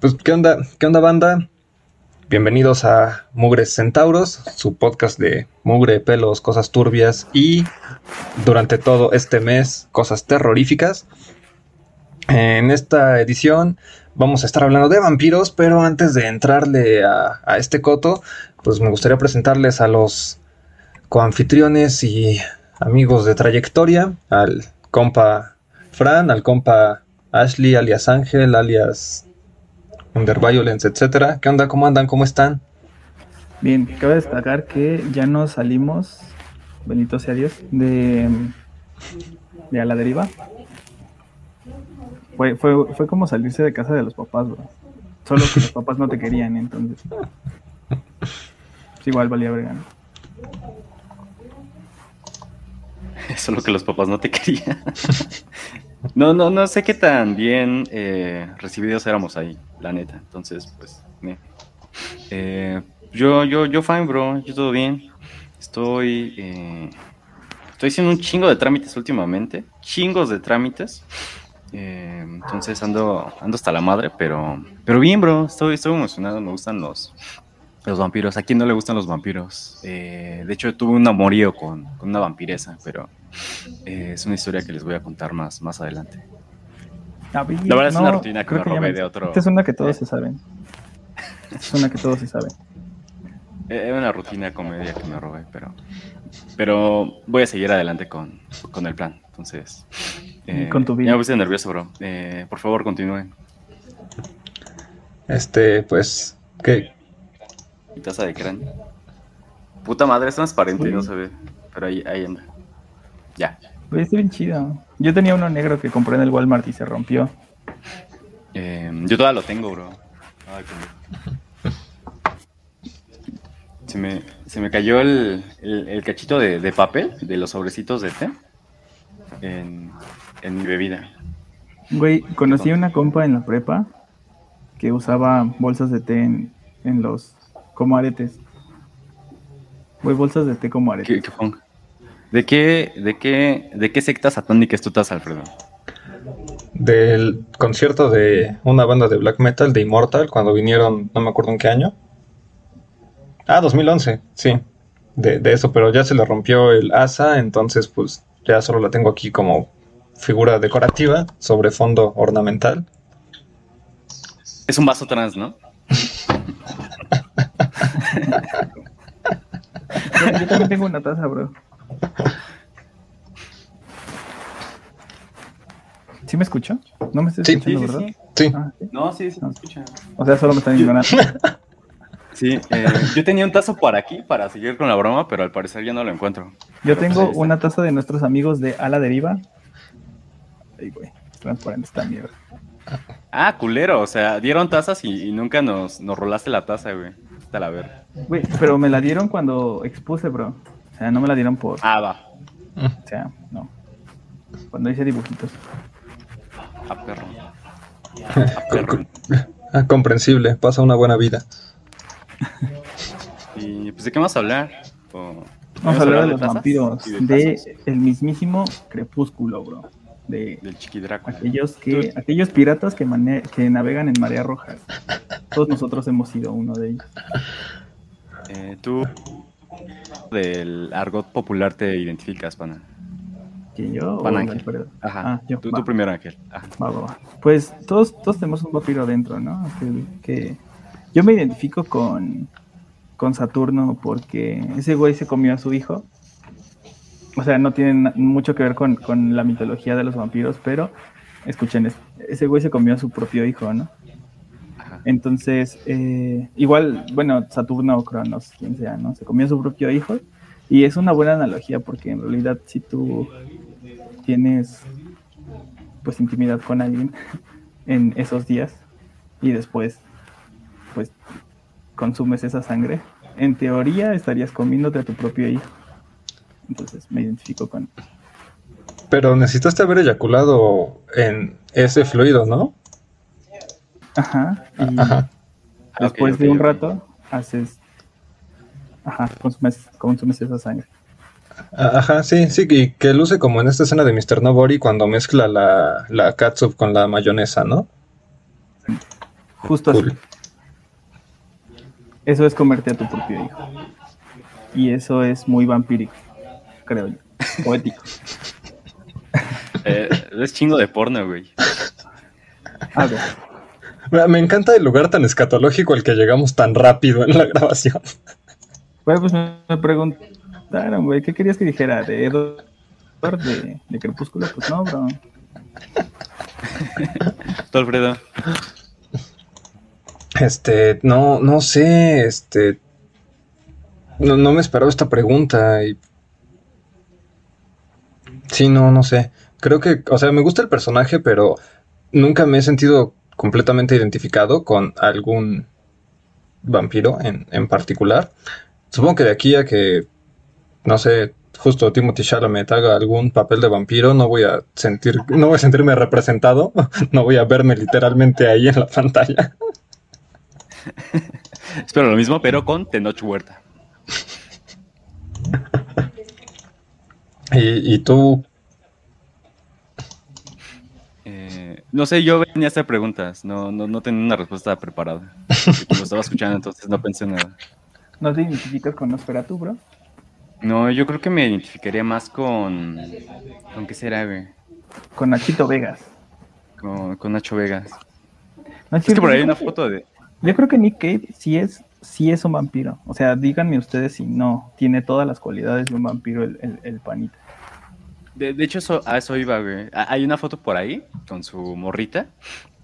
Pues, ¿qué onda? ¿Qué onda, banda? Bienvenidos a Mugres Centauros, su podcast de mugre, pelos, cosas turbias y durante todo este mes, cosas terroríficas. En esta edición vamos a estar hablando de vampiros, pero antes de entrarle a, a este coto, pues me gustaría presentarles a los coanfitriones y amigos de trayectoria, al compa Fran, al compa Ashley, alias Ángel, alias Underviolence, etcétera. ¿Qué onda? ¿Cómo andan? ¿Cómo están? Bien, cabe destacar que ya nos salimos, bendito sea Dios, de, de a la deriva. Fue, fue, fue como salirse de casa de los papás, bro. Solo que los papás no te querían, entonces. Es igual valía verga, ¿no? Solo que los papás no te querían. No, no, no sé qué tan bien eh, recibidos éramos ahí, la neta. Entonces, pues, eh, yo, yo, yo fine, bro, yo todo bien. Estoy, eh, estoy haciendo un chingo de trámites últimamente, chingos de trámites. Eh, entonces ando, ando hasta la madre, pero, pero bien, bro. Estoy, estoy emocionado. Me gustan los, los vampiros. ¿A quién no le gustan los vampiros? Eh, de hecho, tuve un amorío con, con una vampiresa, pero eh, es una historia que les voy a contar más, más adelante. A ver, La verdad es una rutina que creo me robé de otro- Esta es una que todos eh. se saben. Es una que todos se saben. Eh, Era una rutina comedia que me robé, pero, pero voy a seguir adelante con, con el plan. Entonces, eh, con tu vida. ya me puse nervioso, bro. Eh, por favor, continúen. Este, pues, ¿qué? Mi taza de cráneo. Puta madre, es transparente y Uy. no se ve. Pero ahí, ahí anda. Ya. Güey, está bien chido. Yo tenía uno negro que compré en el Walmart y se rompió. Eh, yo todavía lo tengo, bro. Ay, se, me, se me cayó el, el- el cachito de, de papel de los sobrecitos de té en, en mi bebida. Güey, conocí a una compa en la prepa que usaba bolsas de té en, en los como aretes. Güey, bolsas de té como aretes. ¿Qué, qué? ¿De qué, de qué, de qué secta satánica es tu taza, Alfredo? Del concierto de una banda de black metal, de Immortal, cuando vinieron, no me acuerdo en qué año. Ah, 2011, sí. De, de eso, pero ya se le rompió el asa, entonces pues ya solo la tengo aquí como figura decorativa sobre fondo ornamental. Es un vaso trans, ¿no? Güey, Yo también tengo una taza, bro. ¿Sí me escucho? ¿No me estoy Sí. escuchando, Sí, verdad? sí. Sí, Ah, ¿sí? No, sí, sí, se escucha. O sea, solo me están ignorando. Sí, eh, yo tenía un tazo por aquí para seguir con la broma, pero al parecer ya no lo encuentro. Yo Pero, pues, tengo una taza de nuestros amigos de A la Deriva. Ay, güey, es transparente esta mierda. Ah, culero, o sea, dieron tazas y, y nunca nos, nos rolaste la taza, güey. Hasta la ver. Güey, pero me la dieron cuando expuse, bro. O sea, no me la dieron por. Ah, va. O sea, no. Cuando hice dibujitos. A perro. A perro. ah, comprensible, pasa una buena vida. Y pues, ¿de qué vamos a hablar? O- Vamos a hablar de los tazas vampiros. De el mismísimo crepúsculo, bro. De Del Chiqui Drácula. aquellos que aquellos piratas que, mane- que navegan en marea roja. Todos nosotros hemos sido uno de ellos. Eh, tú, del argot popular, te identificas, pana. ¿Quién yo? Pan Ángel. Ajá. Ah, yo. Tú, va. tú primero, Ángel. Ajá. Va, va, va. Pues todos, todos tenemos un vampiro dentro, ¿no? Que, que- yo me identifico con, con Saturno porque ese güey se comió a su hijo. O sea, no tiene mucho que ver con, con la mitología de los vampiros, pero escuchen, es- ese güey se comió a su propio hijo, ¿no? Entonces, eh, igual, bueno, Saturno o Cronos, quien sea, ¿no? Se comió su propio hijo. Y es una buena analogía porque en realidad si tú tienes pues intimidad con alguien en esos días y después pues consumes esa sangre, en teoría estarías comiéndote a tu propio hijo. Entonces me identifico con... Pero necesitaste haber eyaculado en ese fluido, ¿no? Ajá. Y Ajá. después Ok, de un rato haces... Ajá, consumes, consumes esa sangre. Ah, Ajá, sí, sí, y que luce como en esta escena de Mr. Nobody cuando mezcla la, la catsup con la mayonesa, ¿no? Justo así. Eso es comerte a tu propio hijo. Y eso es muy vampírico, creo yo. Poético. Eh, es chingo de porno, güey. A ver. Me encanta el lugar tan escatológico al que llegamos tan rápido en la grabación. Bueno, pues me, me preguntaron, güey, ¿qué querías que dijera? ¿De Edward de, de Crepúsculo? Pues no, bro. ¿Tú, Alfredo? Este, no, no sé, este. No, no me esperaba esta pregunta y. Sí, no, no sé. Creo que, o sea, me gusta el personaje, pero nunca me he sentido completamente identificado con algún vampiro en, en particular. Supongo que de aquí a que, no sé, justo Timothy Chalamet haga algún papel de vampiro, no voy a sentir, no voy a sentirme representado, no voy a verme literalmente ahí en la pantalla. Espero lo mismo, pero con Tenoch Huerta. Y, y tú, Eh, no sé, yo venía a hacer preguntas, no, no, no tenía una respuesta preparada. Lo estaba escuchando, entonces no pensé en nada. ¿No te identificas con Nosferatu, bro? No, yo creo que me identificaría más con. ¿Con qué será, güey? Con Nachito Vegas. Con, con Nacho Vegas. Es que por ahí hay una foto de. Yo creo que Nick Cave sí es, sí es un vampiro. O sea, díganme ustedes si no. Tiene todas las cualidades de un vampiro el, el, el panita. De, de hecho, eso, a eso iba, güey. Hay una foto por ahí con su morrita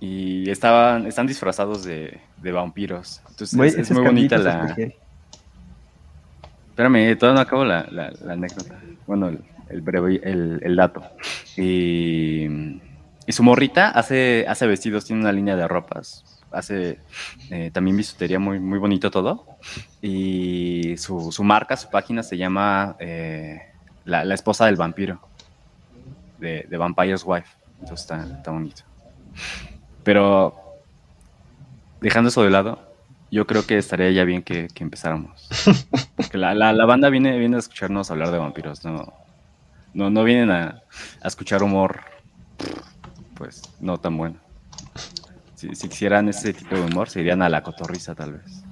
y estaban, están disfrazados de, de vampiros. Entonces Güey, es, es ese muy bonita Carlitos la. Espérame, todavía no acabo la, la- la anécdota. Bueno, el, el breve, el, el dato. Y, y su morrita hace, hace vestidos, tiene una línea de ropas. Hace eh, también bisutería muy, muy bonito todo. Y su, su marca, su página se llama eh, la, la esposa del vampiro. De, de Vampire's Wife. Entonces está, está bonito. Pero dejando eso de lado, yo creo que estaría ya bien que, que empezáramos. Porque la, la- la banda viene, viene a escucharnos hablar de vampiros, no, no, no vienen a, a escuchar humor, pues no tan bueno. Si, si quisieran ese tipo de humor, se irían a la cotorriza tal vez.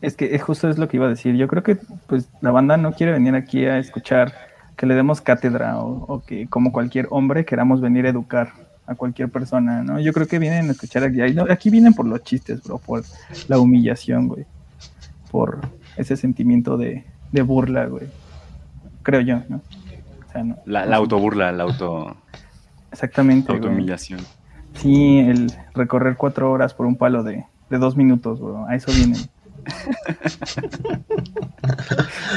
Es que es justo es lo que iba a decir. Yo creo que pues la banda no quiere venir aquí a escuchar que le demos cátedra o, o que como cualquier hombre queramos venir a educar a cualquier persona, ¿no? Yo creo que vienen a escuchar aquí. Aquí vienen por los chistes, bro, por la humillación, güey. Por ese sentimiento de, de burla, güey. Creo yo, ¿no? O sea, no. La, la autoburla, la auto, Exactamente, autohumillación. Sí, el recorrer cuatro horas por un palo de, de dos minutos, bro. A eso vienen.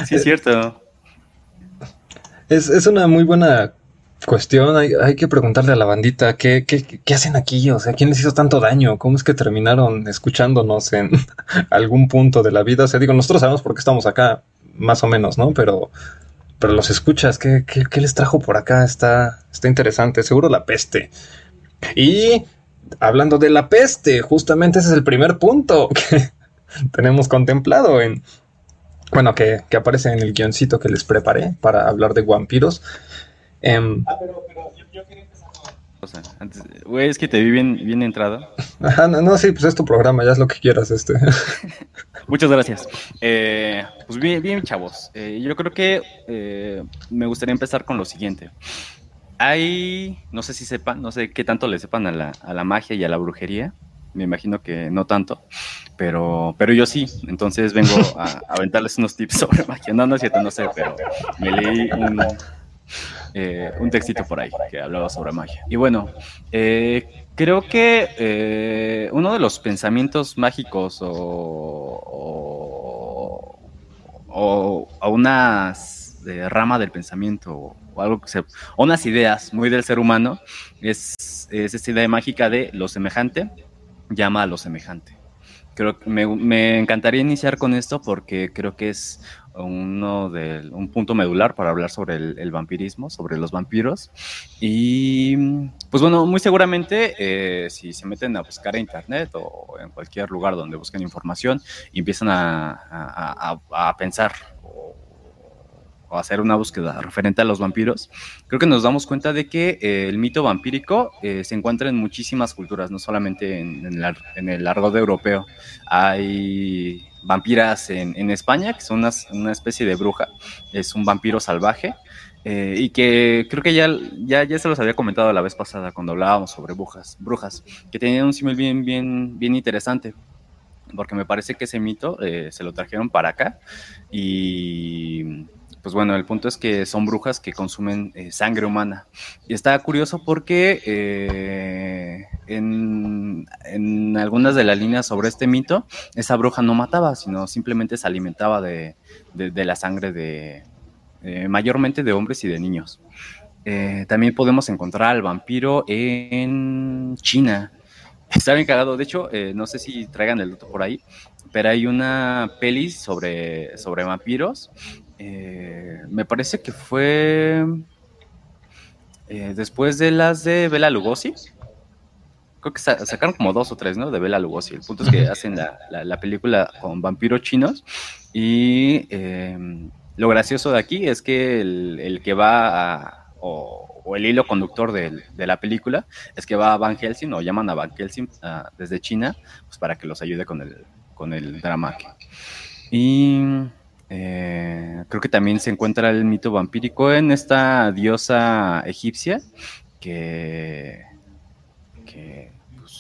Sí, es cierto. Es, es una muy buena cuestión. Hay, hay que preguntarle a la bandita ¿qué, qué, qué hacen aquí, o sea, ¿quién les hizo tanto daño? ¿Cómo es que terminaron escuchándonos en algún punto de la vida? O sea, digo, nosotros sabemos por qué estamos acá, más o menos, ¿no? Pero, pero los escuchas, ¿qué, qué, qué les trajo por acá? Está, está interesante, seguro la peste. Y hablando de la peste, justamente ese es el primer punto que tenemos contemplado en, bueno, que, que aparece en el guioncito que les preparé para hablar de vampiros. Em, O sea, antes, güey, es que te vi bien, bien entrado. ajá, no, no, sí, pues es tu programa, ya es lo que quieras, este. Muchas gracias. Eh, pues bien, bien, chavos. Eh, yo creo que eh, me gustaría empezar con lo siguiente. Hay, no sé si sepan, no sé qué tanto le sepan a la, a la magia y a la brujería. Me imagino que no tanto, pero, pero yo sí. Entonces vengo a, aventarles unos tips sobre magia. No, no es cierto, no sé, pero me leí un, eh, textito por ahí que hablaba sobre magia. Y bueno, eh, creo que eh, uno de los pensamientos mágicos o, o, a unas eh, rama del pensamiento o algo que se, o unas ideas muy del ser humano es, es esta idea mágica de lo semejante llama a lo semejante. Creo que me, encantaría iniciar con esto porque creo que es uno de, un punto medular para hablar sobre el, vampirismo, sobre los vampiros. Y pues bueno, muy seguramente eh, si se meten a buscar a internet o en cualquier lugar donde busquen información y empiezan a, a- pensar hacer una búsqueda referente a los vampiros, creo que nos damos cuenta de que eh, el mito vampírico eh, se encuentra en muchísimas culturas, no solamente en, en, el, argot europeo. Hay vampiras en, España, que son una, especie de bruja, es un vampiro salvaje. Eh, y que creo que ya, ya, ya se los había comentado la vez pasada cuando hablábamos sobre brujas, brujas que tenían un símil bien, bien, bien interesante porque me parece que ese mito se lo trajeron para acá y pues bueno, el punto es que son brujas que consumen eh, sangre humana. Y está curioso porque eh, en, algunas de las líneas sobre este mito, esa bruja no mataba, sino simplemente se alimentaba de, la sangre de eh, mayormente de hombres y de niños. también podemos encontrar al vampiro en China. Está bien cagado. De hecho, no sé si traigan el dato por ahí, pero hay una peli sobre, sobre vampiros eh, me parece que fue eh, después de las de Bela Lugosi. Creo que sacaron como dos o tres, ¿no? De Bela Lugosi. El punto es que hacen la, película con vampiros chinos. Y em, lo gracioso de aquí es que el, que va a, o, el hilo conductor de, la película es que va a Van Helsing o llaman a Van Helsing desde China pues para que los ayude con el, con el drama. Y eh, creo que también se encuentra el mito vampírico en esta diosa egipcia que, pues,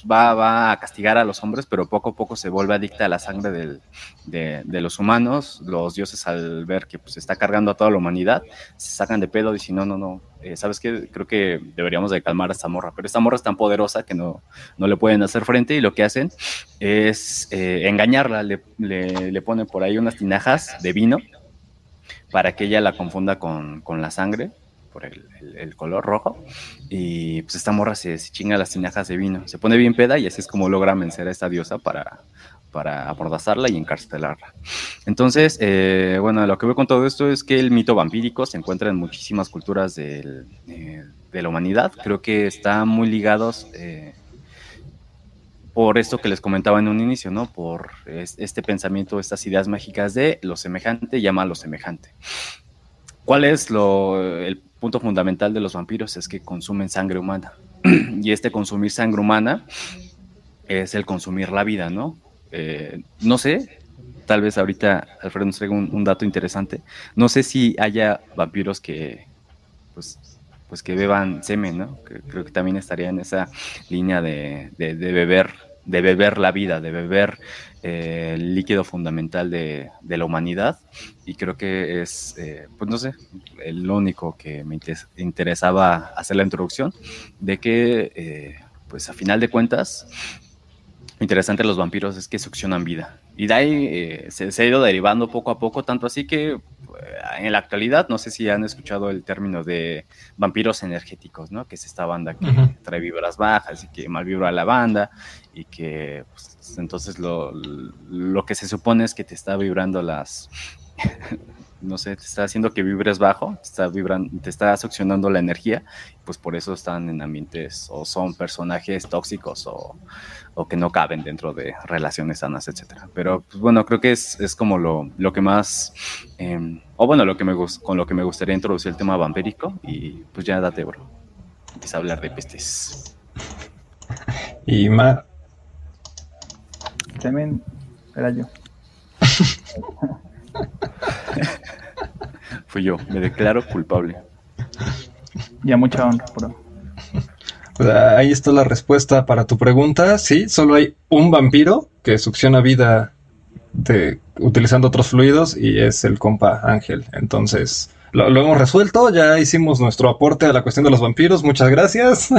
va, a castigar a los hombres, pero poco a poco se vuelve adicta a la sangre de, los humanos. Los dioses al ver que pues, está cargando a toda la humanidad, se sacan de pedo y dicen, no, no, no, eh, ¿sabes qué? Creo que deberíamos de calmar a esta morra, pero esta morra es tan poderosa que no, le pueden hacer frente y lo que hacen es eh, engañarla, le, ponen por ahí unas tinajas de vino para que ella la confunda con, la sangre por el, color rojo. Y pues esta morra se, chinga las tinajas de vino. Se pone bien peda y así es como logra vencer a esta diosa para, para abordazarla y encarcelarla. Entonces, eh, bueno, lo que veo con todo esto es que el mito vampírico se encuentra en muchísimas culturas eh, de la humanidad. Creo que están muy ligados eh, por esto que les comentaba en un inicio, ¿no? Por este pensamiento, estas ideas mágicas de lo semejante llama a lo semejante. ¿Cuál es el punto fundamental de los vampiros? Es que consumen sangre humana. y este consumir sangre humana es el consumir la vida, ¿no? Eh, no sé, tal vez ahorita Alfredo nos traiga un, dato interesante. No sé si haya vampiros que, pues, pues que beban semen, ¿no? creo que también estaría en esa línea de, beber, de beber la vida, de beber eh, el líquido fundamental de, la humanidad. Y creo que es, eh, pues no sé, el único que me interesaba hacer la introducción, de que, pues a final de cuentas, interesante de los vampiros es que succionan vida. Y de ahí eh, se, ha ido derivando poco a poco, tanto así que eh, en la actualidad, no sé si han escuchado el término de vampiros energéticos, ¿no? Que es esta banda que trae vibras bajas y que malvibra a la banda y que pues, entonces lo, lo que se supone es que te está vibrando las... no sé, te está haciendo que vibres bajo, te está, vibrando, te está succionando la energía, pues por eso están en ambientes o son personajes tóxicos o, o que no caben dentro de relaciones sanas, etcétera. Pero pues, bueno, creo que es, es como lo, lo, que más, em, o bueno, lo que me con lo que me gustaría introducir el tema vampírico y pues ya date, bro. Empieza a hablar de pestes. Y más... También era yo. Fui yo, me declaro culpable. Ya mucha honra, bro. ahí está la respuesta para tu pregunta. Sí, solo hay un vampiro que succiona vida de, utilizando otros fluidos y es el compa Ángel. Entonces, lo, hemos resuelto. Ya hicimos nuestro aporte a la cuestión de los vampiros. Muchas gracias.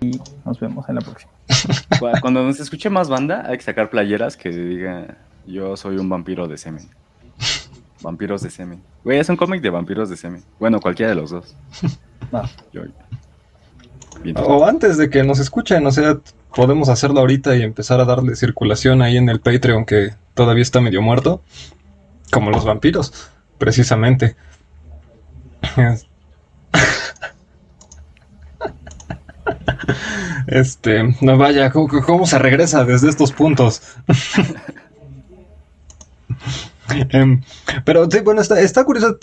Y nos vemos en la próxima. Cuando nos escuche más banda, hay que sacar playeras que diga yo soy un vampiro de semen. Vampiros de semen. Güey, es un cómic de vampiros de semen. Bueno, cualquiera de los dos. o antes de que nos escuchen, o sea, podemos hacerlo ahorita y empezar a darle circulación ahí en el Patreon que todavía está medio muerto. Como los vampiros, precisamente. Este, no vaya, ¿cómo, se regresa desde estos puntos? Em, pero sí, bueno, está, curioso.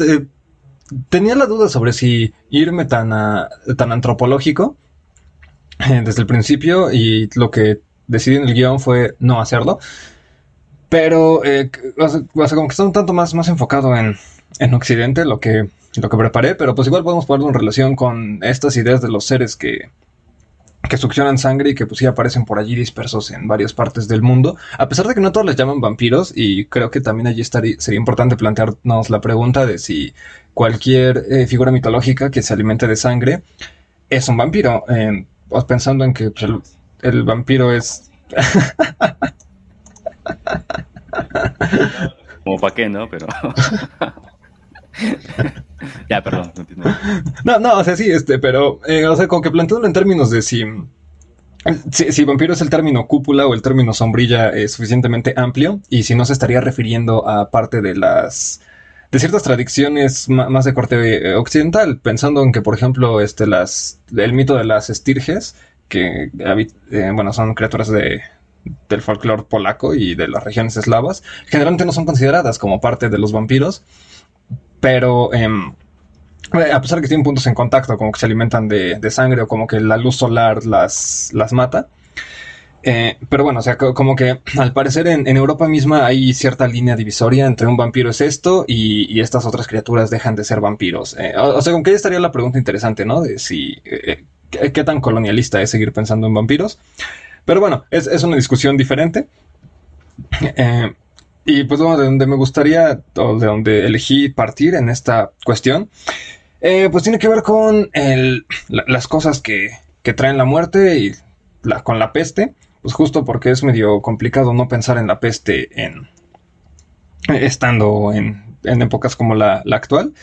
tenía la duda sobre si irme tan, tan antropológico eh, desde el principio y lo que decidí en el guion fue no hacerlo. Pero, eh, o, sea, como que está un tanto más, más enfocado en, en Occidente, lo que, lo que preparé, pero pues igual podemos ponerlo en relación con estas ideas de los seres que, que succionan sangre y que pues sí aparecen por allí dispersos en varias partes del mundo, a pesar de que no todos les llaman vampiros y creo que también allí estaría, sería importante plantearnos la pregunta de si cualquier eh, figura mitológica que se alimente de sangre es un vampiro, eh, pensando en que pues, el, el vampiro es... Como para qué, ¿no? Pero... ya, perdón. No, no, o sea, sí, este, pero, eh, o sea, como que planteándolo en términos de si, si, vampiro es el término cúpula o el término sombrilla es suficientemente amplio y si no se estaría refiriendo a parte de las de ciertas tradiciones más de corte eh, occidental, pensando en que, por ejemplo, este, las, el mito de las estirges, que eh, bueno, son criaturas de, del folclore polaco y de las regiones eslavas, generalmente no son consideradas como parte de los vampiros, pero em, a pesar de que tienen puntos en contacto, como que se alimentan de, sangre o como que la luz solar las, las mata. Eh, pero bueno, o sea, como que al parecer en, Europa misma hay cierta línea divisoria entre un vampiro es esto y, estas otras criaturas dejan de ser vampiros. Eh, o, sea, con que estaría la pregunta interesante, ¿no? De si, eh, qué, tan colonialista es seguir pensando en vampiros. Pero bueno, es, es una discusión diferente. Y pues de donde me gustaría, o de donde elegí partir en esta cuestión, eh, pues tiene que ver con las cosas que, traen la muerte y la, con la peste, pues justo porque es medio complicado no pensar en la peste en estando en, épocas como la, actual.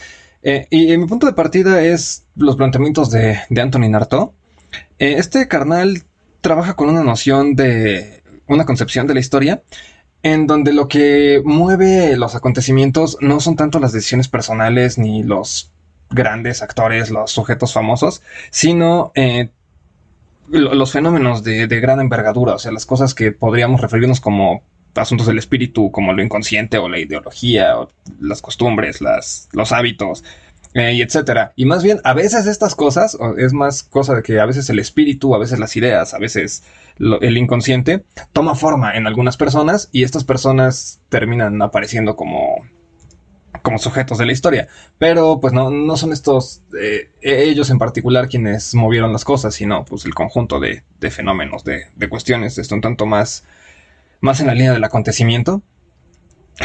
Eh, y, mi punto de partida es los planteamientos de, de Anthony Narto. Eh, este carnal trabaja con una noción de una concepción de la historia en donde lo que mueve los acontecimientos no son tanto las decisiones personales ni los grandes actores, los sujetos famosos, sino eh, los fenómenos de, gran envergadura, o sea, las cosas que podríamos referirnos como asuntos del espíritu, como lo inconsciente o la ideología, o las costumbres, las, los hábitos, eh, y etcétera. Y más bien, a veces estas cosas, es más cosa de que a veces el espíritu, a veces las ideas, a veces el inconsciente, toma forma en algunas personas y estas personas terminan apareciendo como como sujetos de la historia. Pero pues no, no son estos, eh, ellos en particular quienes movieron las cosas, sino pues el conjunto de, fenómenos, de, cuestiones, esto un tanto más, más en la línea del acontecimiento,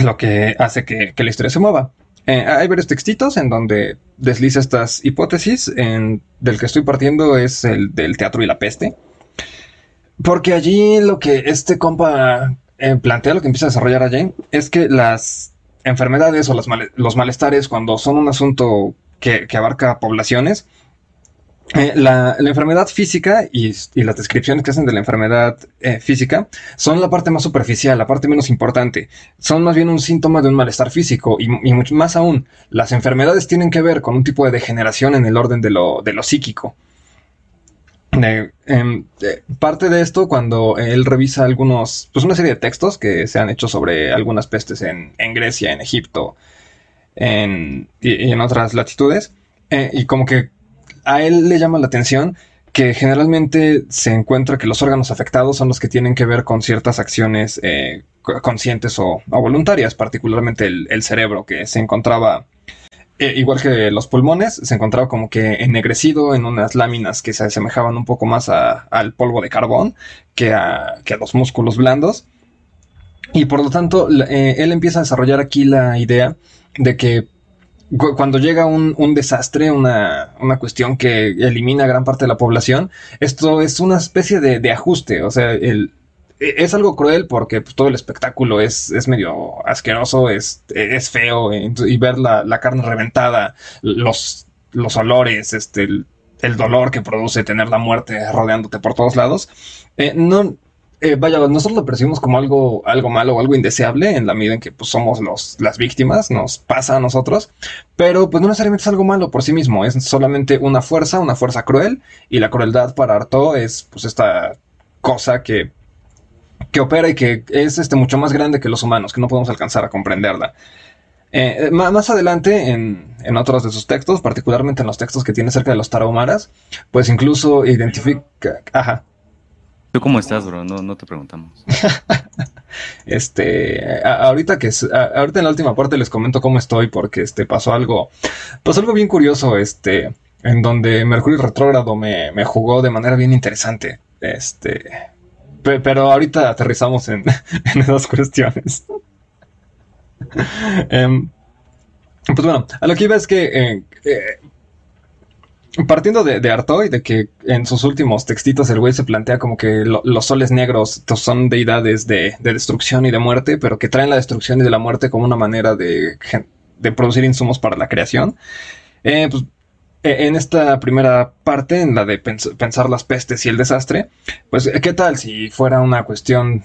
lo que hace que la historia se mueva. Eh, hay varios textitos en donde desliza estas hipótesis. En, del que estoy partiendo es el del teatro y la peste. Porque allí lo que este compa eh, plantea, lo que empieza a desarrollar allí, es que las enfermedades o los malestares, cuando son un asunto que abarca poblaciones, eh, la, enfermedad física y, las descripciones que hacen de la enfermedad eh, física son la parte más superficial, la parte menos importante. Son más bien un síntoma de un malestar físico y, mucho más aún, las enfermedades tienen que ver con un tipo de degeneración en el orden de lo, psíquico. Em, parte de esto cuando él revisa algunos, pues una serie de textos que se han hecho sobre algunas pestes en, Grecia, en Egipto y, en otras latitudes, eh, y como que a él le llama la atención que generalmente se encuentra que los órganos afectados son los que tienen que ver con ciertas acciones eh, conscientes o, voluntarias, particularmente el, cerebro, que se encontraba, eh, igual que los pulmones, se encontraba como que ennegrecido en unas láminas que se asemejaban un poco más al polvo de carbón que a, los músculos blandos. Y por lo tanto, eh, él empieza a desarrollar aquí la idea de que cuando llega un, desastre, una, cuestión que elimina gran parte de la población, esto es una especie de, ajuste. O sea, e, es algo cruel porque pues, todo el espectáculo es, es medio asqueroso, es, es feo, y ver la, carne reventada, los, los olores, este, el, dolor que produce tener la muerte rodeándote por todos lados. Eh, no, eh, vaya, nosotros lo percibimos como algo, algo malo o algo indeseable en la medida en que pues, somos los, las víctimas, nos pasa a nosotros, pero pues no necesariamente es algo malo por sí mismo, es solamente una fuerza, una fuerza cruel, y la crueldad para Arto es pues esta cosa que que opera y que es este, mucho más grande que los humanos, que no podemos alcanzar a comprenderla. Eh, más adelante, en, en, otros de sus textos, particularmente en los textos que tiene cerca de los tarahumaras, pues incluso identifica. Ajá. ¿Tú cómo estás, bro? No, no te preguntamos. este, ahorita que ahorita en la última parte les comento cómo estoy porque este pasó algo, pasó algo bien curioso, este, en donde Mercurio retrógrado me, me jugó de manera bien interesante, este, pero ahorita aterrizamos en, en esas cuestiones. Em, pues bueno, a lo que iba es que eh, eh, partiendo de, de Artoy, de que en sus últimos textitos el güey se plantea como que los soles negros son deidades de, destrucción y de muerte, pero que traen la destrucción y de la muerte como una manera de, producir insumos para la creación. Eh, pues, e, en esta primera parte, en la de pensar las pestes y el desastre, pues, ¿qué tal si fuera una cuestión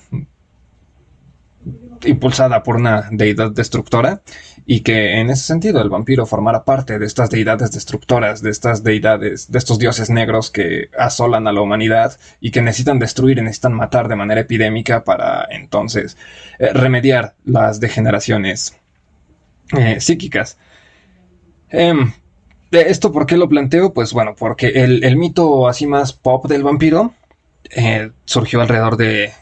impulsada por una deidad destructora y que en ese sentido el vampiro formara parte de estas deidades destructoras, de estas deidades, de estos dioses negros que asolan a la humanidad y que necesitan destruir y necesitan matar de manera epidémica para entonces eh, remediar las degeneraciones eh, psíquicas. Em, ¿Esto por qué lo planteo? Pues bueno, porque el, mito así más pop del vampiro eh, surgió alrededor de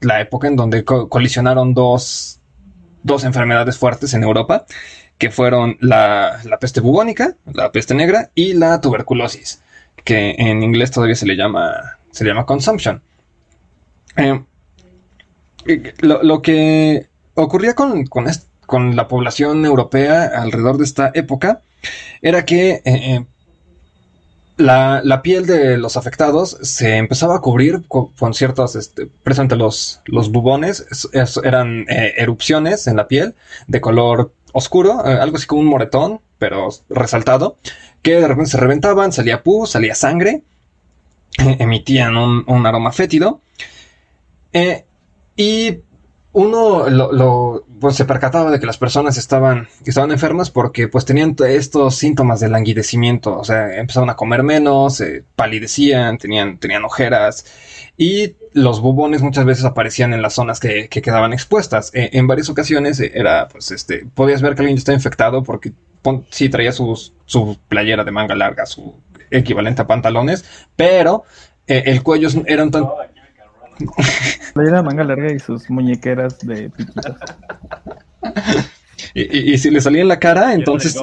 la época en donde colisionaron dos, enfermedades fuertes en Europa, que fueron la, peste bubónica, la peste negra y la tuberculosis, que en inglés todavía se le llama, se llama consumption. Eh, lo, que ocurría con, con, la población europea alrededor de esta época era que eh, eh, la, piel de los afectados se empezaba a cubrir con, ciertos, este, presente los, los bubones, eran eh, erupciones en la piel de color oscuro, eh, algo así como un moretón, pero resaltado, que de repente se reventaban, salía pus, salía sangre, emitían un, aroma fétido. Eh, y uno lo, pues se percataba de que las personas estaban, estaban enfermas porque pues tenían estos síntomas de languidecimiento, o sea, empezaban a comer menos, eh, palidecían, tenían, tenían ojeras y los bubones muchas veces aparecían en las zonas que, quedaban expuestas. E, en varias ocasiones era, pues, este, podías ver que alguien estaba infectado porque sí traía su playera de manga larga, su equivalente a pantalones, pero eh, el cuello era un la manga larga y sus muñequeras de piquitos. Y, si le salía en la cara, entonces.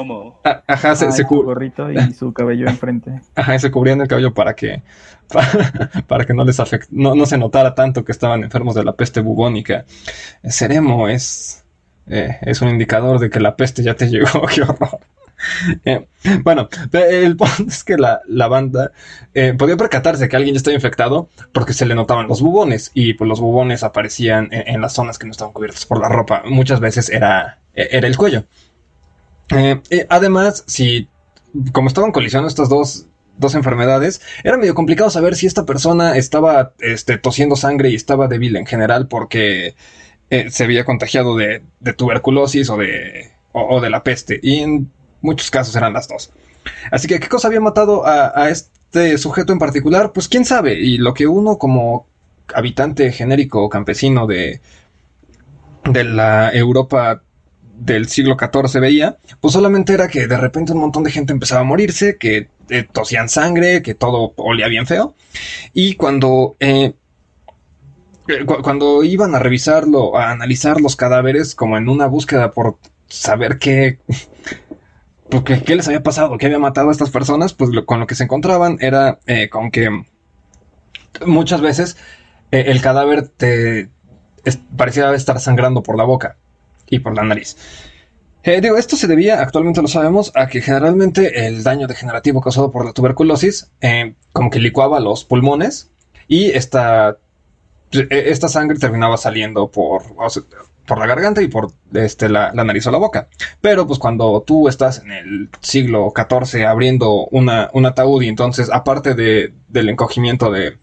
ajá, se, Su gorrito y su cabello enfrente. Ajá, y se cubrían el cabello para que. Para, que no les afect, no, no, se notara tanto que estaban enfermos de la peste bubónica. Seremo es. Eh, es un indicador de que la peste ya te llegó. Qué horror. Eh, bueno, el punto es que la, banda eh, podía percatarse que alguien ya estaba infectado porque se le notaban los bubones y pues los bubones aparecían en, las zonas que no estaban cubiertas por la ropa. Muchas veces era, e, era el cuello. Eh, además, si como estaban colisionando estas dos, enfermedades, era medio complicado saber si esta persona estaba este, tosiendo sangre y estaba débil en general porque se había contagiado de, tuberculosis o de, o, de la peste. Y en muchos casos eran las dos. Así que, ¿qué cosa había matado a, este sujeto en particular? Pues quién sabe. Y lo que uno como habitante genérico campesino de, de la Europa del siglo XIV veía, pues solamente era que de repente un montón de gente empezaba a morirse, que eh, tosían sangre, que todo olía bien feo. Y cuando, eh, eh, cuando iban a revisarlo, a analizar los cadáveres, como en una búsqueda por saber qué, porque qué les había pasado, qué había matado a estas personas, pues con lo que se encontraban era eh, con que muchas veces eh, el cadáver te parecía estar sangrando por la boca y por la nariz. Eh, digo, esto se debía, actualmente lo sabemos, a que generalmente el daño degenerativo causado por la tuberculosis como que licuaba los pulmones y esta, esta sangre terminaba saliendo por, por la garganta y por este, la, nariz o la boca. Pero pues cuando tú estás en el siglo XIV abriendo una, un ataúd y entonces aparte de, del encogimiento de,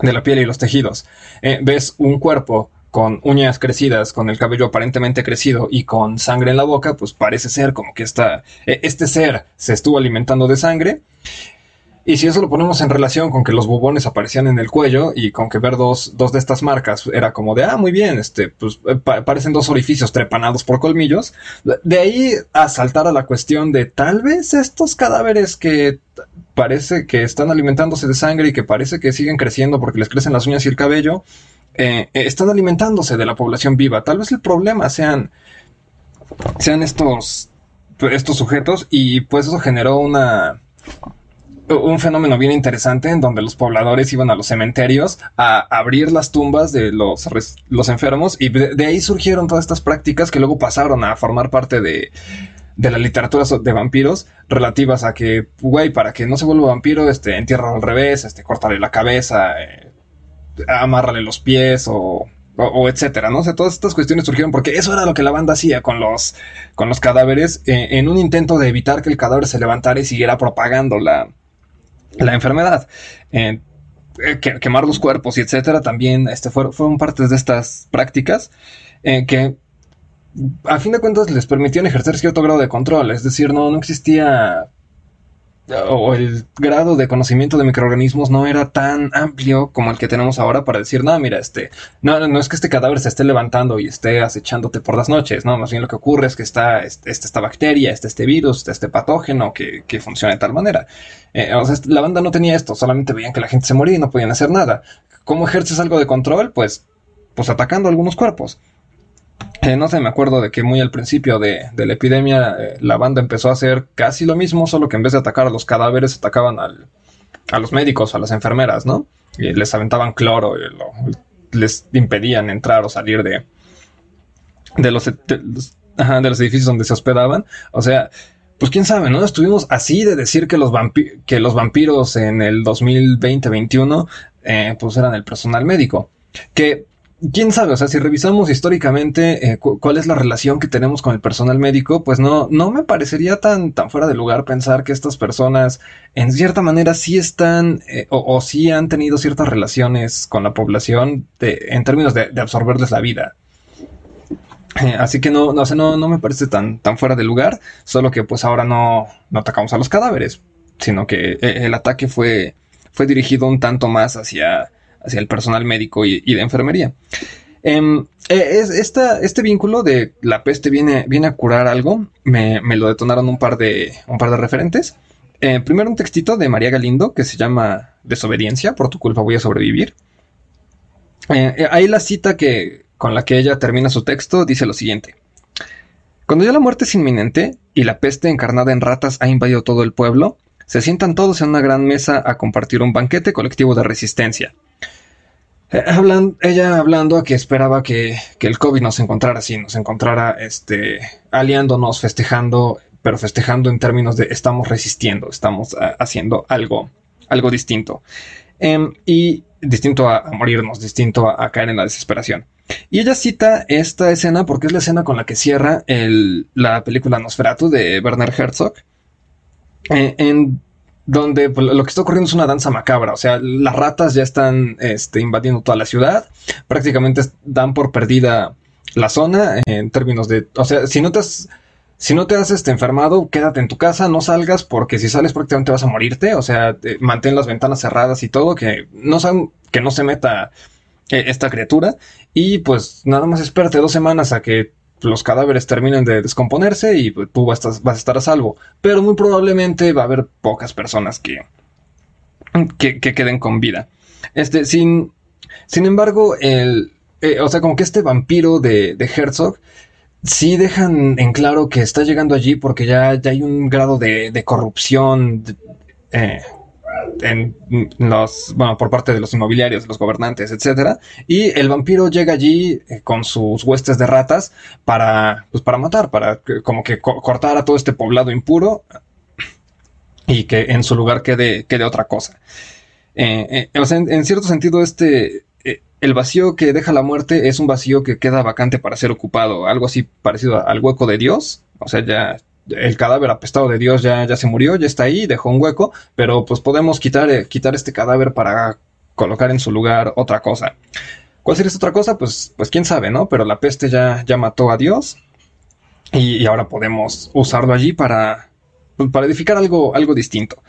de, la piel y los tejidos, eh, ves un cuerpo con uñas crecidas, con el cabello aparentemente crecido y con sangre en la boca, pues parece ser como que esta, e, este ser se estuvo alimentando de sangre. Y si eso lo ponemos en relación con que los bubones aparecían en el cuello y con que ver dos, dos de estas marcas era como de, ah, muy bien, este, pues eh, parecen dos orificios trepanados por colmillos, de ahí a saltar a la cuestión de tal vez estos cadáveres que parece que están alimentándose de sangre y que parece que siguen creciendo porque les crecen las uñas y el cabello, eh, eh, están alimentándose de la población viva. Tal vez el problema sean, sean estos, estos sujetos y pues eso generó una un fenómeno bien interesante en donde los pobladores iban a los cementerios a abrir las tumbas de los, los enfermos y de, ahí surgieron todas estas prácticas que luego pasaron a formar parte de, de la literatura de vampiros relativas a que, güey, para que no se vuelva vampiro, este, entierra al revés, este, córtale la cabeza, eh, amárrale los pies o, o, etcétera, ¿no? O sea, todas estas cuestiones surgieron porque eso era lo que la banda hacía con los, con los cadáveres eh, en un intento de evitar que el cadáver se levantara y siguiera propagando la, la enfermedad. Eh, eh, quemar los cuerpos y etcétera también este, fueron, partes de estas prácticas eh, que a fin de cuentas les permitían ejercer cierto grado de control, es decir, no, no existía o el grado de conocimiento de microorganismos no era tan amplio como el que tenemos ahora para decir, no, mira, este, no, no es que este cadáver se esté levantando y esté acechándote por las noches, no, más bien lo que ocurre es que está esta bacteria, este, este virus, este, este patógeno que, que, funciona de tal manera. Eh, o sea, la banda no tenía esto, solamente veían que la gente se moría y no podían hacer nada. ¿Cómo ejerces algo de control? Pues, pues atacando algunos cuerpos. Eh, no sé, me acuerdo de que muy al principio de, la epidemia eh, la banda empezó a hacer casi lo mismo, solo que en vez de atacar a los cadáveres atacaban a los médicos, a las enfermeras, ¿no? Y les aventaban cloro, y les impedían entrar o salir de, de, los, de, los, edificios donde se hospedaban. O sea, pues quién sabe, ¿no? Estuvimos así de decir que los, que los vampiros en el 2020-21 eh, pues eran el personal médico. Que quién sabe, o sea, si revisamos históricamente eh, cuál es la relación que tenemos con el personal médico, pues no, no me parecería tan, tan fuera de lugar pensar que estas personas en cierta manera sí están eh, o, sí han tenido ciertas relaciones con la población en términos de, absorberles la vida. Eh, así que no, no, no, no me parece tan, tan fuera de lugar, solo que pues ahora no, no atacamos a los cadáveres, sino que el ataque fue, fue dirigido un tanto más hacia hacia el personal médico y, de enfermería. Em, eh, es, este vínculo de la peste viene, viene a curar algo, me, lo detonaron un par de, un par de referentes. Eh, primero un textito de María Galindo que se llama Desobediencia, por tu culpa voy a sobrevivir. Eh, ahí la cita que, con la que ella termina su texto dice lo siguiente. Cuando ya la muerte es inminente y la peste encarnada en ratas ha invadido todo el pueblo, se sientan todos en una gran mesa a compartir un banquete colectivo de resistencia. Eh, ella hablando a que esperaba que, el COVID nos encontrara así, nos encontrara este, aliándonos, festejando, pero festejando en términos de estamos resistiendo, estamos ah, haciendo algo, algo distinto. Em, y distinto a, morirnos, distinto a, caer en la desesperación. Y ella cita esta escena porque es la escena con la que cierra la película Nosferatu de Werner Herzog. Eh, en donde pues, lo que está ocurriendo es una danza macabra, o sea, las ratas ya están este, invadiendo toda la ciudad, prácticamente dan por perdida la zona en términos de, o sea, si no te has, si no te has este, enfermado, quédate en tu casa, no salgas porque si sales prácticamente vas a morirte, o sea, mantén las ventanas cerradas y todo, que no, que no se meta eh, esta criatura y pues nada más espérate dos semanas a que los cadáveres terminen de descomponerse y pues, tú vas a, estar a salvo. Pero muy probablemente va a haber pocas personas que, que, queden con vida. Este, sin, sin embargo, el, eh, o sea, como que este vampiro de, de Herzog sí dejan en claro que está llegando allí porque ya, ya hay un grado de, de corrupción eh, en los, bueno, por parte de los inmobiliarios, los gobernantes, etcétera. Y el vampiro llega allí eh, con sus huestes de ratas para, pues para matar, para como que cortar a todo este poblado impuro y que en su lugar quede, quede otra cosa. Eh, eh, en, cierto sentido, este, el vacío que deja la muerte es un vacío que queda vacante para ser ocupado, algo así parecido al hueco de Dios. O sea, ya, el cadáver apestado de Dios ya, ya se murió, ya está ahí, dejó un hueco, pero pues podemos quitar, eh, quitar este cadáver para colocar en su lugar otra cosa. ¿Cuál sería esta otra cosa? Pues, pues quién sabe, ¿no? Pero la peste ya, ya mató a Dios y, ahora podemos usarlo allí para, pues, para edificar algo, algo distinto.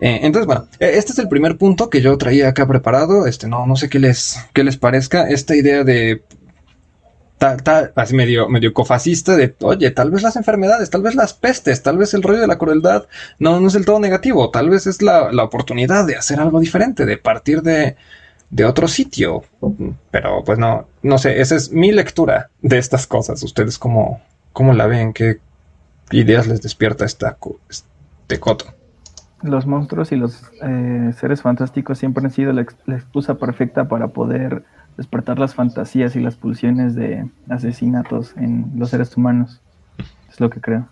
Eh, entonces, bueno, e, este es el primer punto que yo traía acá preparado. Este, no, no sé qué les, qué les parezca. Esta idea de tal, así medio, medio cofascista de, oye, tal vez las enfermedades, tal vez las pestes, tal vez el rollo de la crueldad no, no es del todo negativo, tal vez es la, la oportunidad de hacer algo diferente, de partir de, de otro sitio. Pero pues no, no sé, esa es mi lectura de estas cosas. ¿Ustedes cómo, cómo la ven? ¿Qué ideas les despierta esta, este coto? Los monstruos y los eh, seres fantásticos siempre han sido la excusa perfecta para poder despertar las fantasías y las pulsiones de asesinatos en los seres humanos. Es lo que creo.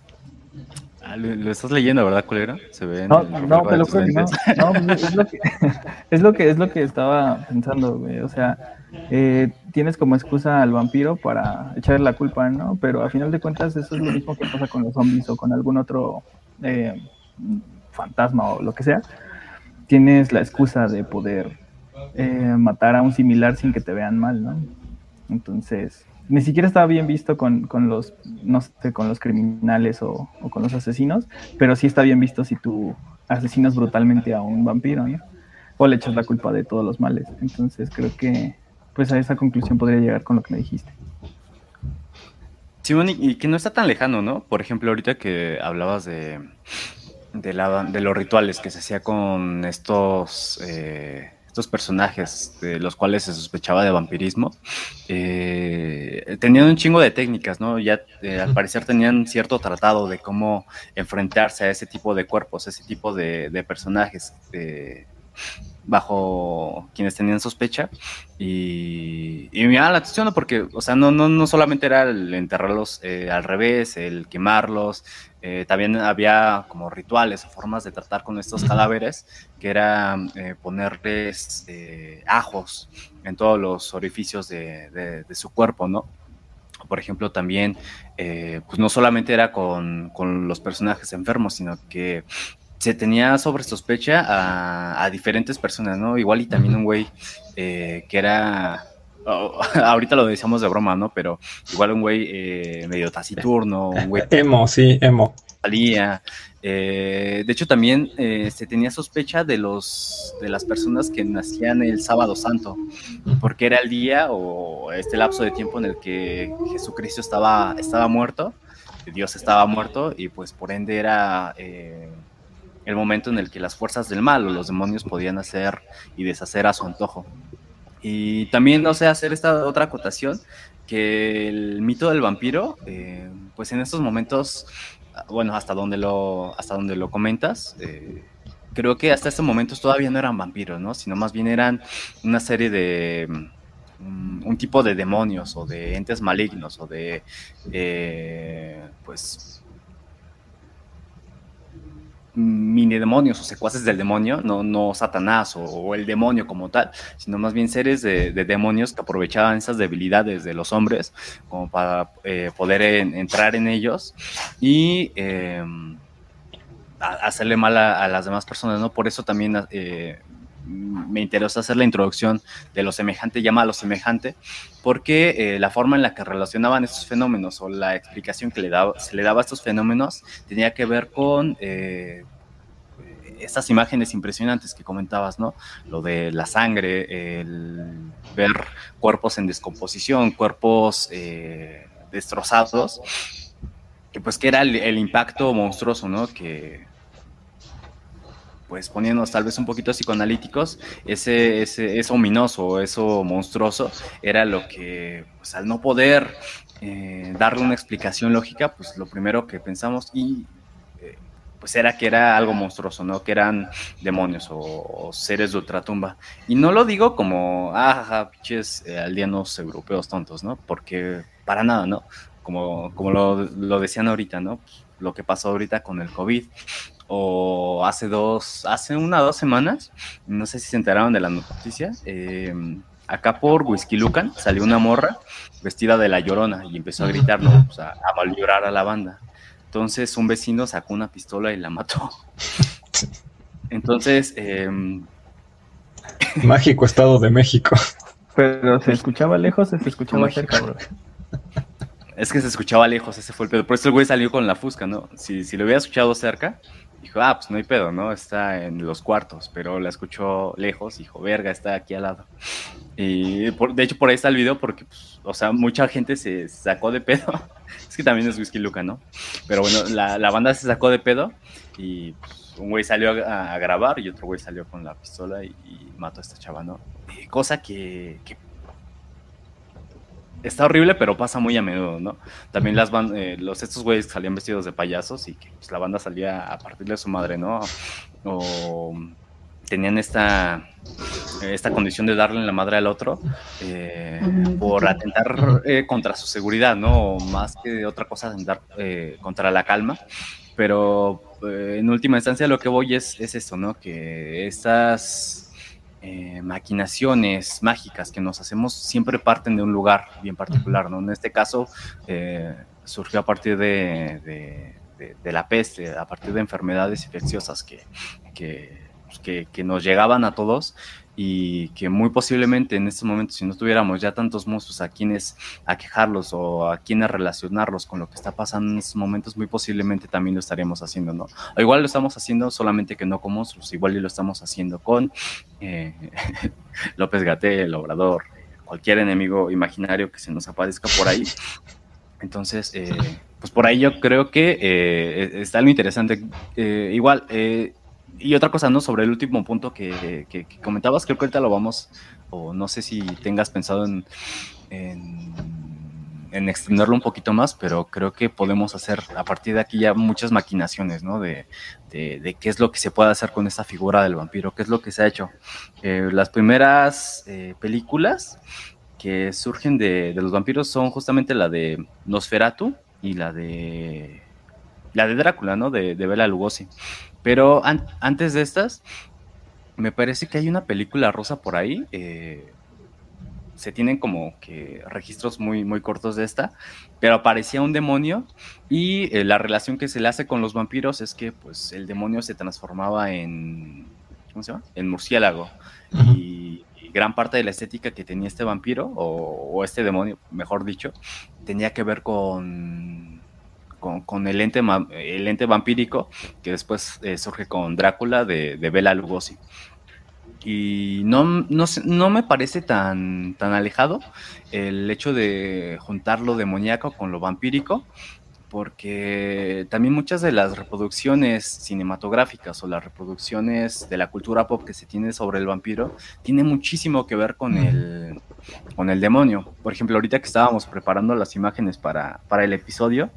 Ah, lo, estás leyendo, ¿verdad, culero? Se ve no, no, te lo juro no. no pues, es, lo que, es, lo que, es lo que estaba pensando, güey. O sea, eh, tienes como excusa al vampiro para echarle la culpa, ¿no? Pero a final de cuentas eso es lo mismo que pasa con los zombies o con algún otro eh, fantasma o lo que sea. Tienes la excusa de poder eh, matar a un similar sin que te vean mal, ¿no? Entonces, ni siquiera estaba bien visto con, los, no sé, con los criminales o, con los asesinos, pero sí está bien visto si tú asesinas brutalmente a un vampiro, ¿no? O le echas la culpa de todos los males. Entonces, creo que, pues a esa conclusión podría llegar con lo que me dijiste. Simón, y que no está tan lejano, ¿no? Por ejemplo, ahorita que hablabas de, de, de los rituales que se hacía con estos... Eh, estos personajes de los cuales se sospechaba de vampirismo, eh, tenían un chingo de técnicas, ¿no? Ya eh, al parecer tenían cierto tratado de cómo enfrentarse a ese tipo de cuerpos, ese tipo de, personajes. Eh, bajo quienes tenían sospecha. Y, y, me llama la atención porque, o sea, no, no, no solamente era el enterrarlos eh, al revés, el quemarlos, eh, también había como rituales o formas de tratar con estos cadáveres, que era eh, ponerles ajos en todos los orificios de, de, su cuerpo, ¿no? Por ejemplo, también, pues no solamente era con, con los personajes enfermos, sino que se tenía sobre sospecha a, diferentes personas, ¿no? Igual y también un güey eh, que era, ahorita lo decíamos de broma, ¿no? Pero igual un güey eh, medio taciturno, un güey... Emo, sí, emo. Salía. Eh, de hecho, también se tenía sospecha de los de las personas que nacían el sábado santo, porque era el día o este lapso de tiempo en el que Jesucristo estaba, estaba muerto, Dios estaba muerto, y pues por ende era el momento en el que las fuerzas del mal o los demonios podían hacer y deshacer a su antojo. Y también, no sé, hacer esta otra acotación, que el mito del vampiro, eh, pues en estos momentos, bueno, hasta donde lo, hasta donde lo comentas, eh, creo que hasta estos momentos todavía no eran vampiros, ¿no? Sino más bien eran una serie de mm, un tipo de demonios o de entes malignos o de eh, pues mini demonios o secuaces del demonio, no, no Satanás o, el demonio como tal, sino más bien seres de, demonios que aprovechaban esas debilidades de los hombres como para eh, poder entrar en ellos y em, hacerle mal a, las demás personas, ¿no? Por eso también eh, me interesa hacer la introducción de lo semejante llama a lo semejante, porque eh, la forma en la que relacionaban estos fenómenos o la explicación que le daba, se le daba a estos fenómenos tenía que ver con eh, estas imágenes impresionantes que comentabas, ¿no? Lo de la sangre, el ver cuerpos en descomposición, cuerpos eh, destrozados, que pues que era el, el impacto monstruoso, ¿no? Que pues poniéndonos tal vez un poquito psicoanalíticos, ese, ese, eso ominoso, eso monstruoso, era lo que, pues al no poder eh, darle una explicación lógica, pues lo primero que pensamos y eh, pues era que era algo monstruoso, ¿no? Que eran demonios o, seres de ultratumba. Y no lo digo como, ah, pinches eh, aldeanos europeos tontos, ¿no? Porque para nada, ¿no? Como, como lo, lo decían ahorita, ¿no? Lo que pasó ahorita con el COVID o hace dos, hace una o dos semanas, no sé si se enteraron de la noticia, eh, acá por Whisky Lucan salió una morra vestida de la llorona y empezó a gritar, ¿no? O sea, a mal llorar a la banda. Entonces un vecino sacó una pistola y la mató. Entonces... Em, Mágico Estado de México. Pero se escuchaba lejos, se escuchaba cerca, Es que se escuchaba lejos, ese fue el pedo. Por eso el güey salió con la fusca, ¿no? Si, si lo hubiera escuchado cerca, dijo, ah, pues no hay pedo, ¿no? Está en los cuartos, pero la escuchó lejos, dijo, verga, está aquí al lado. Y de hecho por ahí está el video porque, pues, o sea, mucha gente se sacó de pedo. es que también es Whisky Luca, ¿no? Pero bueno, la, la banda se sacó de pedo y pues, un güey salió a, grabar y otro güey salió con la pistola y, mató a esta chava, ¿no? Y cosa que está horrible, pero pasa muy a menudo, ¿no? También las eh, los estos güeyes salían vestidos de payasos y que pues, la banda salía a partirle a su madre, ¿no? O tenían esta, esta condición de darle la madre al otro eh, por atentar eh, contra su seguridad, ¿no? O más que otra cosa, atentar contra la calma. Pero en última instancia lo que voy es, es esto, ¿no? Que estas eh, maquinaciones mágicas que nos hacemos siempre parten de un lugar bien particular, ¿no? En este caso eh, surgió a partir de, de, de, de, la peste, a partir de enfermedades infecciosas que, que, pues, que nos llegaban a todos y que muy posiblemente en este momento, si no tuviéramos ya tantos monstruos a quienes aquejarlos o a quienes relacionarlos con lo que está pasando en estos momentos, muy posiblemente también lo estaríamos haciendo, ¿no? O igual lo estamos haciendo solamente que no con monstruos, igual lo estamos haciendo con eh, López Gaté, el Obrador, cualquier enemigo imaginario que se nos aparezca por ahí. Entonces, eh, pues por ahí yo creo que eh, está lo interesante. Eh, igual, eh, y otra cosa, ¿no? Sobre el último punto que, comentabas, creo que ahorita lo vamos, o no sé si tengas pensado en, en, en, extenderlo un poquito más, pero creo que podemos hacer a partir de aquí ya muchas maquinaciones, ¿no? De, qué es lo que se puede hacer con esta figura del vampiro, qué es lo que se ha hecho. Eh, las primeras eh, películas que surgen de, de los vampiros son justamente la de Nosferatu y la de la de Drácula, ¿no? De, de Bela Lugosi. Pero an antes de estas, me parece que hay una película rosa por ahí. Eh, se tienen como que registros muy, muy cortos de esta, pero aparecía un demonio y eh, la relación que se le hace con los vampiros es que pues el demonio se transformaba en, ¿cómo se llama? En murciélago. Y, gran parte de la estética que tenía este vampiro, o, o este demonio, mejor dicho, tenía que ver con con, con, el, ente, el ente vampírico que después eh, surge con Drácula de, de Bela Lugosi. Y no, no, no, me parece tan, tan alejado el hecho de juntar lo demoníaco con lo vampírico, porque también muchas de las reproducciones cinematográficas o las reproducciones de la cultura pop que se tiene sobre el vampiro tiene muchísimo que ver con el, con el demonio. Por ejemplo, ahorita que estábamos preparando las imágenes para, para el episodio,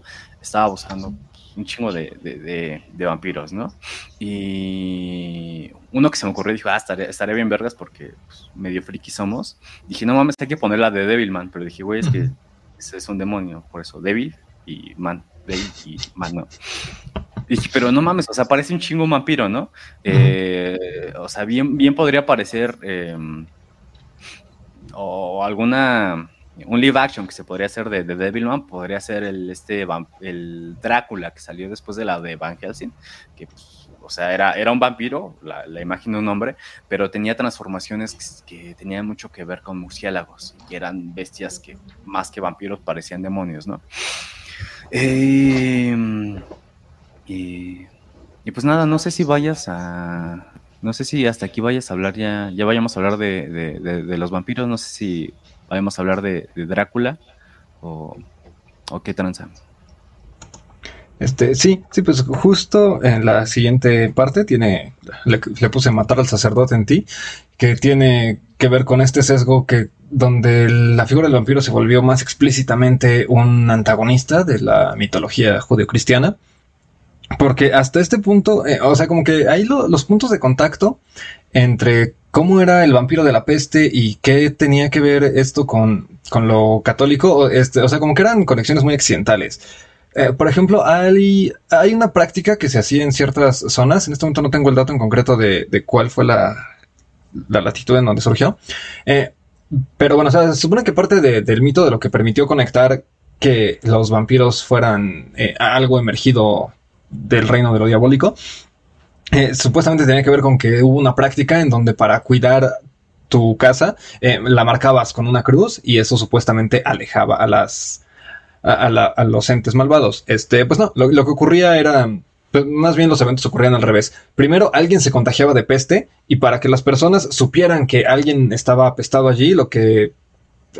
estaba buscando un chingo de, de, de, de, vampiros, ¿no? Y uno que se me ocurrió dijo, ah, estaría, estaría bien vergas porque pues, medio friki somos. Dije, no mames, hay que poner la de Devilman, pero dije, güey, es que ese es un demonio, por eso, Devil y Man, Devil y Man, no. Dije, pero no mames, o sea, parece un chingo vampiro, ¿no? Eh, o sea, bien, bien podría parecer eh, o alguna un live action que se podría hacer de, de Devilman podría ser el este el Drácula que salió después de la de Van Helsing que pues, o sea era, era un vampiro la, la, imagen de un hombre pero tenía transformaciones que, que, tenían mucho que ver con murciélagos y eran bestias que más que vampiros parecían demonios no eh, y, y pues nada no sé si vayas a no sé si hasta aquí vayas a hablar ya ya vayamos a hablar de, de los vampiros no sé si vamos a hablar de, Drácula o, qué tranza. Este, sí, sí, pues justo en la siguiente parte tiene, le, puse matar al sacerdote en ti, que tiene que ver con este sesgo que donde la figura del vampiro se volvió más explícitamente un antagonista de la mitología judeocristiana. Porque hasta este punto, eh, o sea, como que ahí lo, los puntos de contacto entre cómo era el vampiro de la peste y qué tenía que ver esto con, con lo católico, este, o sea, como que eran conexiones muy accidentales. Eh, por ejemplo, hay, hay una práctica que se hacía en ciertas zonas, en este momento no tengo el dato en concreto de, de cuál fue la, la, latitud en donde surgió, eh, pero bueno, se supone que parte de, del mito de lo que permitió conectar que los vampiros fueran eh, algo emergido del reino de lo diabólico, eh, supuestamente tenía que ver con que hubo una práctica en donde para cuidar tu casa eh, la marcabas con una cruz y eso supuestamente alejaba a las a, los entes malvados. Este, pues no, lo, lo, que ocurría era pues, más bien los eventos ocurrían al revés. Primero alguien se contagiaba de peste y para que las personas supieran que alguien estaba apestado allí, lo que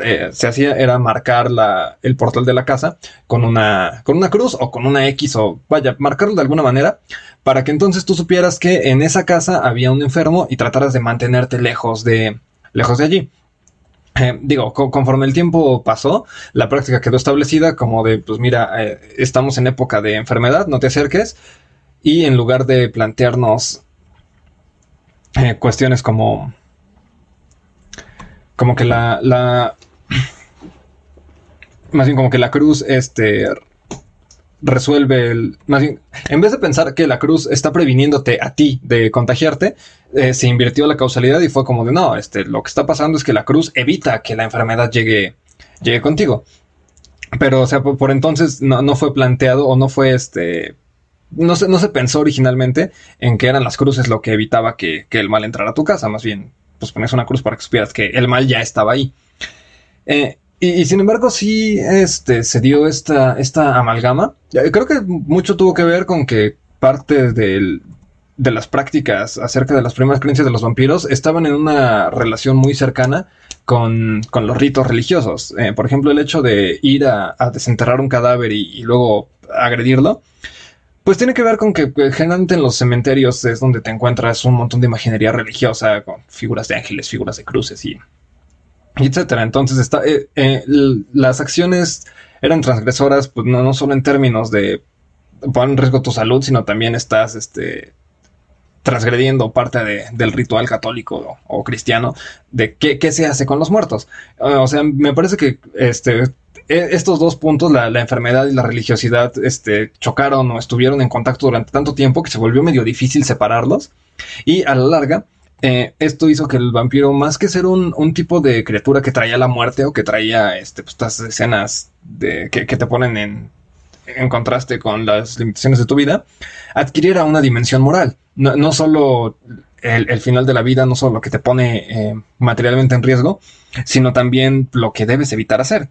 eh, se hacía era marcar la, el portal de la casa con una, con una cruz o con una X o vaya, marcarlo de alguna manera para que entonces tú supieras que en esa casa había un enfermo y trataras de mantenerte lejos de, lejos de allí. Eh, digo, conforme el tiempo pasó, la práctica quedó establecida como de, pues mira, eh, estamos en época de enfermedad, no te acerques. Y en lugar de plantearnos cuestiones como, como que la, la, más bien como que la cruz, este, resuelve el. Más bien, en vez de pensar que la cruz está previniéndote a ti de contagiarte, eh, se invirtió la causalidad y fue como de no, este, lo que está pasando es que la cruz evita que la enfermedad llegue, llegue contigo. Pero, o sea, por, entonces no, fue planteado o no fue este. No se, no se pensó originalmente en que eran las cruces lo que evitaba que, el mal entrara a tu casa. Más bien, pues pones una cruz para que supieras que el mal ya estaba ahí. Eh, y, sin embargo, sí este, se dio esta, esta amalgama. Creo que mucho tuvo que ver con que parte de las prácticas acerca de las primeras creencias de los vampiros estaban en una relación muy cercana con, los ritos religiosos. Eh, por ejemplo, el hecho de ir a, desenterrar un cadáver y, luego agredirlo. Pues tiene que ver con que generalmente en los cementerios es donde te encuentras un montón de imaginería religiosa, con figuras de ángeles, figuras de cruces y etcétera. Entonces, está, eh, eh, las acciones eran transgresoras, pues no, no, solo en términos de poner en riesgo tu salud, sino también estás este, transgrediendo parte del ritual católico o, cristiano de qué, qué, se hace con los muertos. Ah, o sea, me parece que este, estos dos puntos, la, enfermedad y la religiosidad, este, chocaron o estuvieron en contacto durante tanto tiempo que se volvió medio difícil separarlos. Y a la larga, eh, esto hizo que el vampiro, más que ser un, tipo de criatura que traía la muerte o que traía este, pues, estas escenas de, que, te ponen en, en, contraste con las limitaciones de tu vida, adquiriera una dimensión moral. No, solo el, final de la vida, no solo lo que te pone eh, materialmente en riesgo, sino también lo que debes evitar hacer.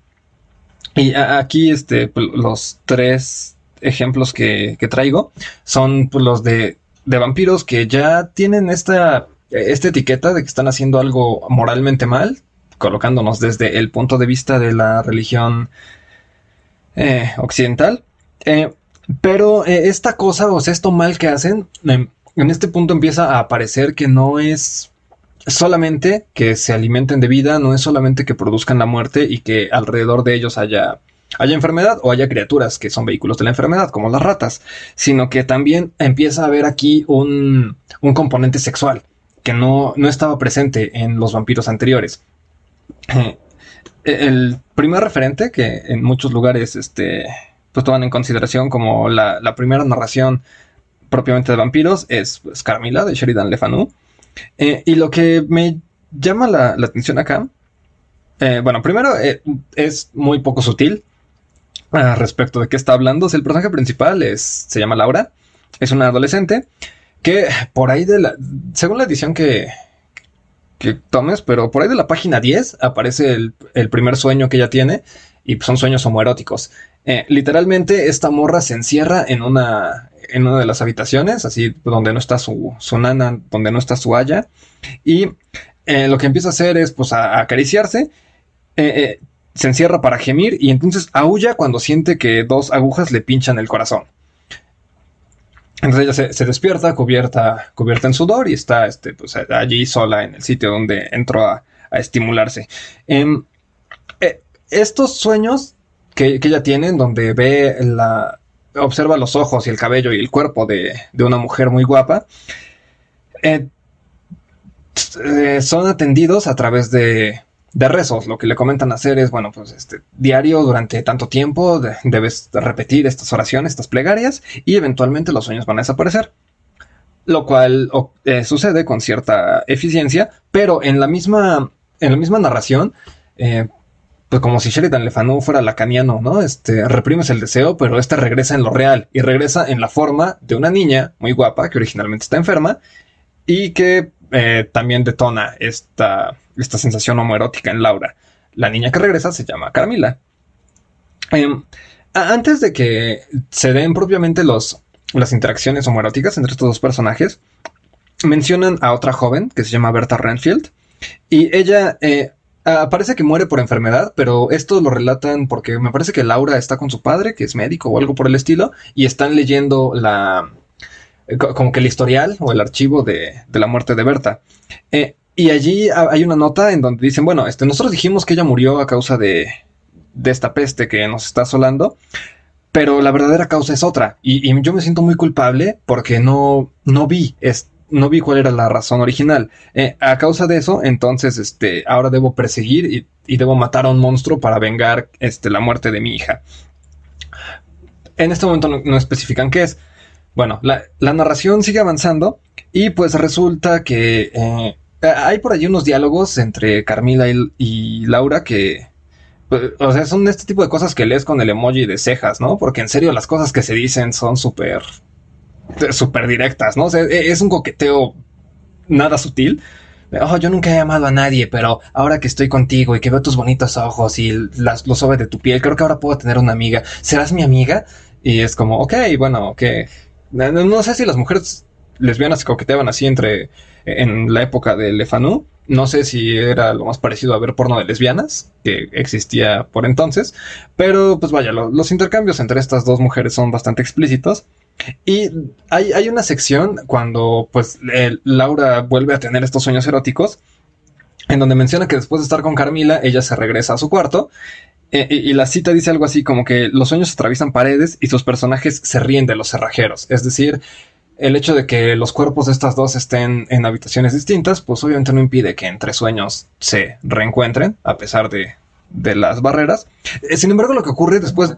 Y aquí este, pues, los tres ejemplos que, traigo son pues, los de, de vampiros que ya tienen esta esta etiqueta de que están haciendo algo moralmente mal, colocándonos desde el punto de vista de la religión eh, occidental. Eh, pero eh, esta cosa, o sea, esto mal que hacen, en este punto empieza a aparecer que no es solamente que se alimenten de vida, no es solamente que produzcan la muerte y que alrededor de ellos haya, haya enfermedad o haya criaturas que son vehículos de la enfermedad, como las ratas, sino que también empieza a haber aquí un, un componente sexual que no, estaba presente en los vampiros anteriores. Eh, el primer referente que en muchos lugares este, pues toman en consideración como la, primera narración propiamente de vampiros es, pues, Carmila de Sheridan Le Fanu. Eh, y lo que me llama la, atención acá, eh, bueno, primero es muy poco sutil respecto de qué está hablando. el personaje principal es, se llama Laura, es una adolescente que por ahí de la, según la edición que, que tomes, pero por ahí de la página 10 aparece el, primer sueño que ella tiene y son sueños homoeróticos. Eh, literalmente esta morra se encierra en una, en una de las habitaciones, así donde no está su, su nana, donde no está su haya, y eh, lo que empieza a hacer es pues a, acariciarse, eh, se encierra para gemir y entonces aúlla cuando siente que dos agujas le pinchan el corazón. Entonces ella se, despierta cubierta, cubierta en sudor y está este, pues, allí sola en el sitio donde entró a, estimularse. Em, eh, estos sueños que, ella tiene, donde ve la. Observa los ojos y el cabello y el cuerpo de, una mujer muy guapa. Eh, eh, son atendidos a través de, de rezos. Lo que le comentan hacer es, bueno, pues este diario durante tanto tiempo debes repetir estas oraciones, estas plegarias y eventualmente los sueños van a desaparecer. Lo cual eh, sucede con cierta eficiencia, pero en la misma, en la misma narración, eh, pues como si Sheridan Lefanu fuera lacaniano, ¿no? Este, reprimes el deseo, pero este regresa en lo real y regresa en la forma de una niña muy guapa que originalmente está enferma y que eh, también detona esta, esta sensación homoerótica en Laura. La niña que regresa se llama Carmila. Em, antes de que se den propiamente los, las interacciones homoeróticas entre estos dos personajes, mencionan a otra joven que se llama Berta Renfield y ella eh, parece que muere por enfermedad, pero esto lo relatan porque me parece que Laura está con su padre, que es médico o algo por el estilo, y están leyendo la eh, como que el historial o el archivo de, la muerte de Berta. Eh, y allí hay una nota en donde dicen, bueno, este, nosotros dijimos que ella murió a causa de, de esta peste que nos está asolando, pero la verdadera causa es otra. Y, y, yo me siento muy culpable porque no, no vi este no vi cuál era la razón original. Eh, a causa de eso, entonces, este, ahora debo perseguir y, debo matar a un monstruo para vengar este, la muerte de mi hija. En este momento no, especifican qué es. Bueno, la, narración sigue avanzando y pues resulta que eh, hay por allí unos diálogos entre Carmila y, Laura que, pues, o sea, son este tipo de cosas que lees con el emoji de cejas, ¿no? Porque en serio las cosas que se dicen son súper súper directas, ¿no? E, es un coqueteo nada sutil. Oh, yo nunca he amado a nadie, pero ahora que estoy contigo y que veo tus bonitos ojos y las, los ojos de tu piel, creo que ahora puedo tener una amiga. ¿Serás mi amiga? Y es como, ok, bueno, que no, sé si las mujeres lesbianas coqueteaban así entre en la época de Lefanu. No sé si era lo más parecido a ver porno de lesbianas que existía por entonces, pero pues vaya, los intercambios entre estas dos mujeres son bastante explícitos. Y hay, una sección cuando pues Laura vuelve a tener estos sueños eróticos, en donde menciona que después de estar con Carmila, ella se regresa a su cuarto. Eh, y, la cita dice algo así como que los sueños atraviesan paredes y sus personajes se ríen de los cerrajeros. Es decir, el hecho de que los cuerpos de estas dos estén en habitaciones distintas, pues obviamente no impide que entre sueños se reencuentren, a pesar de, las barreras. Eh, sin embargo, lo que ocurre después...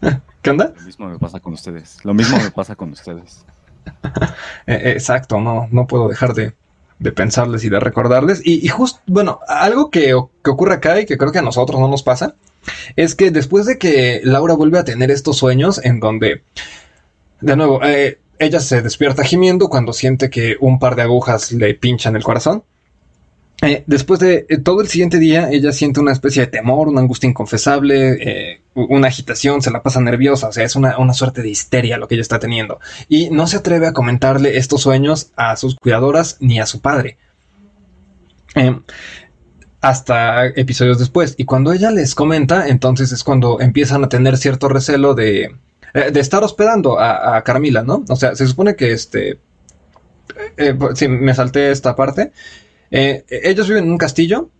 ¿Qué onda? Lo mismo me pasa con ustedes. Lo mismo me pasa con ustedes. Eh, exacto, no, no puedo dejar de, pensarles y de recordarles. Y, justo, bueno, algo que, ocurre acá y que creo que a nosotros no nos pasa, es que después de que Laura vuelve a tener estos sueños en donde, de nuevo, eh, ella se despierta gimiendo cuando siente que un par de agujas le pinchan el corazón. Eh, después de eh, todo el siguiente día, ella siente una especie de temor, una angustia inconfesable, eh, una agitación, se la pasa nerviosa, o sea, es una, suerte de histeria lo que ella está teniendo. Y no se atreve a comentarle estos sueños a sus cuidadoras ni a su padre. hasta episodios después. Y cuando ella les comenta, entonces es cuando empiezan a tener cierto recelo de, de estar hospedando a, Carmila, ¿no? O sea, se supone que este... sí, me salté esta parte. Eh, ellos viven en un castillo.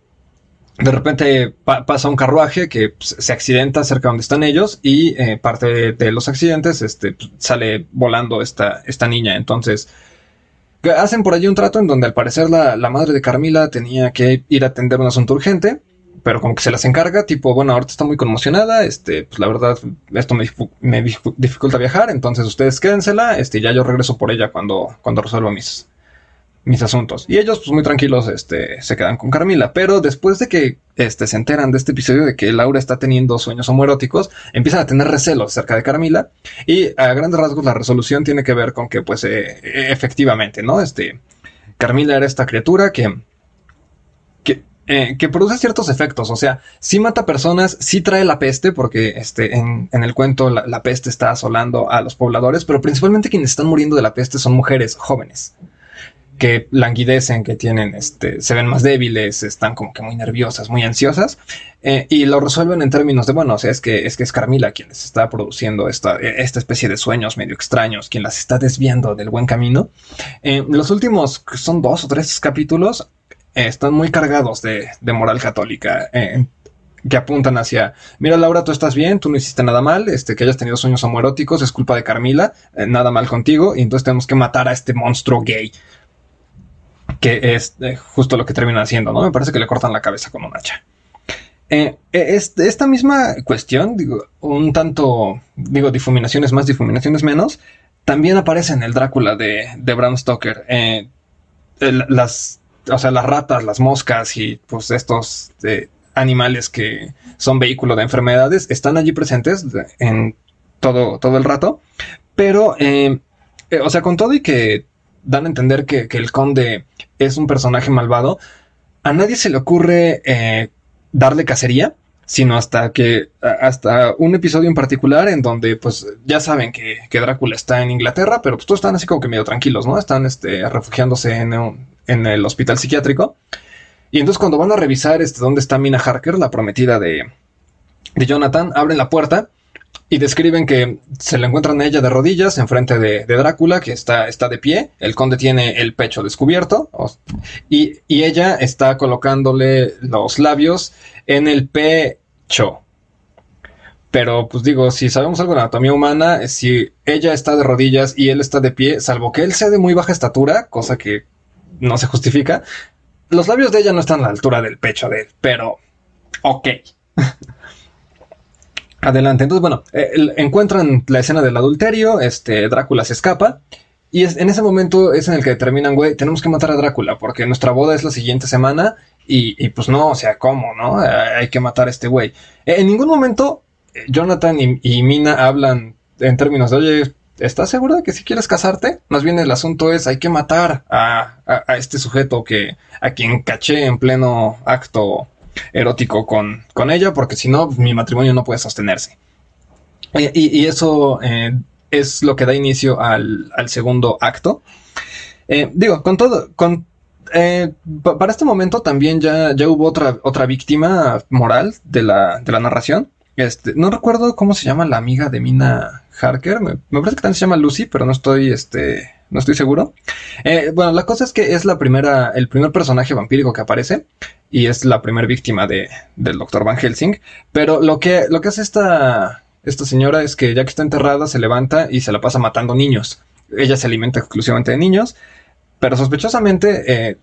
De repente pasa un carruaje que pues, se accidenta cerca donde están ellos y eh, parte de, los accidentes este, pues, sale volando esta, esta niña. Entonces hacen por allí un trato en donde al parecer la, madre de Carmila tenía que ir a atender un asunto urgente, pero como que se las encarga, tipo, bueno, ahorita está muy conmocionada, este, pues la verdad, esto me, me dificulta viajar, entonces ustedes quédensela, este, ya yo regreso por ella cuando, cuando resuelva mis, mis asuntos. Y ellos, pues muy tranquilos, este, se quedan con Carmila. Pero después de que este, se enteran de este episodio de que Laura está teniendo sueños homoeróticos, empiezan a tener recelos cerca de Carmila. Y a grandes rasgos la resolución tiene que ver con que, pues, eh, efectivamente, ¿no? Este, Carmila era esta criatura que, eh, que produce ciertos efectos. O sea, sí mata personas, sí trae la peste, porque este, en, en el cuento la, la peste está asolando a los pobladores, pero principalmente quienes están muriendo de la peste son mujeres jóvenes que languidecen, que tienen, este, se ven más débiles, están como que muy nerviosas, muy ansiosas, eh, y lo resuelven en términos de, bueno, o sea, es que es, que es Carmila quien les está produciendo esta, esta especie de sueños medio extraños, quien las está desviando del buen camino. Eh, los últimos, son dos o tres capítulos, eh, están muy cargados de, de moral católica, que apuntan hacia, mira Laura, tú estás bien, tú no hiciste nada mal, este, que hayas tenido sueños homoeróticos, es culpa de Carmila, nada mal contigo, y entonces tenemos que matar a este monstruo gay que es eh, justo lo que terminan haciendo, ¿no? Me parece que le cortan la cabeza con un hacha. Eh, eh, esta misma cuestión, digo, un tanto, digo, difuminaciones más, difuminaciones menos, también aparece en el Drácula de, de Bram Stoker. las, o sea, las ratas, las moscas y pues estos animales que son vehículo de enfermedades están allí presentes en todo, todo el rato, pero, o sea, con todo y que dan a entender que, el conde es un personaje malvado, a nadie se le ocurre eh, darle cacería, sino hasta que, hasta un episodio en particular en donde, pues, ya saben que, Drácula está en Inglaterra, pero pues todos están así como que medio tranquilos, ¿no? Están, este, refugiándose en, en el hospital psiquiátrico. Y entonces cuando van a revisar, este, dónde está Mina Harker, la prometida de, de Jonathan, abren la puerta y describen que se le encuentran a ella de rodillas enfrente de, de Drácula, que está, está de pie. El conde tiene el pecho descubierto y, y, ella está colocándole los labios en el pecho. Pero, pues digo, si sabemos algo de anatomía humana, si ella está de rodillas y él está de pie, salvo que él sea de muy baja estatura, cosa que no se justifica, los labios de ella no están a la altura del pecho de él, pero ok. Adelante. Entonces, bueno, eh, encuentran la escena del adulterio, este, Drácula se escapa. Y es, en ese momento es en el que determinan, güey, tenemos que matar a Drácula porque nuestra boda es la siguiente semana y, pues no, o sea, ¿cómo, no? Eh, hay que matar a este güey. Eh, en ningún momento Jonathan y, Mina hablan en términos de, oye, ¿estás segura de que si quieres casarte? Más bien el asunto es, hay que matar a, a este sujeto que, a quien caché en pleno acto erótico con, con ella, porque si no, mi matrimonio no puede sostenerse. Y, eso eh, es lo que da inicio al, segundo acto. Eh, digo, con todo, con eh, para este momento también ya, ya hubo otra, otra víctima moral de la, de la narración. Este, no recuerdo cómo se llama la amiga de Mina Harker. Me, me, parece que también se llama Lucy, pero no estoy, este, no estoy seguro. Bueno, la cosa es que es la primera, el primer personaje vampírico que aparece y es la primera víctima de, del Dr. Van Helsing. Pero lo que, lo que hace esta, esta señora es que ya que está enterrada se levanta y se la pasa matando niños. Ella se alimenta exclusivamente de niños, pero sospechosamente eh,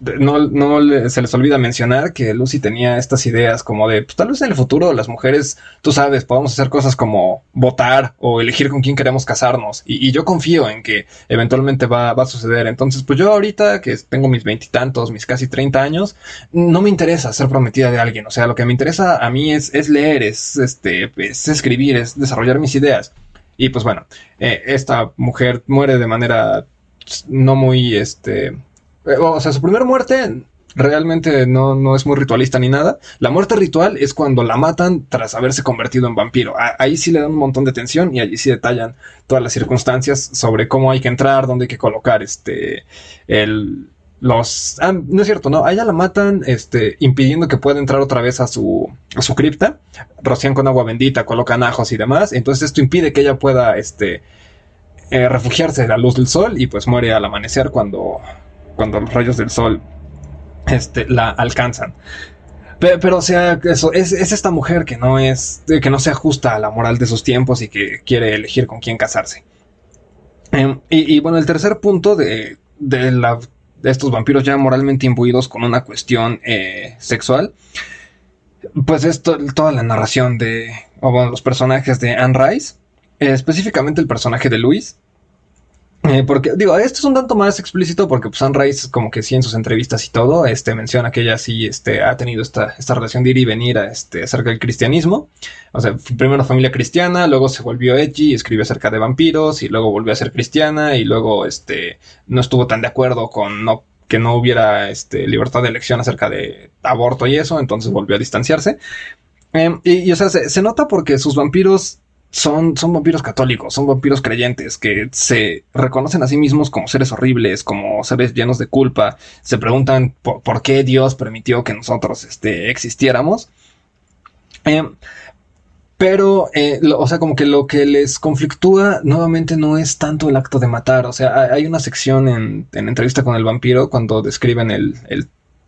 no, no se les olvida mencionar que Lucy tenía estas ideas como de, pues tal vez en el futuro las mujeres, tú sabes, podamos hacer cosas como votar o elegir con quién queremos casarnos. Y, yo confío en que eventualmente va, a suceder. Entonces, pues yo ahorita que tengo mis veintitantos, mis casi treinta años, no me interesa ser prometida de alguien. O sea, lo que me interesa a mí es, es leer, es, este, es escribir, es desarrollar mis ideas. Y pues bueno, eh, esta mujer muere de manera no muy, este, o sea, su primera muerte realmente no, no, es muy ritualista ni nada. La muerte ritual es cuando la matan tras haberse convertido en vampiro. ahí sí le dan un montón de tensión y allí sí detallan todas las circunstancias sobre cómo hay que entrar, dónde hay que colocar este el los ah, no es cierto, no, a ella la matan este impidiendo que pueda entrar otra vez a su a su cripta, rocian con agua bendita, colocan ajos y demás, entonces esto impide que ella pueda este eh, refugiarse de la luz del sol y pues muere al amanecer cuando cuando los rayos del sol este, la alcanzan. Pero, o sea, eso, es, esta mujer que no es, que no se ajusta a la moral de sus tiempos y que quiere elegir con quién casarse. Em, y, bueno, el tercer punto de, de, estos vampiros ya moralmente imbuidos con una cuestión eh, sexual, pues es toda la narración de, o bueno, los personajes de Anne Rice, específicamente el personaje de Luis, eh, porque, digo, esto es un tanto más explícito porque pues, Rice, como que sí en sus entrevistas y todo, este, menciona que ella sí este, ha tenido esta, esta relación de ir y venir a, este, acerca del cristianismo. O sea, primero familia cristiana, luego se volvió edgy, escribió acerca de vampiros y luego volvió a ser cristiana y luego este, no estuvo tan de acuerdo con no, que no hubiera este, libertad de elección acerca de aborto y eso, entonces volvió a distanciarse. Em, y, o sea, se, se nota porque sus vampiros son, son vampiros católicos, son vampiros creyentes que se reconocen a sí mismos como seres horribles, como seres llenos de culpa, se preguntan por, qué Dios permitió que nosotros este, existiéramos. Eh, pero, eh, o sea, como que lo que les conflictúa nuevamente no es tanto el acto de matar. O sea, hay una sección en, en entrevista con el vampiro cuando describen el,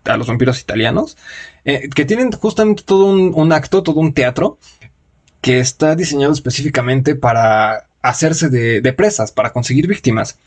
a los vampiros italianos, eh, que tienen justamente todo un, un, acto, todo un teatro, que está diseñado específicamente para hacerse de, presas, para conseguir víctimas.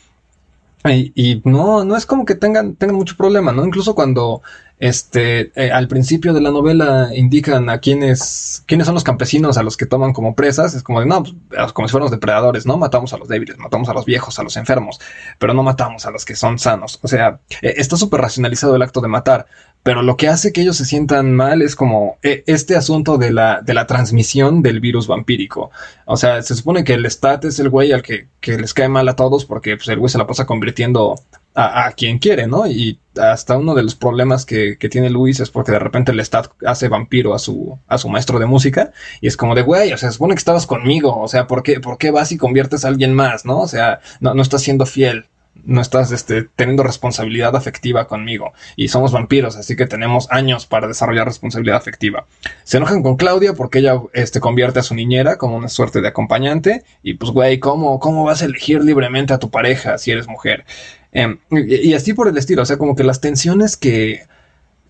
Y, no, no es como que tengan, tengan mucho problema, ¿no? Incluso cuando este, eh, al principio de la novela indican a quiénes, quiénes son los campesinos a los que toman como presas, es como de, no, pues, como si fuéramos depredadores, ¿no? Matamos a los débiles, matamos a los viejos, a los enfermos, pero no matamos a los que son sanos. O sea, eh, está súper racionalizado el acto de matar, pero lo que hace que ellos se sientan mal es como eh, este asunto de la, de la transmisión del virus vampírico. O sea, se supone que el stat es el güey al que, les cae mal a todos porque pues, el güey se la pasa convirtiendo a, quien quiere, ¿no? Y hasta uno de los problemas que, tiene Luis es porque de repente el Stat hace vampiro a su, a su maestro de música y es como de, güey, o sea, se supone que estabas conmigo, o sea, ¿por qué, ¿por qué vas y conviertes a alguien más, ¿no? O sea, no, no estás siendo fiel no estás este, teniendo responsabilidad afectiva conmigo. Y somos vampiros, así que tenemos años para desarrollar responsabilidad afectiva. Se enojan con Claudia porque ella este, convierte a su niñera como una suerte de acompañante. Y pues, güey, ¿cómo, ¿cómo vas a elegir libremente a tu pareja si eres mujer? Em, y, así por el estilo, o sea, como que las tensiones que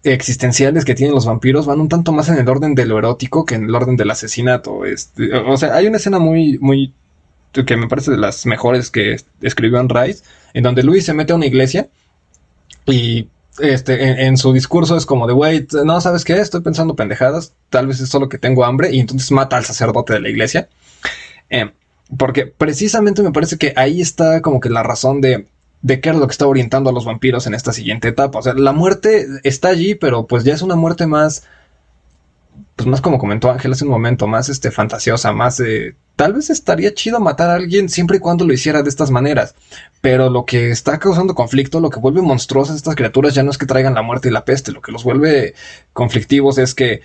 existenciales que tienen los vampiros van un tanto más en el orden de lo erótico que en el orden del asesinato. Este, o sea, hay una escena muy, muy que me parece de las mejores que escribió en Rice, en donde Luis se mete a una iglesia y este, en, su discurso es como de, wait, no, ¿sabes qué? Estoy pensando pendejadas, tal vez es solo que tengo hambre y entonces mata al sacerdote de la iglesia. Eh, porque precisamente me parece que ahí está como que la razón de, de qué es lo que está orientando a los vampiros en esta siguiente etapa. O sea, la muerte está allí, pero pues ya es una muerte más pues más como comentó Ángel hace un momento, más este, fantasiosa, más eh, tal vez estaría chido matar a alguien siempre y cuando lo hiciera de estas maneras. Pero lo que está causando conflicto, lo que vuelve monstruosas estas criaturas ya no es que traigan la muerte y la peste, lo que los vuelve conflictivos es que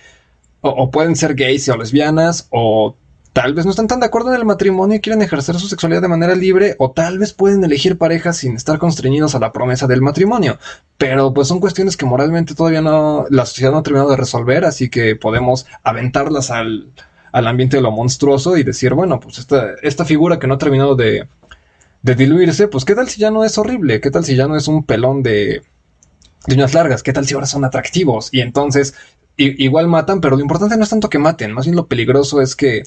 o pueden ser gays o lesbianas, o tal vez no están tan de acuerdo en el matrimonio y quieren ejercer su sexualidad de manera libre, o tal vez pueden elegir parejas sin estar constreñidos a la promesa del matrimonio. Pero pues son cuestiones que moralmente todavía no, la sociedad no ha terminado de resolver, así que podemos aventarlas al, al ambiente de lo monstruoso y decir, bueno, pues esta, esta figura que no ha terminado de, de diluirse, pues qué tal si ya no es horrible, qué tal si ya no es un pelón de, de uñas largas, qué tal si ahora son atractivos y entonces igual matan, pero lo importante no es tanto que maten, más bien lo peligroso es que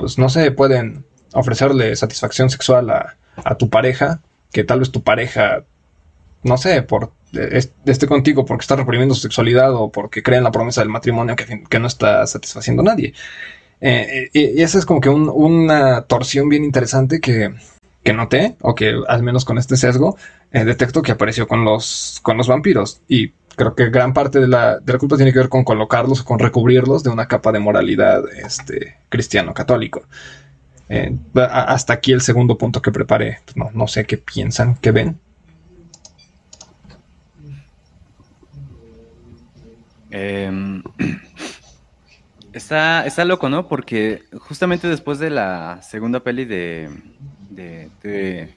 pues no se pueden ofrecerle satisfacción sexual a, tu pareja, que tal vez tu pareja, no sé, por esté contigo porque está reprimiendo su sexualidad o porque cree en la promesa del matrimonio que, no está satisfaciendo a nadie. Eh, y, esa es como que una torsión bien interesante que, que, noté, o que al menos con este sesgo, eh, detecto que apareció con los, con los vampiros. Y creo que gran parte de la, de la, culpa tiene que ver con colocarlos con recubrirlos de una capa de moralidad este, cristiano-católico. Eh, hasta aquí el segundo punto que preparé. Pues no, no sé qué piensan, qué ven. Em, está, está loco, ¿no? Porque justamente después de la segunda peli de, de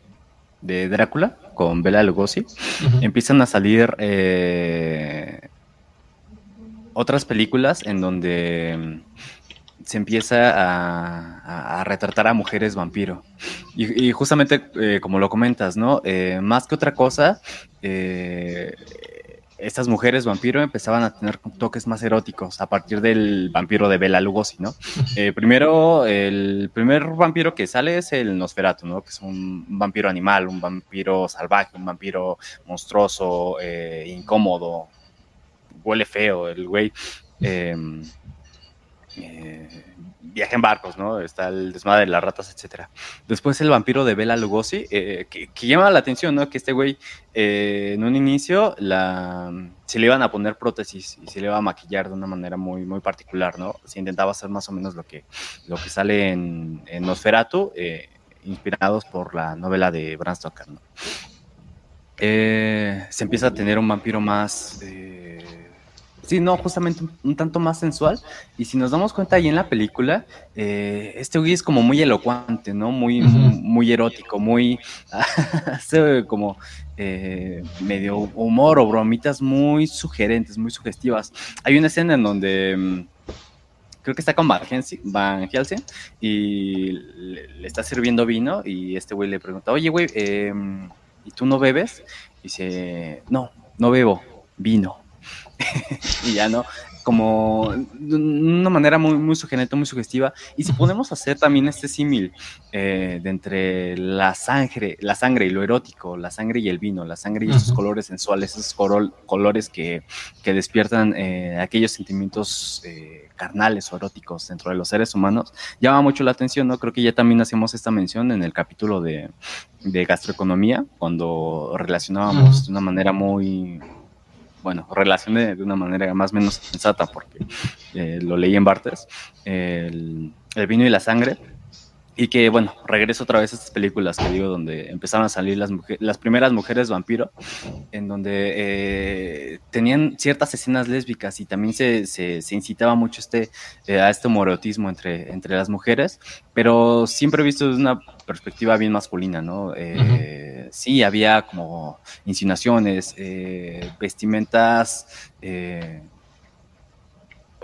Drácula, con Bela Lugosi, empiezan a salir eh, otras películas en donde mm, se empieza a, retratar a mujeres vampiro. Y, justamente eh, como lo comentas, ¿no? Eh, más que otra cosa, estas mujeres vampiro empezaban a tener toques más eróticos a partir del vampiro de Bela Lugosi, ¿no? Eh, primero, el primer vampiro que sale es el Nosferatu, ¿no? Que es un vampiro animal, un vampiro salvaje, un vampiro monstruoso, eh, incómodo, huele feo el güey. Em, eh, viaja en barcos, ¿no? Está el desmadre de las ratas, etcétera. Después el vampiro de Bela Lugosi, eh, que, llama la atención, ¿no? Que este güey, eh, en un inicio, la, se le iban a poner prótesis y se le iba a maquillar de una manera muy, muy particular, ¿no? Se intentaba hacer más o menos lo que, lo que sale en, en Nosferatu, eh, inspirados por la novela de Bram Stoker, ¿no? se empieza a tener un vampiro más Sí, no, justamente un, tanto más sensual. Y si nos damos cuenta ahí en la película, eh, este güey es como muy elocuente, ¿no? Muy, muy, erótico, muy. como eh, medio humor o bromitas muy sugerentes, muy sugestivas. Hay una escena en donde. Mm, creo que está con Van, Helsing y le, está sirviendo vino y este güey le pregunta, oye, güey, em, ¿y tú no bebes? Y dice, no, no bebo, vino. y ya no, como de una manera muy, muy sugerente, muy sugestiva. Y si podemos hacer también este símil eh, de entre la sangre, la sangre y lo erótico, la sangre y el vino, la sangre y esos colores sensuales, esos colores que, que despiertan eh, aquellos sentimientos eh, carnales o eróticos dentro de los seres humanos, llama mucho la atención, ¿no? Creo que ya también hacemos esta mención en el capítulo de, de gastroeconomía, cuando relacionábamos de una manera muy bueno, relacioné de una manera más o menos sensata, porque eh, lo leí en Bartes, el, vino y la sangre y que, bueno, regreso otra vez a estas películas que digo, donde empezaron a salir las, las primeras mujeres vampiro, en donde eh, tenían ciertas escenas lésbicas y también se, se, incitaba mucho este, eh, a este morotismo entre, entre las mujeres, pero siempre visto desde una perspectiva bien masculina, ¿no? Eh, sí, había como insinuaciones, vestimentas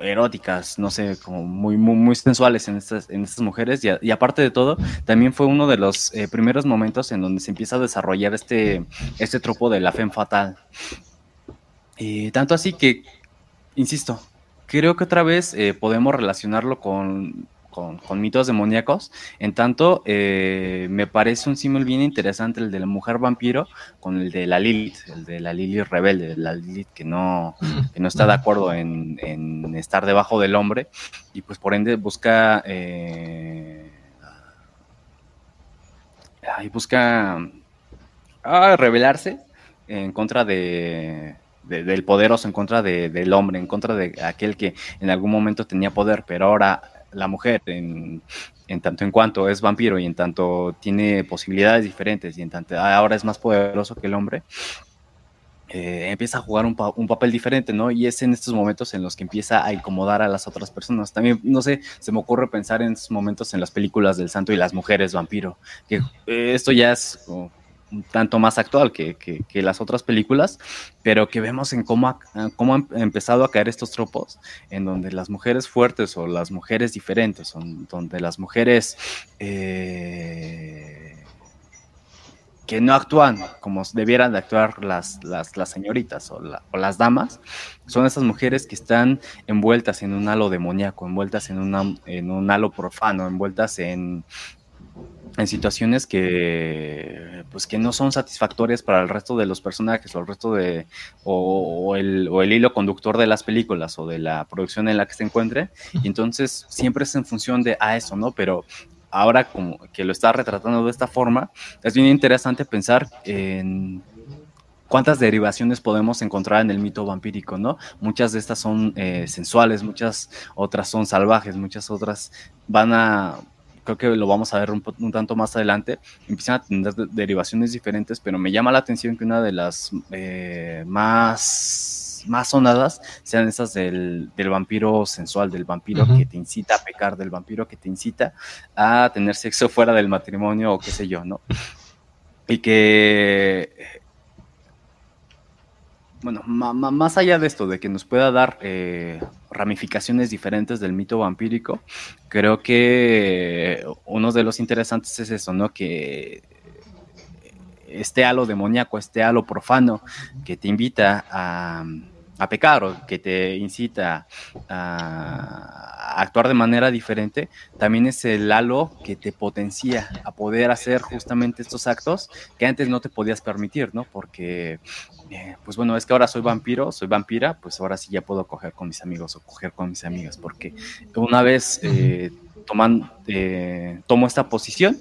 eróticas, no sé, como muy, muy, muy sensuales en estas, en estas mujeres. Y, aparte de todo, también fue uno de los eh, primeros momentos en donde se empieza a desarrollar este, este tropo de la femme fatal. Y tanto así que, insisto, creo que otra vez eh, podemos relacionarlo con con, mitos demoníacos. En tanto, eh, me parece un símbolo bien interesante el de la mujer vampiro con el de la Lilith, el de la Lilith rebelde, la Lilith que no, no está de acuerdo en, estar debajo del hombre y pues por ende busca... Eh, busca ah, rebelarse en contra de, del poderoso, en contra del hombre, en contra de aquel que en algún momento tenía poder, pero ahora la mujer en, tanto en cuanto es vampiro y en tanto tiene posibilidades diferentes y en tanto ahora es más poderoso que el hombre, eh, empieza a jugar un, papel diferente, ¿no? Y es en estos momentos en los que empieza a incomodar a las otras personas. También, no sé, se me ocurre pensar en estos momentos en las películas del santo y las mujeres vampiro, que eh, esto ya es tanto más actual que, las otras películas, pero que vemos en cómo, cómo han empezado a caer estos tropos, en donde las mujeres fuertes o las mujeres diferentes, son, donde las mujeres eh, que no actúan como debieran de actuar las, las, señoritas o, las damas, son esas mujeres que están envueltas en un halo demoníaco, envueltas en, en un halo profano, envueltas en en situaciones que pues que no son satisfactorias para el resto de los personajes o el resto de o, el, o, el, hilo conductor de las películas o de la producción en la que se encuentre. Y entonces siempre es en función de a eso no pero ahora como que lo está retratando de esta forma es bien interesante pensar en cuántas derivaciones podemos encontrar en el mito vampírico, ¿no? Muchas de estas son eh, sensuales, muchas otras son salvajes, muchas otras van a creo que lo vamos a ver un, tanto más adelante, empiezan a tener derivaciones diferentes, pero me llama la atención que una de las eh, más, más sonadas sean esas del, vampiro sensual, del vampiro que te incita a pecar, del vampiro que te incita a tener sexo fuera del matrimonio o qué sé yo, ¿no? Y que bueno, más allá de esto, de que nos pueda dar eh, ramificaciones diferentes del mito vampírico, creo que uno de los interesantes es eso, ¿no? Que este halo demoníaco, este halo profano que te invita a, a pecar o que te incita a actuar de manera diferente, también es el halo que te potencia a poder hacer justamente estos actos que antes no te podías permitir, ¿no? Porque eh, pues bueno, es que ahora soy vampiro, soy vampira, pues ahora sí ya puedo coger con mis amigos o coger con mis amigas, porque una vez eh, toman, eh, tomo esta posición,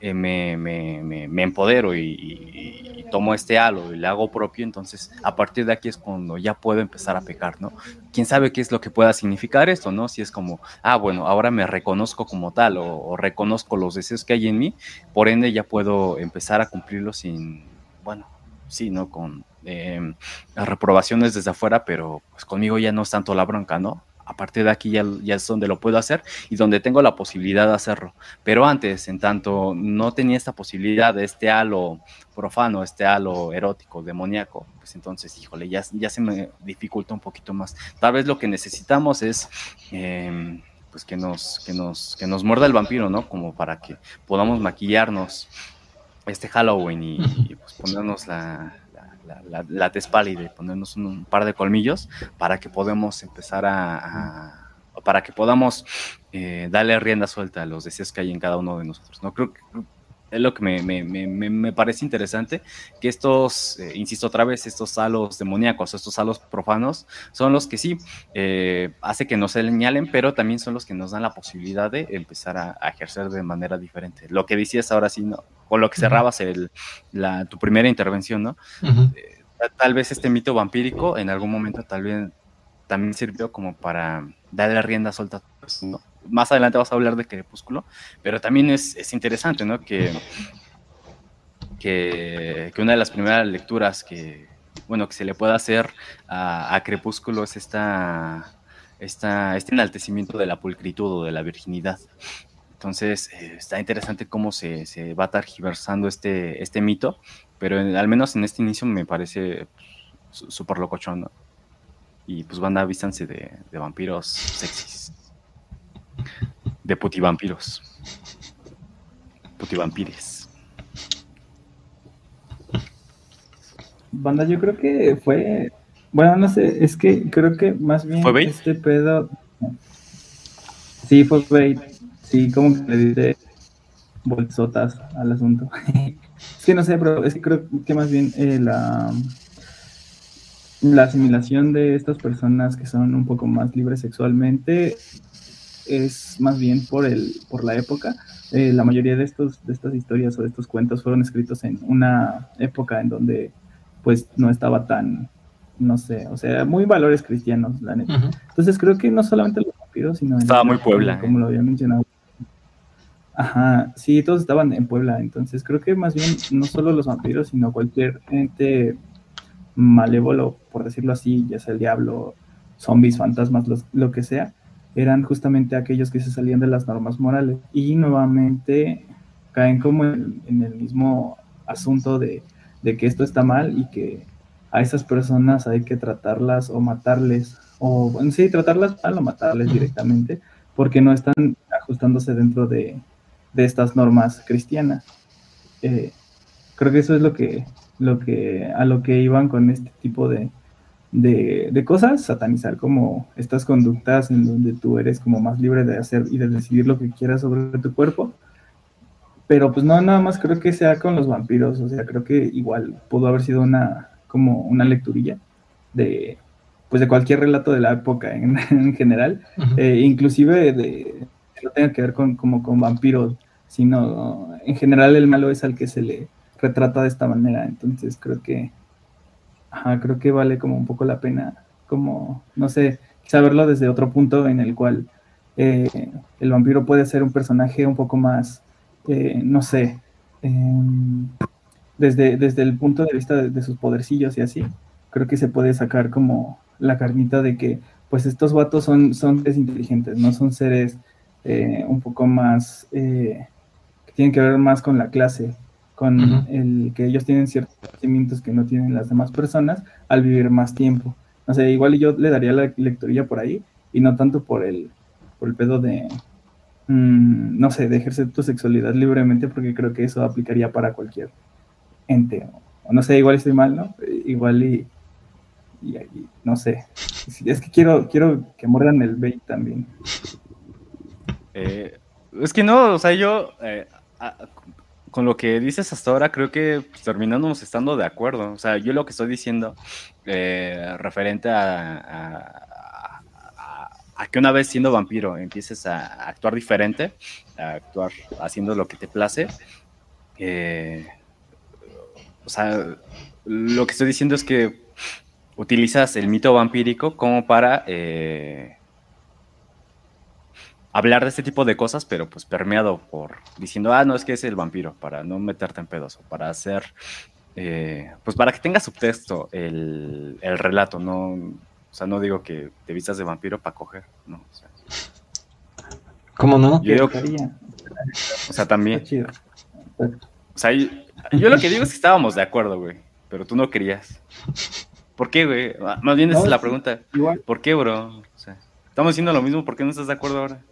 me, me, empodero y, tomo este halo y le hago propio, entonces a partir de aquí es cuando ya puedo empezar a pecar, ¿no? ¿Quién sabe qué es lo que pueda significar esto, ¿no? Si es como, ah, bueno, ahora me reconozco como tal o reconozco los deseos que hay en mí, por ende ya puedo empezar a cumplirlos sin, bueno, sí, ¿no? Con las reprobaciones desde afuera, pero pues conmigo ya no es tanto la bronca, ¿no? A partir de aquí ya, ya, es donde lo puedo hacer y donde tengo la posibilidad de hacerlo. Pero antes, en tanto no tenía esta posibilidad de este halo profano, este halo erótico, demoníaco, pues entonces, híjole, ya, ya se me dificulta un poquito más. Tal vez lo que necesitamos es... Em, pues que nos, que nos, que nos muerda el vampiro, ¿no? Como para que podamos maquillarnos este Halloween y, pues, ponernos la, la, la, y ponernos un, par de colmillos para que podamos empezar a, para que podamos eh, darle rienda suelta a los deseos que hay en cada uno de nosotros. No creo que es lo que me, me, me, me parece interesante, que estos, eh, insisto otra vez, estos halos demoníacos, estos halos profanos, son los que sí eh, hace que nos señalen, pero también son los que nos dan la posibilidad de empezar a, ejercer de manera diferente. Lo que decías ahora sí, ¿no? con lo que cerrabas el, la, tu primera intervención, ¿no? Eh, tal vez este mito vampírico en algún momento tal vez también sirvió como para darle rienda suelta pues, más adelante vas a hablar de Crepúsculo, pero también es, interesante, ¿no? Que, que, una de las primeras lecturas que, bueno, que se le pueda hacer a, Crepúsculo es esta, esta, este enaltecimiento de la pulcritud o de la virginidad. Entonces, eh, está interesante cómo se, se, va targiversando este, este mito, pero al menos en este inicio me parece súper locochón, ¿no? Y pues banda, vístanse de, de vampiros sexys. De putivampiros. Putivampires. Banda, yo creo que fue. Bueno, no sé, es que creo que más bien ¿Fue este pedo. Sí, fue bait. Sí, como que le dice bolsotas al asunto. es que no sé, pero es que creo que más bien eh, la la asimilación de estas personas que son un poco más libres sexualmente es más bien por el por la época. Eh, la mayoría de estos de estas historias o de estos cuentos fueron escritos en una época en donde pues no estaba tan no sé, o sea, muy valores cristianos, la neta. Entonces creo que no solamente los vampiros, sino estaba muy Puebla, como lo había mencionado. Ajá, sí, todos estaban en Puebla, entonces creo que más bien no solo los vampiros, sino cualquier ente malévolo, por decirlo así, ya sea el diablo, zombies, fantasmas, lo que sea, eran justamente aquellos que se salían de las normas morales y nuevamente caen como en, el mismo asunto de, que esto está mal y que a esas personas hay que tratarlas o matarles, o sí, tratarlas mal o matarles directamente, porque no están ajustándose dentro de, estas normas cristianas. Eh, creo que eso es lo que lo que, a lo que iban con este tipo de, de, cosas, satanizar como estas conductas en donde tú eres como más libre de hacer y de decidir lo que quieras sobre tu cuerpo. Pero pues no, nada más creo que sea con los vampiros, o sea, creo que igual pudo haber sido una, como una lecturilla de, pues de cualquier relato de la época en, general, eh, inclusive de, no tenga que ver con, como con vampiros, sino en general el malo es al que se le retrata de esta manera. Entonces creo que, creo que vale como un poco la pena, como, no sé, saberlo desde otro punto en el cual eh, el vampiro puede ser un personaje un poco más, eh, no sé, em, desde, desde el punto de vista de, sus podercillos y así, creo que se puede sacar como la carnita de que, pues estos vatos son, son seres inteligentes, no son seres eh, un poco más, que tienen que ver más con la clase, con el que ellos tienen ciertos sentimientos que no tienen las demás personas al vivir más tiempo. O sea, igual yo le daría la lectoría por ahí y no tanto por el, por el pedo de, mm, no sé, de ejercer tu sexualidad libremente porque creo que eso aplicaría para cualquier ente. O no sé, igual estoy mal, ¿no? Igual y, y, no sé. Es que quiero, quiero que muerdan el bait también. Eh, es que no, o sea, yo eh, con lo que dices hasta ahora, creo que terminamos estando de acuerdo. O sea, yo lo que estoy diciendo eh, referente a, que una vez siendo vampiro empieces a, actuar diferente, a actuar haciendo lo que te place. Eh, o sea, lo que estoy diciendo es que utilizas el mito vampírico como para eh, hablar de este tipo de cosas, pero pues permeado por diciendo, ah, no, es que es el vampiro, para no meterte en pedos, o para hacer, eh, pues para que tenga subtexto el, el, relato, no, o sea, no digo que te vistas de vampiro para coger, no, o sea. ¿Cómo no? Yo digo, o sea, también. O sea, yo, lo que digo es que estábamos de acuerdo, güey, pero tú no querías. ¿Por qué, güey? Más bien esa es la pregunta. ¿Por qué, bro? O sea, estamos diciendo lo mismo, ¿por qué no estás de acuerdo ahora?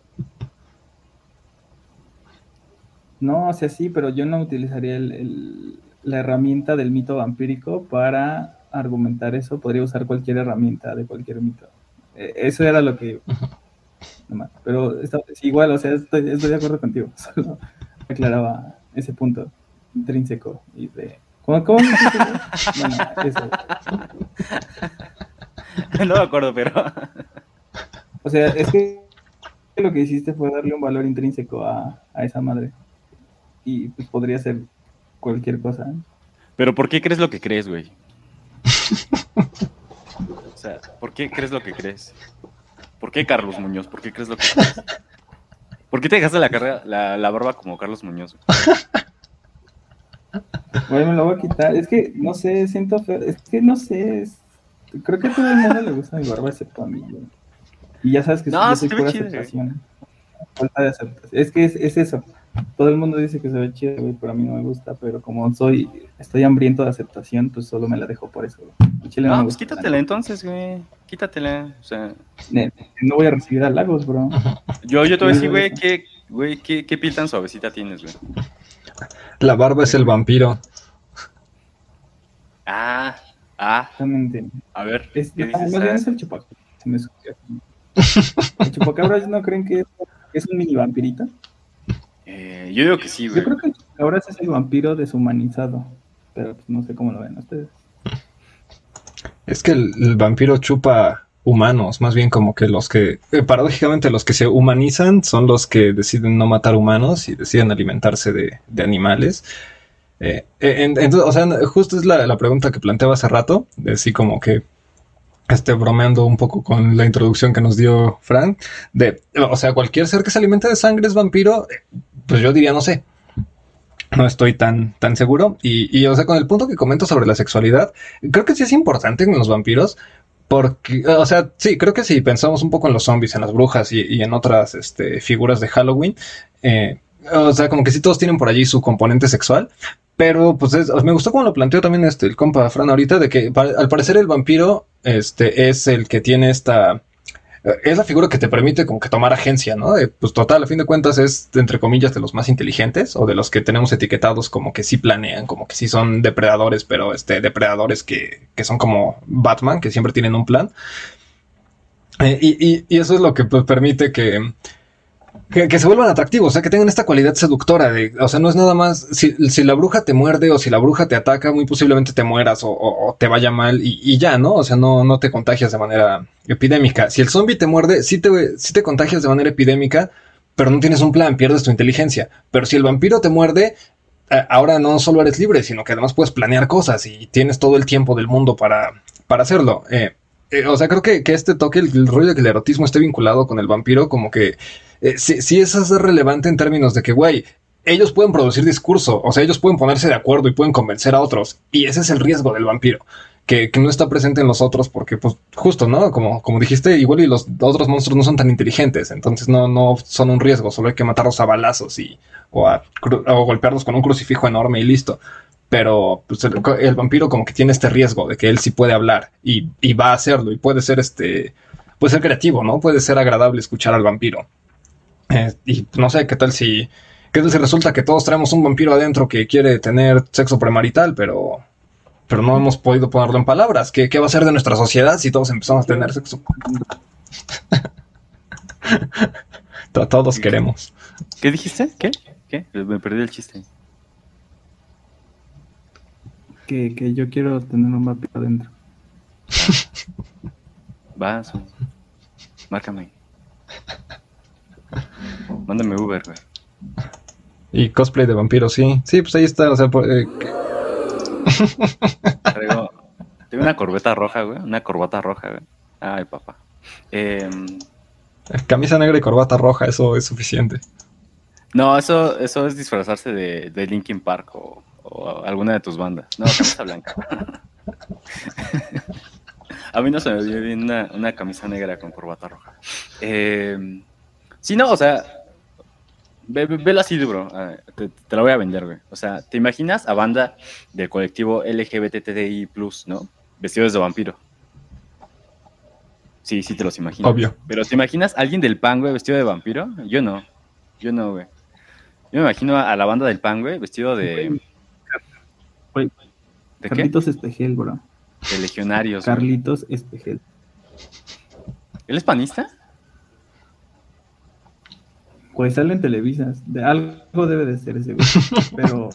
No, o sea, sí, pero yo no utilizaría el, la herramienta del mito vampírico para argumentar eso. Podría usar cualquier herramienta de cualquier mito. E, eso era lo que... Pero igual, o sea, estoy, de acuerdo contigo. Solo aclaraba ese punto intrínseco y de... ¿Cómo, cómo bueno, eso. No me acuerdo, pero... O sea, es que lo que hiciste fue darle un valor intrínseco a, a esa madre y pues podría ser cualquier cosa. Pero ¿por qué crees lo que crees, güey? o sea, ¿por qué crees lo que crees? ¿Por qué Carlos Muñoz? ¿Por qué crees lo que crees? ¿Por qué te dejaste la, carrera, la, la barba como Carlos Muñoz? Güey, me lo voy a quitar. Es que, no sé, siento feo. Es que, no sé. es- Creo que a todo el mundo le gusta mi barba, excepto a mí. güey. Y ya sabes que No, yo soy te ve pura chido, güey. aceptación. Falta de aceptación. Es que es, es eso. Todo el mundo dice que se ve chido, güey, pero a mí no me gusta. Pero como soy, estoy hambriento de aceptación, pues solo me la dejo por eso. güey. Chile No, me pues gusta quítatela entonces, güey. Quítatela. O sea, No voy a recibir halagos, bro. yo, yo te voy a decir, güey, ¿qué, güey, qué, qué piel tan suavecita tienes, güey? La barba es el vampiro. Ah, ah, Exactamente. a ver. Es, ¿qué ah, dices? más bien Ah, es el chupacabra. Se me subió. ¿El chupacabras no creen que es, es un mini vampirito? Eh, yo digo que sí, Yo creo que chupacabras es el vampiro deshumanizado. Pero pues, no sé cómo lo ven ustedes. Es que el, el vampiro chupa humanos, más bien como que los que, eh, paradójicamente, los que se humanizan son los que deciden no matar humanos y deciden alimentarse de, de animales. Eh, eh, en- entonces, o sea, justo es la, la pregunta que planteaba hace rato, de así como que, este, bromeando un poco con la introducción que nos dio Frank, de, o sea, cualquier ser que se alimente de sangre es vampiro, pues yo diría, no sé. No estoy tan, tan seguro. Y, o sea, con el punto que comento sobre la sexualidad, creo que sí es importante en los vampiros, porque, o sea, sí, creo que si pensamos un poco en los zombies, en las brujas y, y en otras este, figuras de Halloween, eh, o sea, como que sí todos tienen por allí su componente sexual, pero pues es- me gustó como lo planteó también este, el compa Fran ahorita, de que al parecer el vampiro este, es el que tiene esta... eh, Es la figura que te permite como que tomar agencia, ¿no? De, pues total, a fin de cuentas es, entre comillas, de los más inteligentes o de los que tenemos etiquetados como que sí planean, como que sí son depredadores, pero este, depredadores que, que son como Batman, que siempre tienen un plan. Eh, y, y- y eso es lo que pues, permite que, que, se vuelvan atractivos, o sea, que tengan esta cualidad seductora de, o sea, no es nada más, si, si la bruja te muerde o si la bruja te ataca, muy posiblemente te mueras o, te vaya mal y, y ya, ¿no? O sea, no, no te contagias de manera epidémica. Si el zombie te muerde, sí te, sí te contagias de manera epidémica, pero no tienes un plan, pierdes tu inteligencia. Pero si el vampiro te muerde, eh, ahora no solo eres libre, sino que además puedes planear cosas y tienes todo el tiempo del mundo para, para hacerlo. Eh, eh, o sea, creo que, que este toque, el, rollo de que el erotismo esté vinculado con el vampiro, como que eh, sí, sí es relevante en términos de que, güey, ellos pueden producir discurso, o sea, ellos pueden ponerse de acuerdo y pueden convencer a otros. Y ese es el riesgo del vampiro, que, que no está presente en los otros porque, pues, justo, ¿no? Como, como dijiste, igual y los otros monstruos no son tan inteligentes, entonces no, no son un riesgo, solo hay que matarlos a balazos y, o, o golpearlos con un crucifijo enorme y listo. Pero pues, el, el vampiro como que tiene este riesgo de que él sí puede hablar y, y va a hacerlo y puede ser este, puede ser creativo, ¿no? Puede ser agradable escuchar al vampiro. Eh, y no sé qué tal si, qué tal si resulta que todos traemos un vampiro adentro que quiere tener sexo premarital, pero, pero no hemos podido ponerlo en palabras. ¿Qué, qué va a ser de nuestra sociedad si todos empezamos a tener sexo? To- todos queremos. ¿Qué dijiste? ¿Qué? ¿Qué? Me perdí el chiste. Que, que yo quiero tener un vampiro adentro. Vas. Márcame. Mándame Uber, güey. Y cosplay de vampiro, sí. Sí, pues ahí está. O sea, por- eh, Traigo, tengo una corbeta roja, güey. Una corbata roja, güey. Ay, papá. Em, camisa negra y corbata roja, eso es suficiente. no, eso, eso es disfrazarse de, de Linkin Park o, o alguna de tus bandas. No, camisa blanca. A mí no se me vio bien una, una camisa negra con corbata roja. Em, sí, no, o sea, ve, ve- velo así, bro. Te, te la voy a vender, güey. O sea, ¿te imaginas a banda del colectivo LGBTTI+, ¿no? Vestidos de vampiro. Sí, sí te los imaginas. Obvio. Pero ¿te imaginas a alguien del pan, güey, vestido de vampiro? Yo no. Yo no, güey. Yo me imagino a la banda del pan, güey, vestido de... ¿De qué? Carlitos Espejel, bro. De legionarios. Carlitos Espejel. ¿Él es panista? Pues sale en televisas. De algo debe de ser ese, güey. Pero.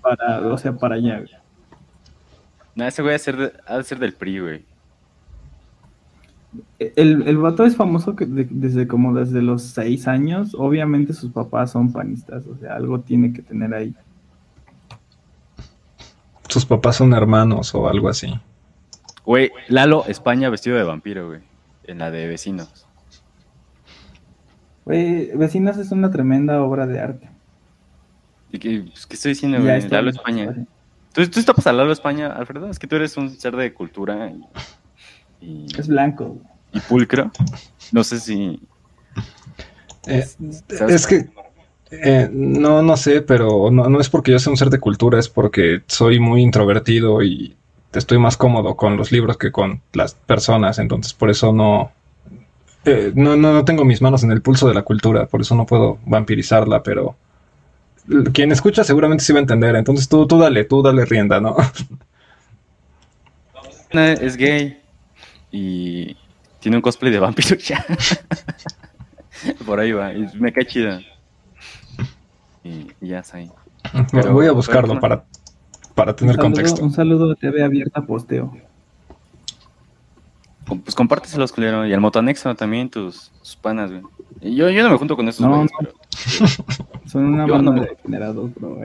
Para, o sea, para allá, güey. No, ese güey ha de ser, de- ha de ser del PRI, güey. El, el vato es famoso que de- desde como desde los seis años. Obviamente sus papás son panistas. O sea, algo tiene que tener ahí. Sus papás son hermanos o algo así. Güey, Lalo España vestido de vampiro, güey. en la de Vecinos. Güey, Vecinos es una tremenda obra de arte. ¿Y qué, pues, ¿qué estoy diciendo, güey? Lalo España. ¿Tú, ¿Tú estás a Lalo España, Alfredo? Es que tú eres un ser de cultura y... es blanco. Y pulcro. No sé si... Eh, es que... Eh, no, no sé, pero no, no es porque yo sea un ser de cultura, es porque soy muy introvertido y estoy más cómodo con los libros que con las personas, entonces por eso no, eh, no, no, no, tengo mis manos en el pulso de la cultura, por eso no puedo vampirizarla, pero quien escucha seguramente sí va a entender, entonces tú, tú dale, tú dale rienda, ¿no? Es gay y tiene un cosplay de vampiro ya. por ahí va, me cae chida. Y, ya está ahí. Voy a buscarlo para para tener contexto. Un saludo a TV Abierta Posteo. Pues compárteselos, culero. Y al motoanexo también, tus, panas, güey. Yo, yo no me junto con esos no, Son una banda de degenerados, bro.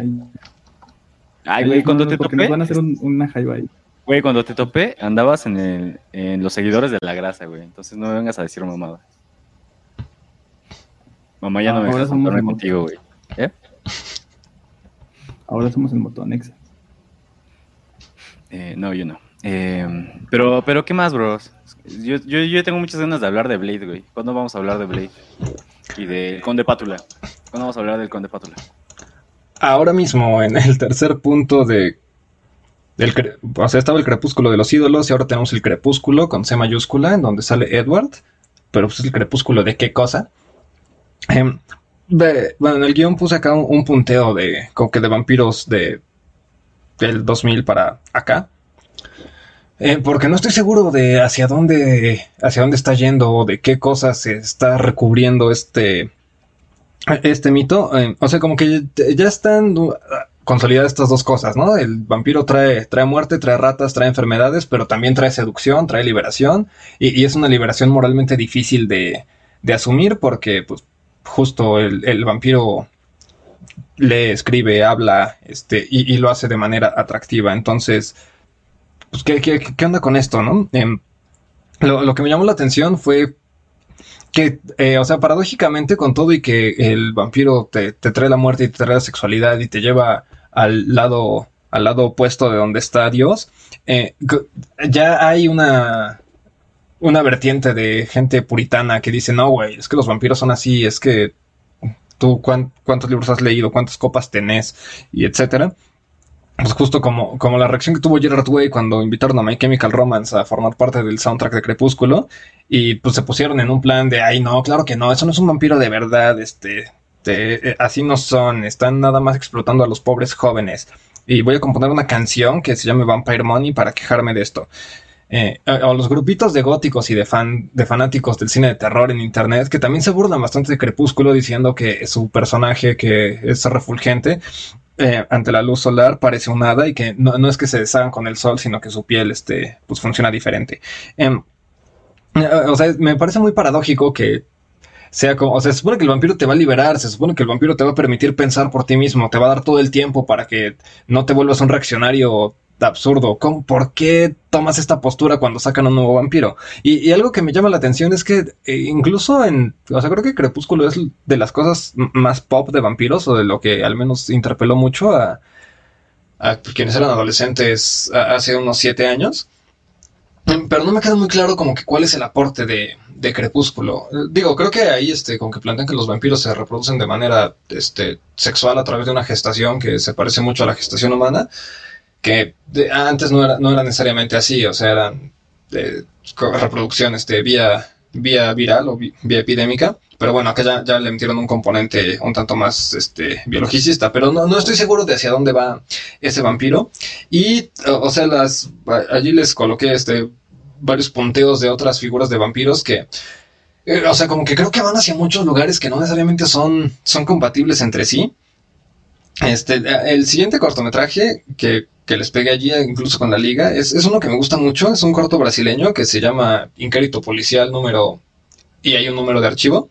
Ay, güey, cuando te topé... van a hacer una jaiba ahí. Güey, cuando te topé, andabas en, el, en los seguidores de la grasa, güey. Entonces no me vengas a decir mamada. Mamá ya no me dejas juntarme contigo, güey. ¿Eh? Ahora somos el motoanexa. Eh, no, yo no. Eh, pero, pero, ¿qué más, bros? Yo, yo, tengo muchas ganas de hablar de Blade, güey. ¿Cuándo vamos a hablar de Blade? Y del Conde Pátula. ¿Cuándo vamos a hablar del Conde Pátula? Ahora mismo, en el tercer punto de. Del, o sea, estaba el crepúsculo de los ídolos y ahora tenemos el crepúsculo con C mayúscula, en donde sale Edward. Pero pues el crepúsculo de qué cosa. Bueno, en el guion puse acá un, punteo de, como que de vampiros de del 2000 para acá. Eh, porque no estoy seguro de hacia dónde, hacia dónde está yendo o de qué cosas se está recubriendo este, este mito. Eh, o sea, como que ya están consolidadas estas dos cosas, ¿no? El vampiro trae, trae muerte, trae ratas, trae enfermedades, pero también trae seducción, trae liberación. Y, es una liberación moralmente difícil de, de asumir porque, pues, justo el, el vampiro lee, escribe, habla, este, y, lo hace de manera atractiva. Entonces, pues, ¿qué, qué, onda con esto, no? Em, lo, que me llamó la atención fue que, eh, o sea, paradójicamente, con todo y que el vampiro te, trae la muerte y te trae la sexualidad y te lleva al lado, al lado opuesto de donde está Dios, eh, ya hay una, una vertiente de gente puritana que dice, no, güey, es que los vampiros son así, es que tú cuántos libros has leído, cuántas copas tenés y etcétera. Pues justo como, como la reacción que tuvo Gerard Way cuando invitaron a My Chemical Romance a formar parte del soundtrack de Crepúsculo y pues se pusieron en un plan de, ay no, claro que no, eso no es un vampiro de verdad, este, eh, así no son, están nada más explotando a los pobres jóvenes. Y voy a componer una canción que se llame Vampire Money para quejarme de esto eh, o los grupitos de góticos y de, fan, de fanáticos del cine de terror en internet que también se burlan bastante de Crepúsculo diciendo que su personaje que es refulgente eh, ante la luz solar parece un hada y que no, es que se deshagan con el sol sino que su piel este, pues funciona diferente. Em, eh, o sea, me parece muy paradójico que sea como, o sea, se supone que el vampiro te va a liberar, se supone que el vampiro te va a permitir pensar por ti mismo, te va a dar todo el tiempo para que no te vuelvas un reaccionario absurdo. ¿Por qué tomas esta postura cuando sacan un nuevo vampiro? Y, algo que me llama la atención es que eh, incluso en, o sea, creo que Crepúsculo es de las cosas más pop de vampiros o de lo que al menos interpeló mucho a, quienes eran adolescentes hace unos siete años. Pero no me queda muy claro como que cuál es el aporte de, Crepúsculo. Digo, creo que ahí este, como que plantean que los vampiros se reproducen de manera este, sexual a través de una gestación que se parece mucho a la gestación humana que antes no era, no era necesariamente así, o sea, eran de reproducción este, vía, vía viral o vía epidémica, pero bueno, acá ya, ya, le metieron un componente un tanto más este, biologicista, pero no, no estoy seguro de hacia dónde va ese vampiro. Y, o sea, las, allí les coloqué este, varios punteos de otras figuras de vampiros que, eh, o sea, como que creo que van hacia muchos lugares que no necesariamente son, son compatibles entre sí. Este, el siguiente cortometraje que que les pegue allí, incluso con la liga. Es, uno que me gusta mucho, es un corto brasileño que se llama Incérito Policial número... y hay un número de archivo.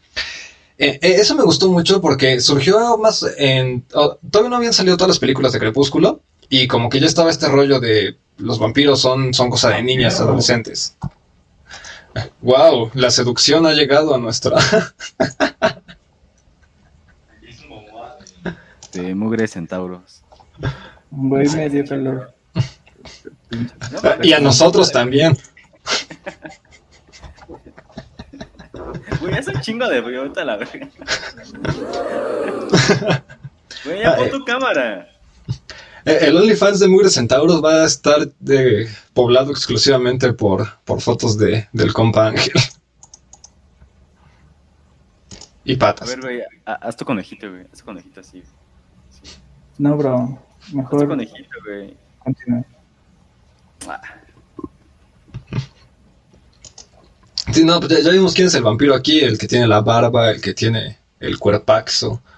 Eh, eh, eso me gustó mucho porque surgió más en... todavía no habían salido todas las películas de Crepúsculo y como que ya estaba este rollo de los vampiros son, son cosa de niñas, adolescentes. Wow, la seducción ha llegado a nuestra. De mugre centauros. Voy medio calor. y a nosotros también. Güey, es un chingo de frío, ahorita la verga. Güey, ya pon tu cámara. Eh, El OnlyFans de Mugre Centauros va a estar de, poblado exclusivamente por, por fotos de, del compa Ángel. Y A patas. ver, güey, ha- haz tu conejito, güey. Haz tu conejito así. No, bro. Mejor conejito, güey. continúa. Ah, Sí, no, pues ya, ya vimos quién es el vampiro aquí, el que tiene la barba, el que tiene el cuerpaxo.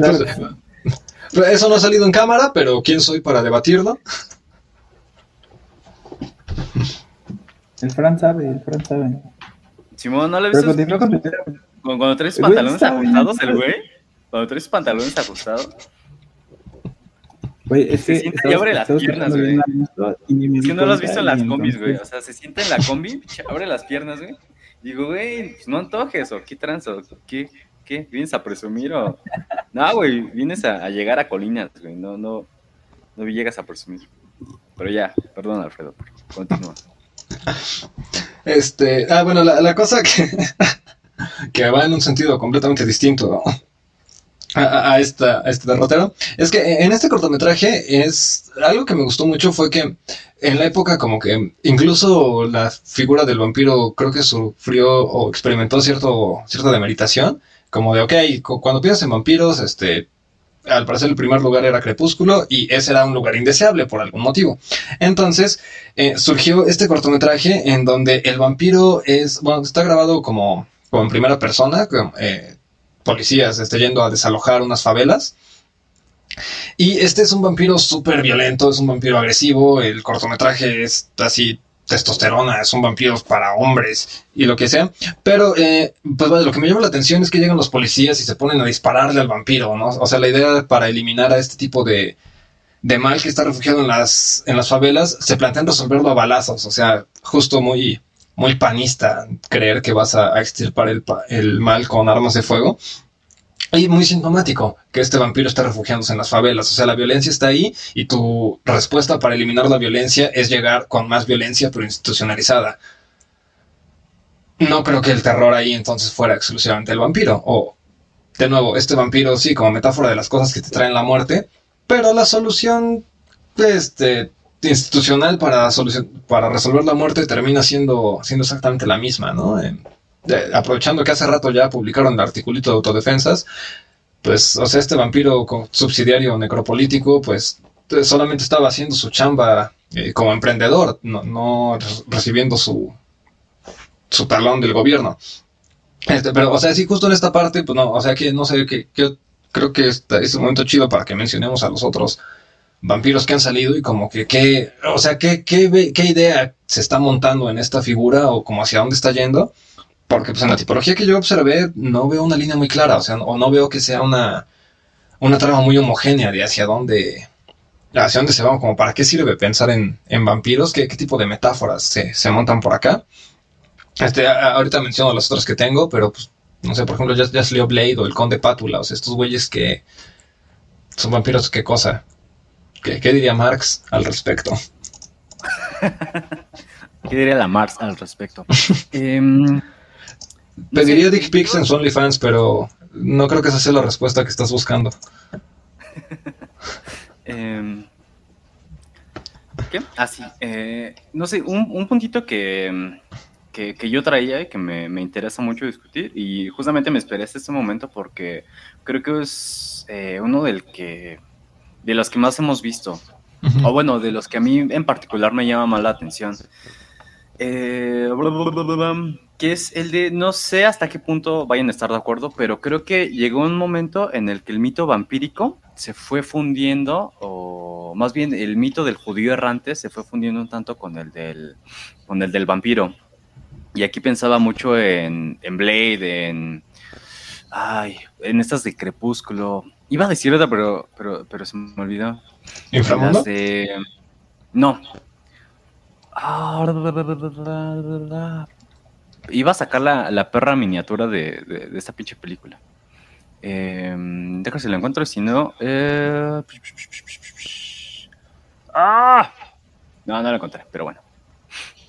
Pues, Pero Eso no ha salido en cámara, pero ¿quién soy para debatirlo? el Fran sabe, el Fran sabe. Simón, ¿no le Pero continúa, continúa. Cuando, cuando traes Güey, pantalones ajustados, el güey. Cuando traes pantalones ajustados. Güey, es Se que siente y abre las piernas, güey. Es que no lo has visto en las combis, güey. O sea, se siente en la combi, abre las piernas, güey. Digo, güey, pues no antojes, o qué tranza, o qué, qué, vienes a presumir, o. No, güey, vienes a, a llegar a colinas, güey. No, no, no llegas a presumir. Pero ya, perdón, Alfredo, continúa. Este, ah, bueno, la, la cosa que, que va en un sentido completamente distinto a, esta, este derrotero es que en este cortometraje es algo que me gustó mucho fue que en la época como que incluso la figura del vampiro creo que sufrió o experimentó cierto, cierta demeritación, como de, ok, cu- cuando piensas en vampiros, este, al parecer el primer lugar era Crepúsculo y ese era un lugar indeseable por algún motivo. Entonces, eh, surgió este cortometraje en donde el vampiro es, bueno, está grabado como, en primera persona, eh, policías este, yendo a desalojar unas favelas. Y este es un vampiro súper violento, es un vampiro agresivo, el cortometraje es así testosterona, son vampiros para hombres y lo que sea. Pero, eh, pues vaya, lo que me llama la atención es que llegan los policías y se ponen a dispararle al vampiro, ¿no? O sea, la idea para eliminar a este tipo de, de mal que está refugiado en las, en las favelas, se plantean resolverlo a balazos. O sea, justo muy, muy panista creer que vas a, extirpar el, el mal con armas de fuego. Y muy sintomático que este vampiro está refugiándose en las favelas. O sea, la violencia está ahí y tu respuesta para eliminar la violencia es llegar con más violencia, pero institucionalizada. No creo que el terror ahí entonces fuera exclusivamente el vampiro. O, de nuevo, este vampiro sí, como metáfora de las cosas que te traen la muerte, pero la solución este, institucional para, para resolver la muerte termina siendo, siendo exactamente la misma, ¿no? Aprovechando que hace rato ya publicaron el articulito de autodefensas, pues, o sea, este vampiro subsidiario necropolítico, pues eh, solamente estaba haciendo su chamba eh, como emprendedor, no, no re- recibiendo su, su talón del gobierno. Este, pero, o sea, sí, justo en esta parte, pues no, o sea, que no sé, que, creo que este es un momento chido para que mencionemos a los otros vampiros que han salido y como que, qué, o sea, qué, qué, qué idea se está montando en esta figura o como hacia dónde está yendo. Porque pues en la tipología que yo observé no veo una línea muy clara, o sea, o no veo que sea una, una trama muy homogénea de hacia dónde, hacia dónde se va, como para qué sirve pensar en, en vampiros, qué, qué tipo de metáforas se, se montan por acá. Este, ahorita menciono las otras que tengo, pero pues, no sé, por ejemplo, ya, ya salió Blade o el Conde Pátula, o sea, estos güeyes que son vampiros, qué cosa. ¿Qué, qué diría Marx al respecto? ¿Qué diría la Mars al respecto? Em, Pediría dick pics en su OnlyFans, pero no creo que esa sea la respuesta que estás buscando. Em, ¿Qué? Ah, sí. eh, no sé, un, un puntito que, em, que, que yo traía y que me, me interesa mucho discutir, y justamente me esperé hasta este momento porque creo que es eh, uno del que, de los que más hemos visto, o bueno, de los que a mí en particular me llama más la atención. Eh, que es el de, no sé hasta qué punto vayan a estar de acuerdo, pero creo que llegó un momento en el que el mito vampírico se fue fundiendo, o más bien el mito del judío errante se fue fundiendo un tanto con el del, con el del vampiro. Y aquí pensaba mucho en, en Blade, en, ay, en estas de Crepúsculo. Iba a decir otra, pero, pero, pero se me olvidó. ¿Inframundo? De- No. Iba a sacar la, perra miniatura de, esta pinche película. Eh, Déjame si lo encuentro, si no. Eh... ¡Ah! No, no lo encontré, pero bueno.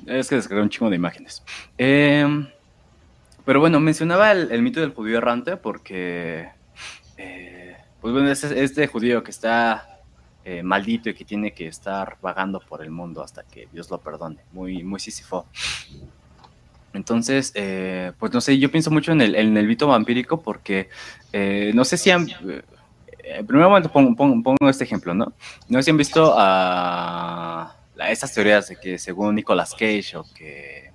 Es que descargué un chingo de imágenes. Em, pero bueno, mencionaba el, mito del judío errante porque, pues bueno, es este judío que está eh, maldito y que tiene que estar vagando por el mundo hasta que Dios lo perdone. Muy, muy sísifo. Entonces, eh, pues no sé, yo pienso mucho en el, en vampírico porque no sé si han en primer momento pongo, este ejemplo, ¿no? No sé si han visto a, estas teorías de que según Nicolas Cage o que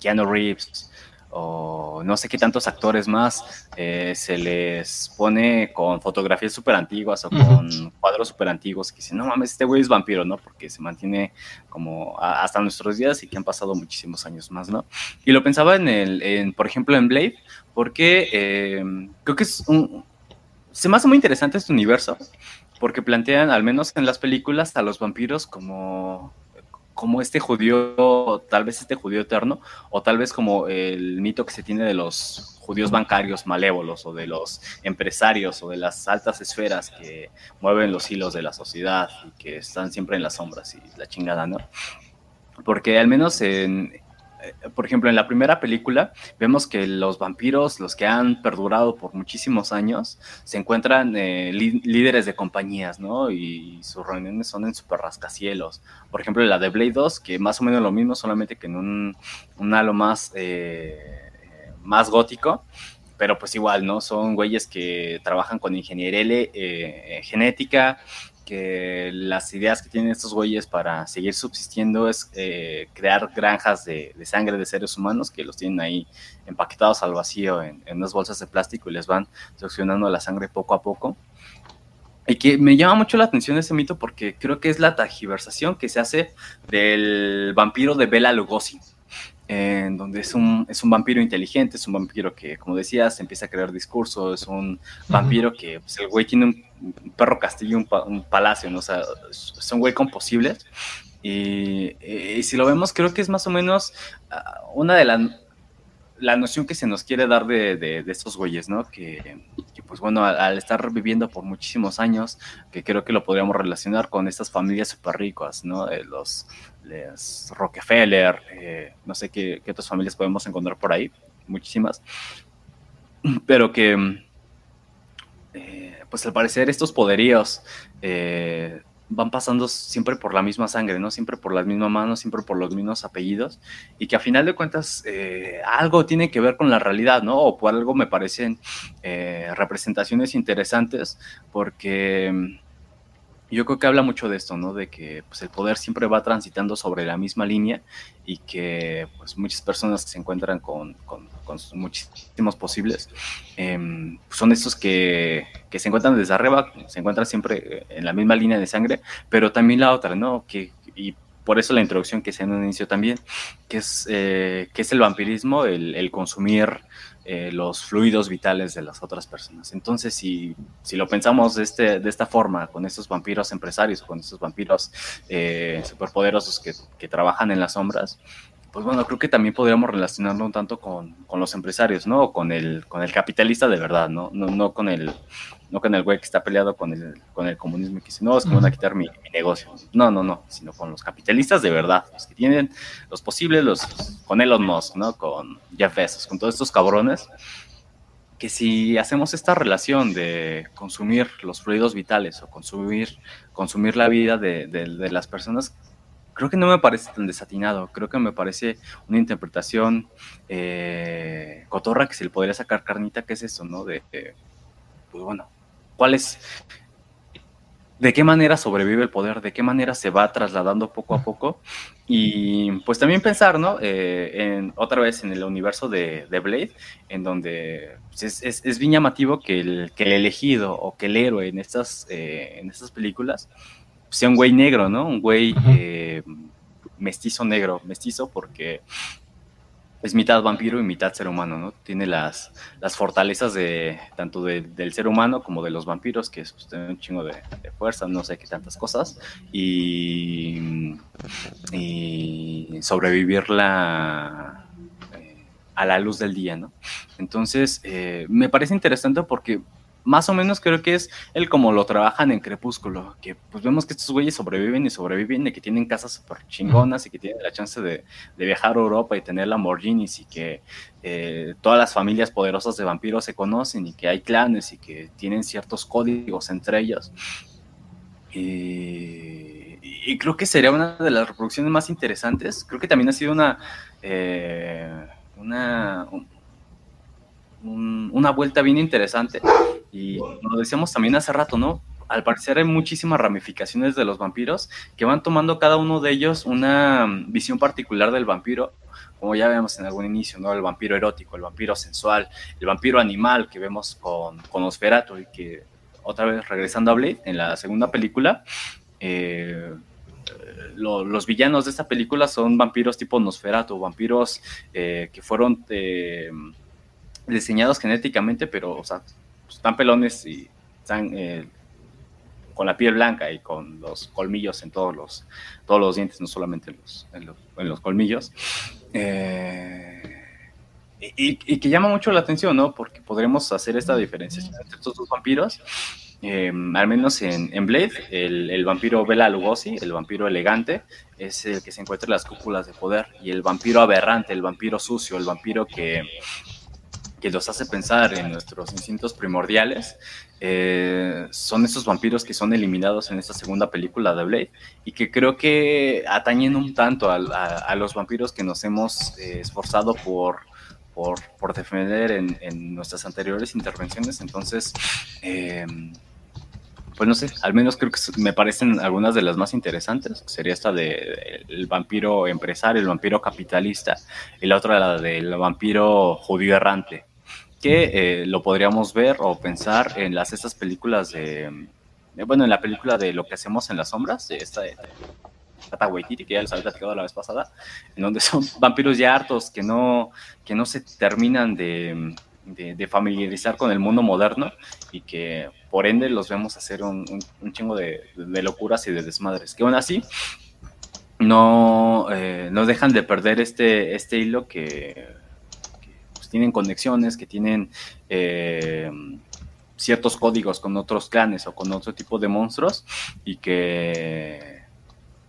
Keanu Reeves o no sé qué tantos actores más eh, se les pone con fotografías súper antiguas o con cuadros súper antiguos que dicen, no mames, este güey es vampiro, ¿no? Porque se mantiene como hasta nuestros días y que han pasado muchísimos años más, ¿no? Y lo pensaba en el, por ejemplo, en Blade, porque eh, creo que es un, se me hace muy interesante este universo, porque plantean, al menos en las películas, a los vampiros como, como este judío, tal vez este judío eterno, o tal vez como el mito que se tiene de los judíos bancarios malévolos, o de los empresarios, o de las altas esferas que mueven los hilos de la sociedad y que están siempre en las sombras y la chingada, ¿no? Porque al menos en, por ejemplo, en la primera película vemos que los vampiros, los que han perdurado por muchísimos años, se encuentran eh, líderes de compañías, ¿no? Y sus reuniones son en super rascacielos. Por ejemplo, la de Blade 2, que más o menos lo mismo, solamente que en un, halo más, eh, más gótico pero pues igual, ¿no? Son güeyes que trabajan con ingeniería genética, que las ideas que tienen estos güeyes para seguir subsistiendo es eh, crear granjas de, sangre de seres humanos que los tienen ahí empaquetados al vacío en, unas bolsas de plástico y les van succionando la sangre poco a poco. Y que me llama mucho la atención ese mito porque creo que es la tajiversación que se hace del vampiro de Bela Lugosi en donde es un, es un vampiro inteligente, es un vampiro que, como decías, empieza a crear discurso, es un vampiro que pues, el güey tiene un, perro castillo, un, un, palacio, ¿no? O sea, es un güey con posibles. Y, y, si lo vemos, creo que es más o menos ah, una de las la noción que se nos quiere dar de, de, estos güeyes, ¿no? Que, pues bueno, al, estar viviendo por muchísimos años, que creo que lo podríamos relacionar con estas familias súper ricas, ¿no? Eh, los, Rockefeller, eh, no sé qué, qué, otras familias podemos encontrar por ahí, muchísimas, pero que, eh, pues al parecer estos poderíos van pasando siempre por la misma sangre, ¿no? Siempre por las mismas manos, siempre por los mismos apellidos, y que a final de cuentas eh, algo tiene que ver con la realidad, ¿no? O por algo me parecen eh, representaciones interesantes, porque yo creo que habla mucho de esto, ¿no? De que pues, el poder siempre va transitando sobre la misma línea y que pues, muchas personas que se encuentran con, con, muchísimos posibles em, son estos que, que, se encuentran desde arriba, se encuentran siempre en la misma línea de sangre, pero también la otra, ¿no? Que, y por eso la introducción que se en un inicio también, que es, eh, que es el vampirismo, el, el consumir eh, los fluidos vitales de las otras personas. Entonces, si, si lo pensamos de, este, de esta forma, con estos vampiros empresarios, con estos vampiros eh, superpoderosos que, que, trabajan en las sombras, pues bueno, creo que también podríamos relacionarlo un tanto con, con los empresarios, ¿no? O con el, con el capitalista de verdad, ¿no? No, no con el no con el güey que está peleado con el, con el comunismo y que dice, no, es que van a quitar mi, negocio. No, no, no, sino con los capitalistas de verdad, los que tienen los posibles, los con Elon Musk, ¿no? Con Jeff Bezos, con todos estos cabrones, que si hacemos esta relación de consumir los fluidos vitales o consumir, consumir la vida de, de, las personas, creo que no me parece tan desatinado, creo que me parece una interpretación eh, cotorra que se le podría sacar carnita, que es eso, ¿no? de pues bueno, cuál es, de qué manera sobrevive el poder, de qué manera se va trasladando poco a poco. Y pues también pensar, ¿no? Eh, en, otra vez en el universo de, Blade, en donde pues, es, bien llamativo que el, que el elegido o que el héroe en estas, eh, en estas películas sea un güey negro, ¿no? Un güey eh, mestizo negro, mestizo porque es mitad vampiro y mitad ser humano, ¿no? Tiene las, las fortalezas de tanto del ser humano como de los vampiros, que es pues, un chingo de, fuerza, no sé qué tantas cosas, y, y sobrevivir la, eh, a la luz del día, ¿no? Entonces, eh, me parece interesante porque más o menos creo que es el como lo trabajan en Crepúsculo, que pues vemos que estos güeyes sobreviven y sobreviven, y que tienen casas súper chingonas y que tienen la chance de, viajar a Europa y tener Lamborghinis y que eh, todas las familias poderosas de vampiros se conocen y que hay clanes y que tienen ciertos códigos entre ellos. Y, creo que sería una de las reproducciones más interesantes. Creo que también ha sido una... Eh, una una vuelta bien interesante. Y lo decíamos también hace rato, ¿no? Al parecer hay muchísimas ramificaciones de los vampiros que van tomando cada uno de ellos una visión particular del vampiro, como ya vemos en algún inicio, ¿no? El vampiro erótico, el vampiro sensual, el vampiro animal que vemos con, con Osferatu y que otra vez regresando a Blade en la segunda película, eh, los villanos de esta película son vampiros tipo Nosferatu, vampiros eh, que fueron eh, diseñados genéticamente, pero, o sea, están pelones y están eh, con la piel blanca y con los colmillos en todos los, todos los dientes, no solamente en los, en los, colmillos. Eh, y, que llama mucho la atención, ¿no? Porque podremos hacer esta diferencia entre estos dos vampiros. Eh, al menos en, en Blade, el, el, vampiro Bela Lugosi, el vampiro elegante, es el que se encuentra en las cúpulas de poder. Y el vampiro aberrante, el vampiro sucio, el vampiro que, que los hace pensar en nuestros instintos primordiales, eh, son esos vampiros que son eliminados en esta segunda película de Blade y que creo que atañen un tanto a, los vampiros que nos hemos eh, esforzado por, por, defender en, nuestras anteriores intervenciones. Entonces, eh, pues no sé, al menos creo que me parecen algunas de las más interesantes. Sería esta de el vampiro empresario, el vampiro capitalista, y la otra la del vampiro judío errante, que eh, lo podríamos ver o pensar en las estas películas de, bueno, en la película de lo que hacemos en las sombras, de esta de Tata Waititi, que ya les había platicado la vez pasada, en donde son vampiros ya hartos que no, que no se terminan de de, familiarizar con el mundo moderno y que por ende los vemos hacer un, chingo de, locuras y de desmadres. Que aún así no, eh, no dejan de perder este, este hilo que, tienen conexiones, que tienen eh, ciertos códigos con otros clanes o con otro tipo de monstruos y que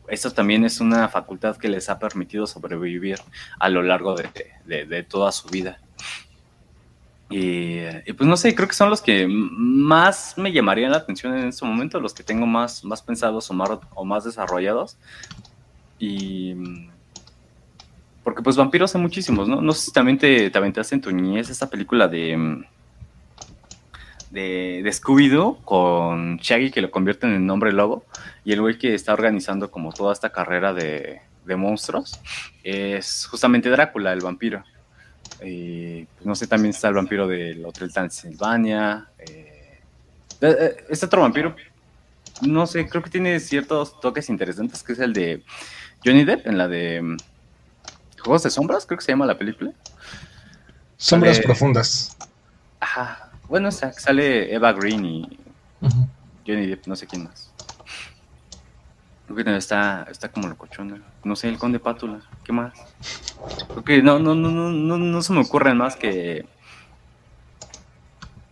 esto también es una facultad que les ha permitido sobrevivir a lo largo de toda su vida. Y, pues no sé, creo que son los que más me llamarían la atención en este momento, los que tengo más, más pensados o más, o más desarrollados. Y. Porque pues vampiros hay muchísimos, ¿no? No sé si también te, te aventaste en tu niñez esta película de. De, de Scooby-Doo con Shaggy que lo convierten en nombre lobo y el güey que está organizando como toda esta carrera de, de monstruos es justamente Drácula, el vampiro. Eh, pues no sé, también está el vampiro del Hotel Transilvania. Eh, eh, este otro vampiro, no sé, creo que tiene ciertos toques interesantes, que es el de Johnny Depp en la de mm, Juegos de Sombras, creo que se llama la película. Sombras profundas. Ajá. Bueno, sale Eva Green y Johnny Depp, no sé quién más. Creo que está, está como locochona. No sé, el conde Pátula. ¿Qué más? Creo que no, no, no, no, no, se me ocurren más que,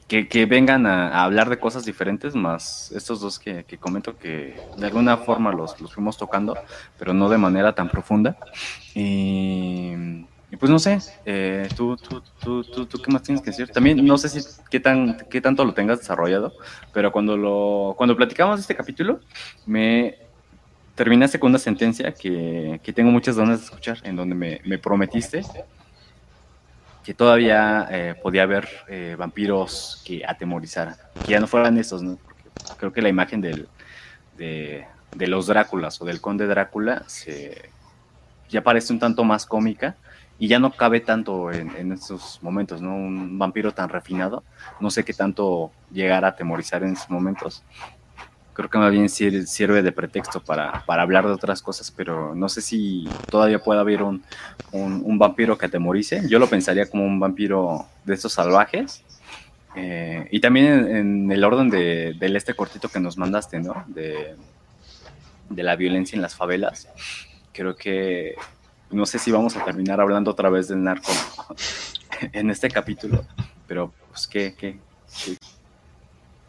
que, vengan a, hablar de cosas diferentes, más estos dos que, comento que de alguna forma los, los, fuimos tocando, pero no de manera tan profunda. Y, pues no sé, eh, ¿tú, tú, tú, tú, qué más tienes que decir? También no sé si qué, tan, qué tanto lo tengas desarrollado, pero cuando, lo, cuando platicamos de este capítulo, me terminaste con una sentencia que, tengo muchas ganas de escuchar, en donde me, prometiste que todavía eh, podía haber eh, vampiros que atemorizaran, que ya no fueran estos, ¿no? creo que la imagen del, de, los Dráculas o del conde Drácula se, ya parece un tanto más cómica y ya no cabe tanto en, en, estos momentos, ¿no? Un vampiro tan refinado, no sé qué tanto llegar a atemorizar en esos momentos. Creo que más bien sirve de pretexto para, hablar de otras cosas, pero no sé si todavía puede haber un, vampiro que atemorice. Yo lo pensaría como un vampiro de estos salvajes. Eh, y también en, el orden de, del este cortito que nos mandaste, ¿no? De, de la violencia en las favelas. Creo que no sé si vamos a terminar hablando otra vez del narco en este capítulo, pero pues qué, qué,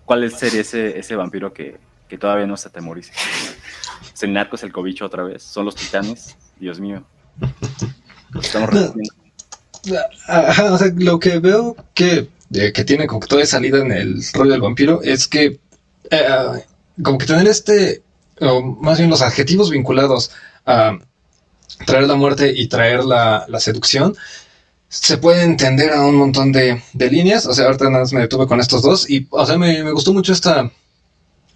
¿cuál sería ese, ese vampiro que, que todavía no se atemorice. Es el narco, es el cobicho otra vez. Son los titanes. Dios mío. Estamos o sea, lo que veo que, que tiene como que toda salida en el rollo del vampiro es que eh, como que tener este, o más bien los adjetivos vinculados a traer la muerte y traer la, la seducción, se puede entender a un montón de, de, líneas. O sea, ahorita nada más me detuve con estos dos y, o sea, me, me gustó mucho esta,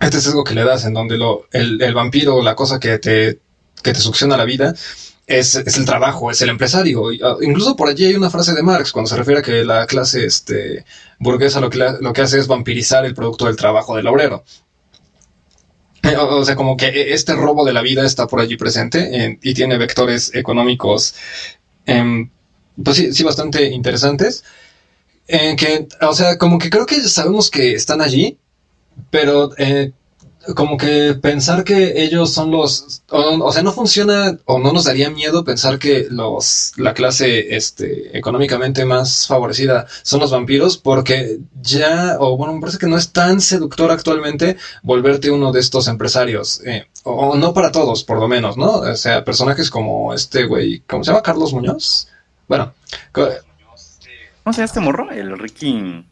este sesgo que le das en donde el, el vampiro, la cosa que te, que te succiona la vida, es, es, el trabajo, es el empresario. Ah, incluso por allí hay una frase de Marx cuando se refiere a que la clase este, burguesa lo que, lo que hace es vampirizar el producto del trabajo del obrero. Eh, o, sea, como que este robo de la vida está por allí presente y tiene vectores económicos, pues sí, bastante interesantes. En que, o sea, como que creo que sabemos que están allí, pero eh, como que pensar que ellos son los, o, sea, no funciona o no nos daría miedo pensar que los, la clase este, económicamente más favorecida son los vampiros, porque ya, o bueno, me parece que no es tan seductor actualmente volverte uno de estos empresarios, eh, o, no para todos, por lo menos, ¿no? O sea, personajes como este güey, ¿cómo se llama? Carlos Muñoz. Bueno, ¿cómo se llama este morro? El Ricky.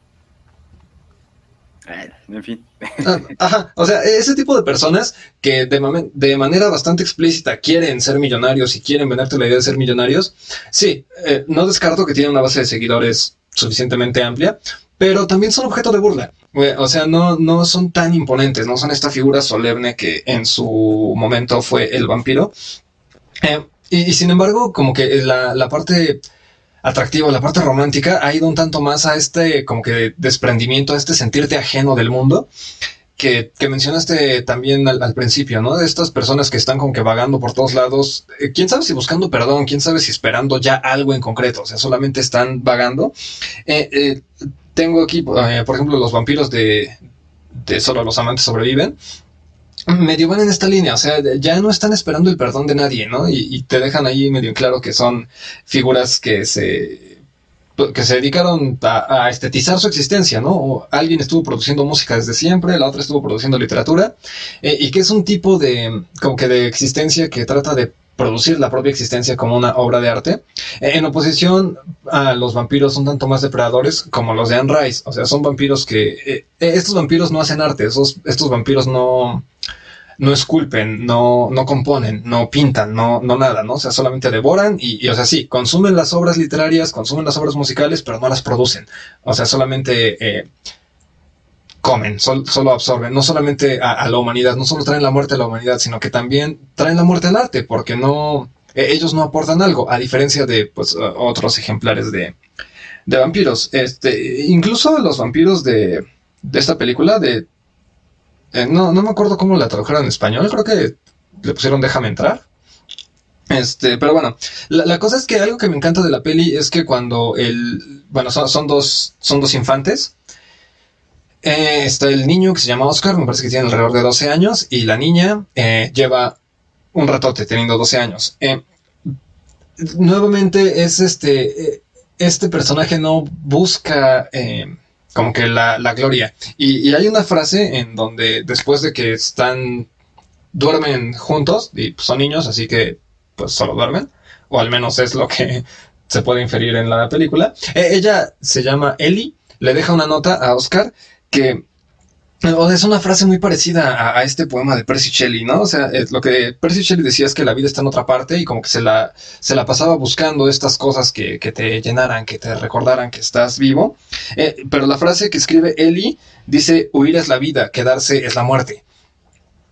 En fin. Ah, ajá, o sea, ese tipo de personas que de, manera bastante explícita quieren ser millonarios y quieren venderte la idea de ser millonarios, sí, eh, no descarto que tienen una base de seguidores suficientemente amplia, pero también son objeto de burla. Eh, o sea, no, no son tan imponentes, no son esta figura solemne que en su momento fue el vampiro. Eh, y, sin embargo, como que la, la parte atractivo, la parte romántica ha ido un tanto más a este como que desprendimiento, a este sentirte ajeno del mundo. Que, mencionaste también al, principio, ¿no? De estas personas que están como que vagando por todos lados, eh, quién sabe si buscando perdón, quién sabe si esperando ya algo en concreto, o sea, solamente están vagando. Eh, eh, tengo aquí, por ejemplo, los vampiros de, de Solo los amantes sobreviven, medio van en esta línea, o sea, ya no están esperando el perdón de nadie, ¿no? Y, te dejan ahí medio claro que son figuras que se que se dedicaron a, estetizar su existencia, ¿no? O alguien estuvo produciendo música desde siempre, la otra estuvo produciendo literatura, eh, y que es un tipo de, como que de existencia que trata de producir la propia existencia como una obra de arte, eh, en oposición a los vampiros un tanto más depredadores como los de Anne Rice, o sea, son vampiros que, eh, estos vampiros no hacen arte, esos, estos vampiros no, no esculpen, no, no componen, no pintan, no, no nada, ¿no? O sea, solamente devoran y, o sea, sí, consumen las obras literarias, consumen las obras musicales, pero no las producen. O sea, solamente eh, comen, solo absorben, no solamente a, la humanidad, no solo traen la muerte a la humanidad, sino que también traen la muerte al arte, porque no, e, ellos no aportan algo, a diferencia de pues, otros ejemplares de, de vampiros. Este, incluso los vampiros de, de esta película, de eh, no, no me acuerdo cómo la tradujeron en español, creo que le pusieron Déjame entrar. Este, pero bueno, la, cosa es que algo que me encanta de la peli es que cuando el, bueno, son, dos, son dos infantes. Eh, está el niño que se llama Oscar, me parece que tiene alrededor de 12 años, y la niña eh, lleva un ratote teniendo 12 años. nuevamente es este, este personaje no busca como que la, la gloria. Y, hay una frase en donde después de que están, duermen juntos, y son niños, así que pues solo duermen, o al menos es lo que se puede inferir en la película. E, ella se llama Ellie, le deja una nota a Oscar que es una frase muy parecida a, este poema de Percy Shelley, ¿no? O sea, lo que Percy Shelley decía es que la vida está en otra parte y como que se la, se la pasaba buscando estas cosas que, que te llenaran, que te recordaran que estás vivo. Eh, pero la frase que escribe Ellie dice, huir es la vida, quedarse es la muerte.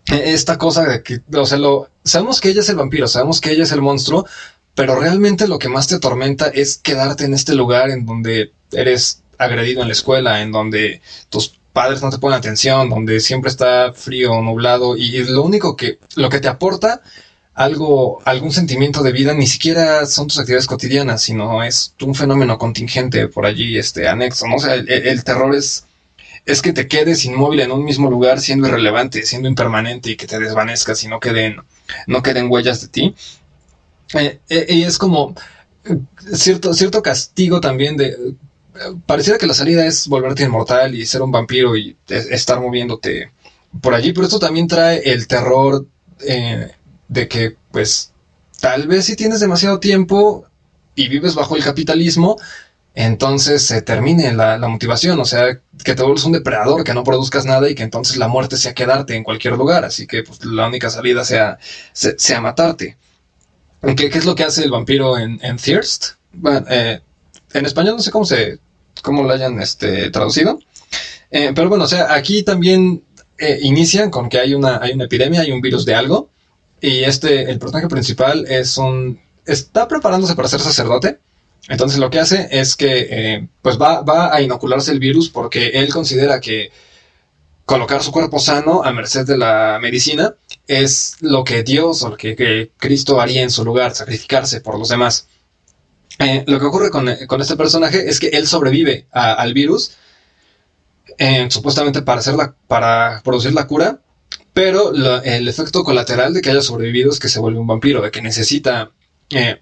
E, esta cosa de que, o sea, lo, sabemos que ella es el vampiro, sabemos que ella es el monstruo, pero realmente lo que más te atormenta es quedarte en este lugar en donde eres agredido en la escuela, en donde tus padres no te ponen atención, donde siempre está frío nublado y lo único que, lo que te aporta algo, algún sentimiento de vida, ni siquiera son tus actividades cotidianas, sino es un fenómeno contingente por allí, este, anexo, ¿no? O el, terror es, es que te quedes inmóvil en un mismo lugar siendo irrelevante, siendo impermanente y que te desvanezcas y no queden, no queden huellas de ti. Eh, eh, y es como eh, cierto, cierto castigo también de, pareciera que la salida es volverte inmortal y ser un vampiro y estar moviéndote por allí, pero esto también trae el terror de que, pues, tal vez si tienes demasiado tiempo y vives bajo el capitalismo, entonces se termine la, motivación, o sea, que te vuelves un depredador, que no produzcas nada y que entonces la muerte sea quedarte en cualquier lugar, así que pues, la única salida sea, sea, matarte. ¿Qué, ¿Qué, es lo que hace el vampiro en, Thirst? Eh, en español no sé cómo se cómo lo hayan este, traducido, eh, pero bueno, o sea, aquí también eh, inician con que hay una, hay una epidemia, hay un virus de algo, y este, el personaje principal es un. está preparándose para ser sacerdote. Entonces lo que hace es que eh, pues va, va a inocularse el virus porque él considera que colocar su cuerpo sano a merced de la medicina es lo que Dios o lo que, Cristo haría en su lugar, sacrificarse por los demás. Eh, lo que ocurre con, este personaje es que él sobrevive al virus, eh, supuestamente para, hacer la, para producir la cura, pero el efecto colateral de que haya sobrevivido es que se vuelve un vampiro, de que necesita... Eh,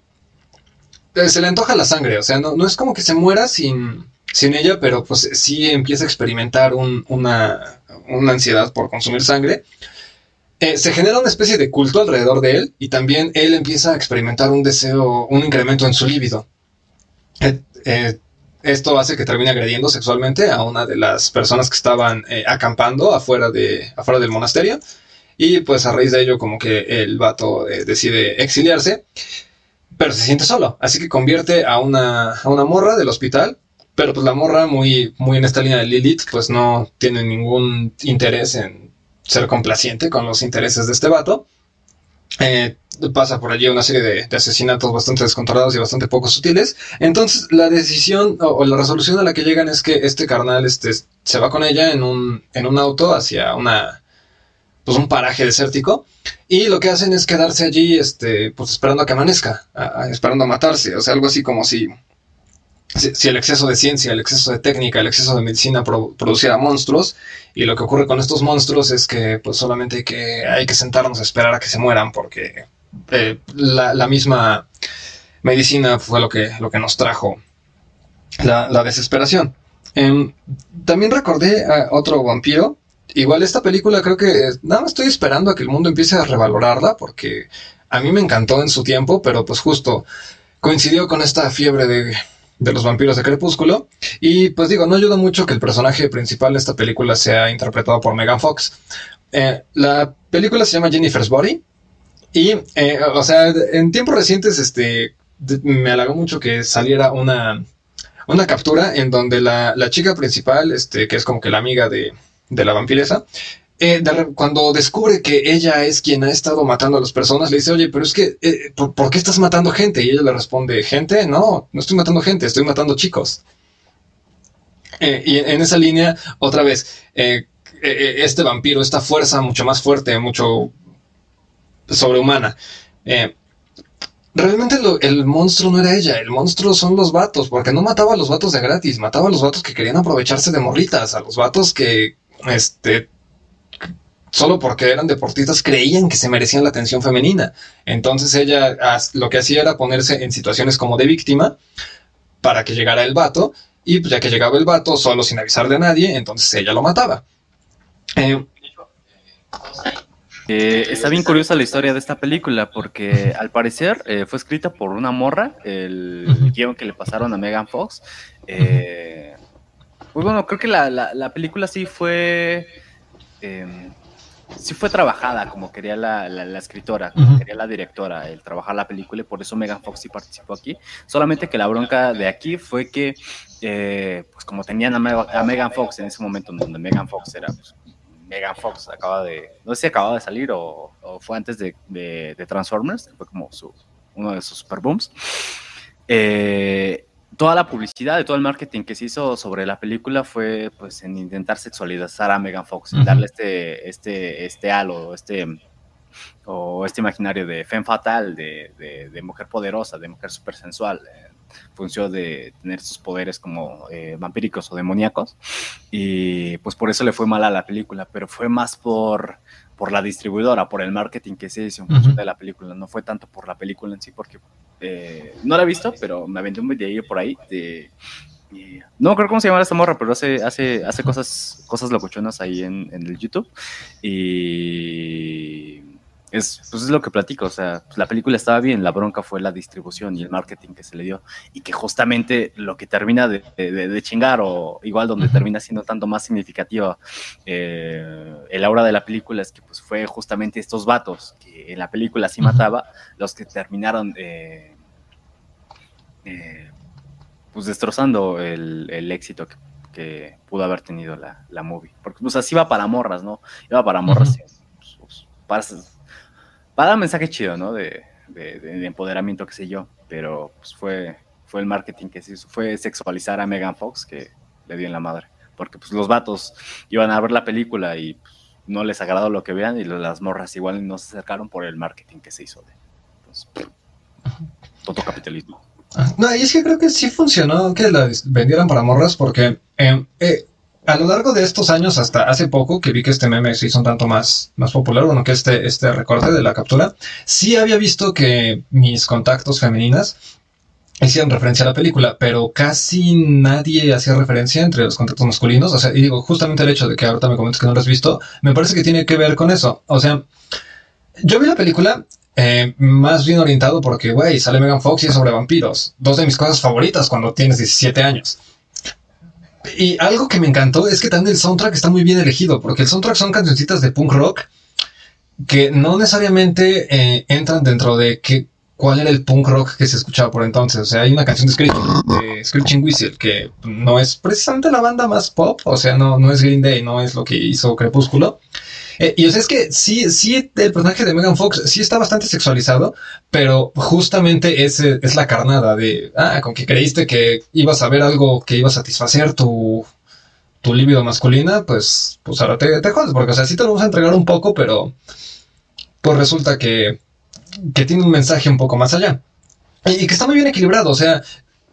se le antoja la sangre, o sea, no, es como que se muera sin, sin ella, pero pues sí empieza a experimentar una, ansiedad por consumir sangre. Eh, se genera una especie de culto alrededor de él y también él empieza a experimentar un deseo, un incremento en su líbido. Esto hace que termine agrediendo sexualmente a una de las personas que estaban eh, acampando afuera, de, afuera del monasterio. Y pues a raíz de ello como que el vato eh, decide exiliarse, pero se siente solo. Así que convierte a una, a una morra del hospital. Pero pues la morra, muy, muy en esta línea de Lilith, pues no tiene ningún interés en ser complaciente con los intereses de este vato. Eh, pasa por allí una serie de, asesinatos bastante descontrolados y bastante poco sutiles. Entonces, la decisión o, la resolución a la que llegan es que este carnal este, se va con ella en un, en un auto hacia una, pues un paraje desértico. Y lo que hacen es quedarse allí, este, pues esperando a que amanezca, esperando a matarse. O sea, algo así como si si, el exceso de ciencia, el exceso de técnica, el exceso de medicina produciera monstruos, y lo que ocurre con estos monstruos es que pues solamente hay que, hay que sentarnos a esperar a que se mueran, porque eh, la, misma medicina fue lo que, lo que nos trajo la, desesperación. Em, también recordé a otro vampiro. Igual esta película creo que nada más estoy esperando a que el mundo empiece a revalorarla, porque a mí me encantó en su tiempo, pero pues justo coincidió con esta fiebre de de los vampiros de Crepúsculo. Y pues digo, no ayuda mucho que el personaje principal de esta película sea interpretado por Megan Fox. Eh, la película se llama Jennifer's Body. Y, eh, o sea, en tiempos recientes, este, me halagó mucho que saliera una, una captura en donde la, la, chica principal, este, que es como que la amiga de, de la vampiresa, eh, cuando descubre que ella es quien ha estado matando a las personas, le dice, oye, pero es que, eh, ¿por, qué estás matando gente? Y ella le responde, gente, no, no estoy matando gente, estoy matando chicos. Eh, y en esa línea, otra vez, este vampiro, esta fuerza mucho más fuerte, mucho sobrehumana. realmente el monstruo no era ella, el monstruo son los vatos, porque no mataba a los vatos de gratis, mataba a los vatos que querían aprovecharse de morritas, a los vatos que este, solo porque eran deportistas creían que se merecían la atención femenina. Entonces ella lo que hacía era ponerse en situaciones como de víctima para que llegara el vato y pues, ya que llegaba el vato solo sin avisarle a nadie, entonces ella lo mataba. Eh, eh, está bien curiosa la historia de esta película porque al parecer eh, fue escrita por una morra, el guion que le pasaron a Megan Fox. pues bueno, creo que la, la película sí fue em, sí fue trabajada como quería la, la, escritora, como quería la directora, el trabajar la película y por eso Megan Fox sí participó aquí. Solamente que la bronca de aquí fue que, eh, pues como tenían a, Megan Fox en ese momento, donde Megan Fox era, pues, Megan Fox acaba de, no sé si acababa de salir o, fue antes de, de, Transformers, fue como su, uno de sus super booms. Eh, toda la publicidad y todo el marketing que se hizo sobre la película fue pues en intentar sexualizar a Megan Fox, y darle este, este, este halo, este o este imaginario de femme fatal, de, de, mujer poderosa, de mujer súper sensual, eh, función de tener sus poderes como eh, vampíricos o demoníacos. Y pues por eso le fue mal a la película, pero fue más por, por la distribuidora, por el marketing que se hizo en función de la película. No fue tanto por la película en sí, porque eh, no la he visto, pero me aventé un video por ahí de... no creo cómo se llama esta morra, pero hace, hace, hace cosas, cosas locuchonas ahí en, en el YouTube. Y es, pues es lo que platico, o sea, pues la película estaba bien, la bronca fue la distribución y el marketing que se le dio, y que justamente lo que termina de, de, chingar, o igual donde termina siendo tanto más significativa eh, el aura de la película, es que pues fue justamente estos vatos, que en la película sí mataba, los que terminaron eh, eh, pues destrozando el, el éxito que, que, pudo haber tenido la, la movie, porque pues así va para morras, ¿no? Iba para morras, pues, pues, para para dar mensaje chido, ¿no? De, de, empoderamiento, qué sé yo, pero pues fue, fue el marketing que se hizo, fue sexualizar a Megan Fox que le dio en la madre, porque pues los vatos iban a ver la película y pues, no les agradó lo que vean y las morras igual no se acercaron por el marketing que se hizo de entonces, todo capitalismo. No, y es que creo que sí funcionó que la vendieran para morras porque eh, eh, a lo largo de estos años, hasta hace poco que vi que este meme se hizo un tanto más, más popular, bueno, que este, este recorte de la captura, sí había visto que mis contactos femeninas hacían referencia a la película, pero casi nadie hacía referencia entre los contactos masculinos. O sea, y digo, justamente el hecho de que ahorita me comentes que no lo has visto, me parece que tiene que ver con eso. O sea, yo vi la película eh, más bien orientado porque, güey, sale Megan Fox y es sobre vampiros. Dos de mis cosas favoritas cuando tienes 17 años. Y algo que me encantó es que también el soundtrack está muy bien elegido, porque el soundtrack son cancioncitas de punk rock que no necesariamente eh, entran dentro de que, cuál era el punk rock que se escuchaba por entonces. O sea, hay una canción de Screeching, de Screeching Whistle, que no es precisamente la banda más pop, o sea, no, no es Green Day, no es lo que hizo Crepúsculo, eh, y o sea, es que sí, sí, el personaje de Megan Fox sí está bastante sexualizado, pero justamente es, es la carnada de, ah, con que creíste que ibas a ver algo que iba a satisfacer tu, tu libido masculina, pues, pues ahora te, te jodes, porque o sea, sí te lo vamos a entregar un poco, pero pues resulta que, que tiene un mensaje un poco más allá. Y, que está muy bien equilibrado, o sea,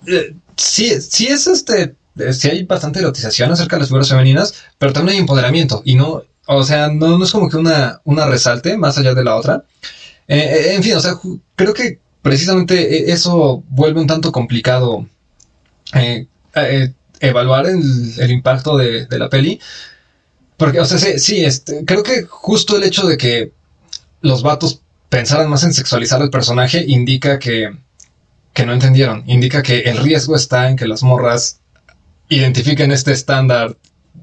eh, sí, sí es este, eh, sí hay bastante erotización acerca de las figuras femeninas, pero también hay empoderamiento, y no, o sea, no, no es como que una, una resalte más allá de la otra. Eh, eh, en fin, o sea, creo que precisamente e, eso vuelve un tanto complicado eh, evaluar el, impacto de, la peli. Porque, o sea, sí, sí este, creo que justo el hecho de que los vatos pensaran más en sexualizar al personaje indica que, que no entendieron. Indica que el riesgo está en que las morras identifiquen este estándar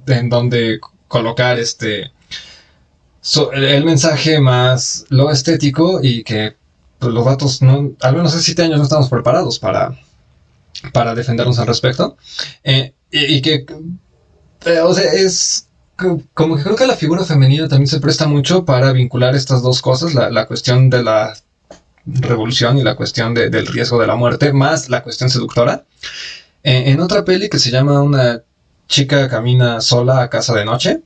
en donde colocar este el, mensaje más lo estético y que pues, los datos no, al menos hace siete años no estamos preparados para, para defendernos al respecto. Eh, y, que, eh, o sea, es como que creo que la figura femenina también se presta mucho para vincular estas dos cosas, la, cuestión de la revolución y la cuestión del riesgo de la muerte, más la cuestión seductora. Eh, en otra peli que se llama Una chica camina sola a casa de noche,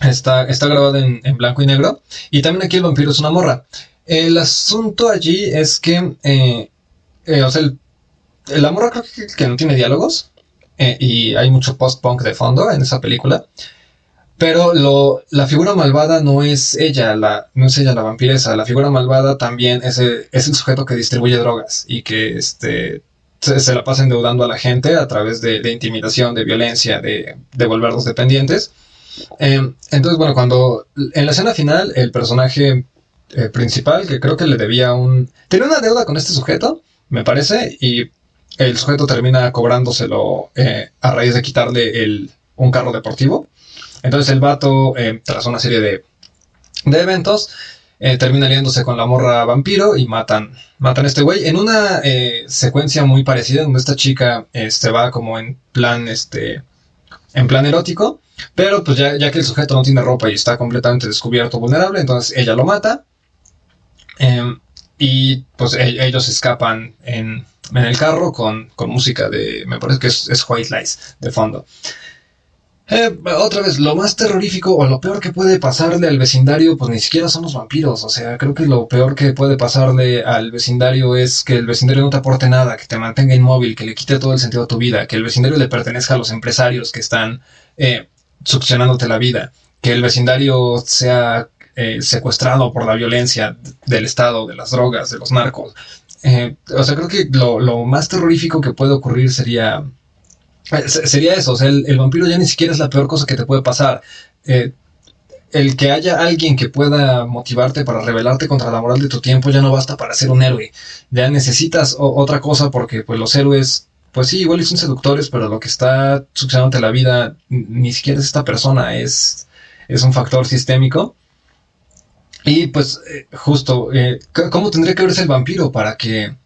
Está, está grabado en, blanco y negro. Y también aquí el vampiro es una morra. El asunto allí es que, eh, eh, o sea, el, la morra creo que, no tiene diálogos. Eh, y hay mucho post-punk de fondo en esa película. Pero lo, la figura malvada no es ella, la, no es ella la vampiresa. La figura malvada también es el, es el sujeto que distribuye drogas y que este, se, la pasa endeudando a la gente a través de, intimidación, de violencia, de, de volverlos dependientes. Eh, entonces, bueno, cuando en la escena final el personaje eh, principal, que creo que le debía un... Tenía una deuda con este sujeto, me parece, y el sujeto termina cobrándoselo eh, a raíz de quitarle el, un carro deportivo. Entonces el vato, tras una serie de, de eventos, termina aliándose con la morra vampiro y matan, matan a este güey en una secuencia muy parecida donde esta chica este, va como en plan, este, en plan erótico pero pues ya, ya que el sujeto no tiene ropa y está completamente descubierto, vulnerable, entonces ella lo mata. Em, y pues e, ellos escapan en, el carro con, música de, me parece que es, White Lies de fondo. Eh, otra vez, lo más terrorífico o lo peor que puede pasarle al vecindario, pues ni siquiera son los vampiros. O sea, creo que lo peor que puede pasarle al vecindario es que el vecindario no te aporte nada, que te mantenga inmóvil, que le quite todo el sentido a tu vida, que el vecindario le pertenezca a los empresarios que están eh, succionándote la vida, que el vecindario sea eh, secuestrado por la violencia del Estado, de las drogas, de los narcos. Eh, o sea, creo que lo, más terrorífico que puede ocurrir sería, sería eso. O sea, el, vampiro ya ni siquiera es la peor cosa que te puede pasar. el que haya alguien que pueda motivarte para rebelarte contra la moral de tu tiempo ya no basta para ser un héroe. Ya necesitas otra cosa porque pues los héroes pues sí, igual son seductores, pero lo que está sucediendo la vida ni siquiera es esta persona, es, es un factor sistémico. Y pues eh, justo, eh, ¿cómo tendría que verse el vampiro para que,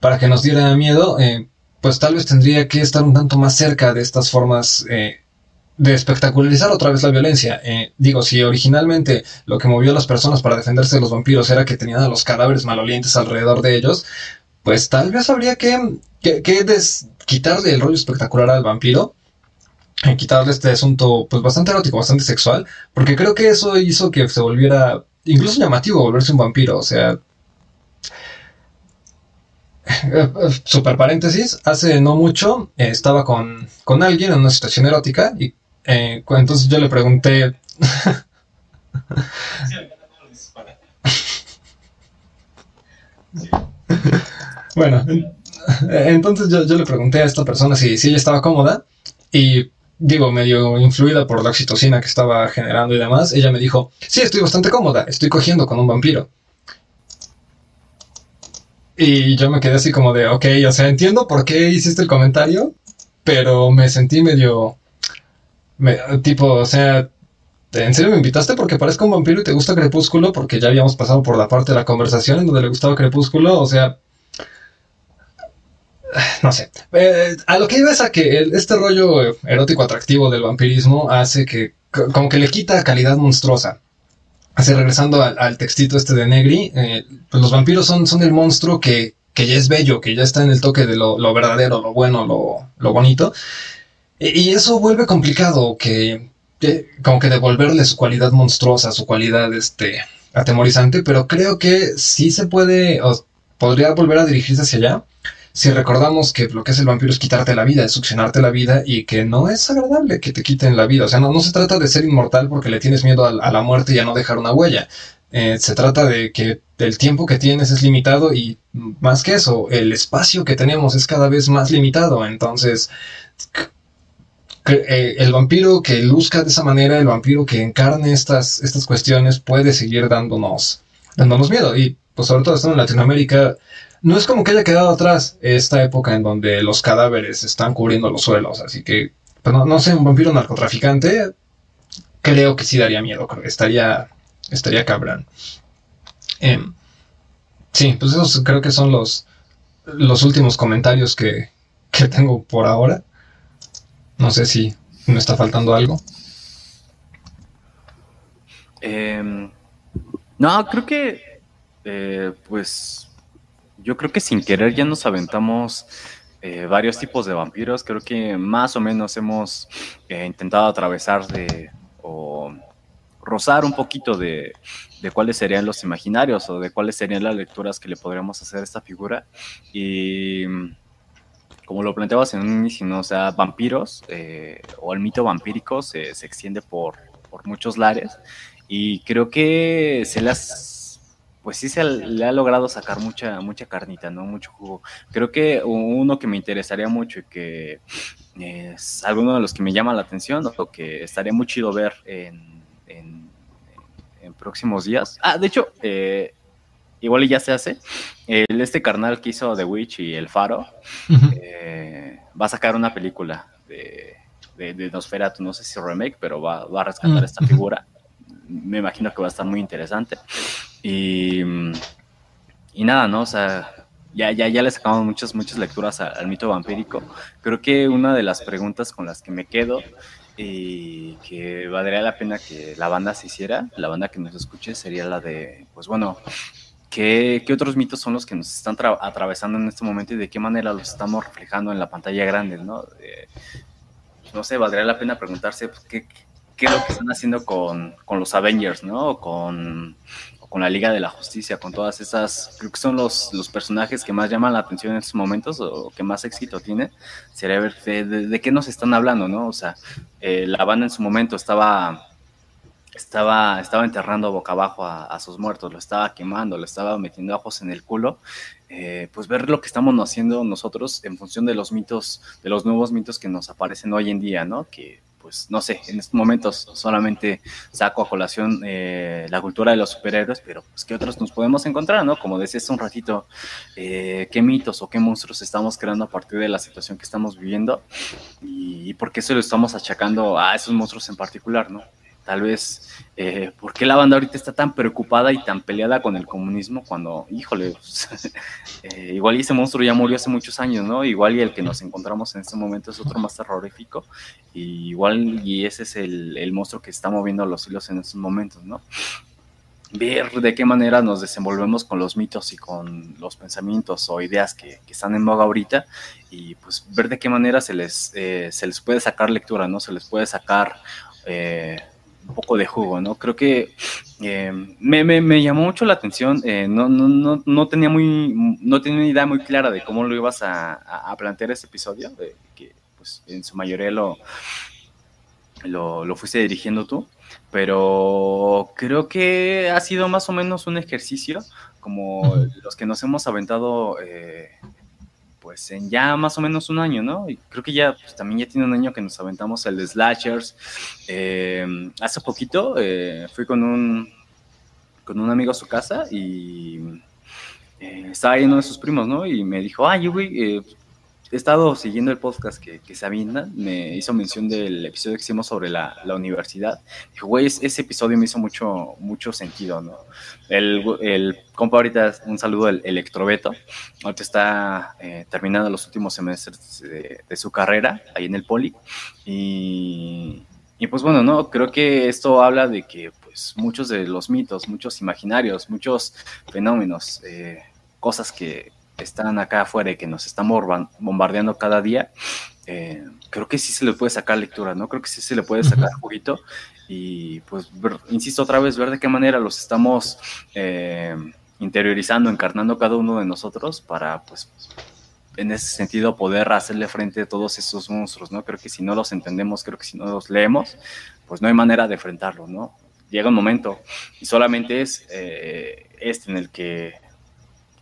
para que nos diera miedo? Eh, pues tal vez tendría que estar un tanto más cerca de estas formas de espectacularizar otra vez la violencia. digo, si originalmente lo que movió a las personas para defenderse de los vampiros era que tenían a los cadáveres malolientes alrededor de ellos, pues tal vez habría que, que, quitarle el rollo espectacular al vampiro quitarle este asunto pues bastante erótico, bastante sexual, porque creo que eso hizo que se volviera incluso llamativo volverse un vampiro, o sea... Super paréntesis, hace no mucho eh, estaba con, con, alguien en una situación erótica y eh, entonces yo le pregunté... bueno, entonces yo, yo, le pregunté a esta persona si, si ella estaba cómoda y digo, medio influida por la oxitocina que estaba generando y demás, ella me dijo, sí, estoy bastante cómoda, estoy cogiendo con un vampiro. Y yo me quedé así como de, ok, o sea, entiendo por qué hiciste el comentario, pero me sentí medio, tipo, o sea, ¿en serio me invitaste porque parezco un vampiro y te gusta Crepúsculo? Porque ya habíamos pasado por la parte de la conversación en donde le gustaba Crepúsculo, o sea, no sé. Eh, a lo que iba es a que este rollo erótico atractivo del vampirismo hace que, como que le quita calidad monstruosa. Así, regresando al, textito este de Negri, eh, pues los vampiros son, son el monstruo que, que, ya es bello, que ya está en el toque de lo, verdadero, lo bueno, lo, lo bonito. Y, eso vuelve complicado, que, como que devolverle su cualidad monstruosa, su cualidad este, atemorizante, pero creo que sí se puede, o podría volver a dirigirse hacia allá si recordamos que lo que es el vampiro es quitarte la vida, es succionarte la vida y que no es agradable que te quiten la vida. O sea, no, no se trata de ser inmortal porque le tienes miedo a, la muerte y a no dejar una huella. Eh, se trata de que el tiempo que tienes es limitado y más que eso, el espacio que tenemos es cada vez más limitado. Entonces, eh, el vampiro que luzca de esa manera, el vampiro que encarne estas, estas cuestiones puede seguir dándonos, dándonos miedo. Y pues sobre todo estando en Latinoamérica, no es como que haya quedado atrás esta época en donde los cadáveres están cubriendo los suelos, así que, pues no, sé, un vampiro narcotraficante, creo que sí daría miedo, creo que estaría, estaría cabrón. Em, sí, pues esos creo que son los, los últimos comentarios que, que tengo por ahora. No sé si me está faltando algo. Em, no, creo que, eh, pues, yo creo que sin querer ya nos aventamos eh, varios tipos de vampiros. Creo que más o menos hemos eh, intentado atravesar de, o rozar un poquito de, cuáles serían los imaginarios o de cuáles serían las lecturas que le podríamos hacer a esta figura. Y como lo planteabas en un inicio, ¿no? o sea, vampiros eh, o el mito vampírico se, se extiende por, por muchos lares y creo que se las pues sí se le ha logrado sacar mucha, mucha carnita, ¿no? Mucho jugo. Creo que uno que me interesaría mucho y que es alguno de los que me llama la atención o que estaría muy chido ver en, próximos días. Ah, de hecho, eh, igual ya se hace. El, este carnal que hizo The Witch y El Faro eh, va a sacar una película de, de, Nosferatu, no sé si remake, pero va, va a rescatar mm, esta figura. Me imagino que va a estar muy interesante. Y, y nada, ¿no? O sea, ya, ya, ya le sacamos muchas, muchas lecturas al, mito vampírico. Creo que una de las preguntas con las que me quedo y que valdría la pena que la banda se hiciera, la banda que nos escuche, sería la de, pues bueno, ¿qué, otros mitos son los que nos están atravesando en este momento y de qué manera los estamos reflejando en la pantalla grande, ¿no? no sé, valdría la pena preguntarse pues, ¿qué, qué, es lo que están haciendo con, con los Avengers, ¿no? Con con la Liga de la Justicia, con todas esas, creo que son los, los personajes que más llaman la atención en estos momentos o que más éxito tiene, sería ver de, qué nos están hablando, ¿no? O sea, eh, la banda en su momento estaba, estaba, estaba enterrando boca abajo a, sus muertos, lo estaba quemando, lo estaba metiendo ojos en el culo, eh, pues ver lo que estamos haciendo nosotros en función de los mitos, de los nuevos mitos que nos aparecen hoy en día, ¿no? Que pues no sé, en estos momentos solamente saco a colación eh, la cultura de los superhéroes, pero pues qué otros nos podemos encontrar, ¿no? Como decías un ratito, eh, qué mitos o qué monstruos estamos creando a partir de la situación que estamos viviendo y, y por qué se lo estamos achacando a esos monstruos en particular, ¿no? Tal vez, eh, ¿por qué la banda ahorita está tan preocupada y tan peleada con el comunismo cuando, híjole, pues, eh, igual ese monstruo ya murió hace muchos años, ¿no? Igual y el que nos encontramos en este momento es otro más terrorífico, y igual y ese es el, monstruo que está moviendo los hilos en estos momentos, ¿no? Ver de qué manera nos desenvolvemos con los mitos y con los pensamientos o ideas que, están en boga ahorita, y pues ver de qué manera se les, eh, se les puede sacar lectura, ¿no? Se les puede sacar un poco de jugo, ¿no? Creo que eh, me, me, llamó mucho la atención, eh, no, no, no, no, tenía muy, no tenía una idea muy clara de cómo lo ibas a, a plantear ese episodio, que pues en su mayoría lo, lo, lo, fuiste dirigiendo tú, pero creo que ha sido más o menos un ejercicio como los que nos hemos aventado eh, pues en ya más o menos un año, ¿no? Y creo que ya pues, también ya tiene un año que nos aventamos el Slashers. Eh, hace poquito eh, fui con un, con un amigo a su casa y eh, estaba ahí uno de sus primos, ¿no? Y me dijo, ay, güey, he estado siguiendo el podcast que, que Sabina me hizo mención del episodio que hicimos sobre la, la universidad. Dijo, güey, ese episodio me hizo mucho, mucho sentido, ¿no? El, el compa ahorita, un saludo, el Electrobeto, ahorita está eh, terminando los últimos semestres de, de, su carrera ahí en el Poli. Y, y pues bueno, ¿no? Creo que esto habla de que pues muchos de los mitos, muchos imaginarios, muchos fenómenos, eh, cosas que, están acá afuera y que nos están bombardeando cada día, eh, creo que sí se le puede sacar lectura, ¿no? Creo que sí se le puede sacar juguito y pues, insisto otra vez, ver de qué manera los estamos eh, interiorizando, encarnando cada uno de nosotros para, pues, en ese sentido poder hacerle frente a todos esos monstruos, ¿no? Creo que si no los entendemos, creo que si no los leemos, pues no hay manera de enfrentarlo, ¿no? Llega un momento y solamente es eh, este en el que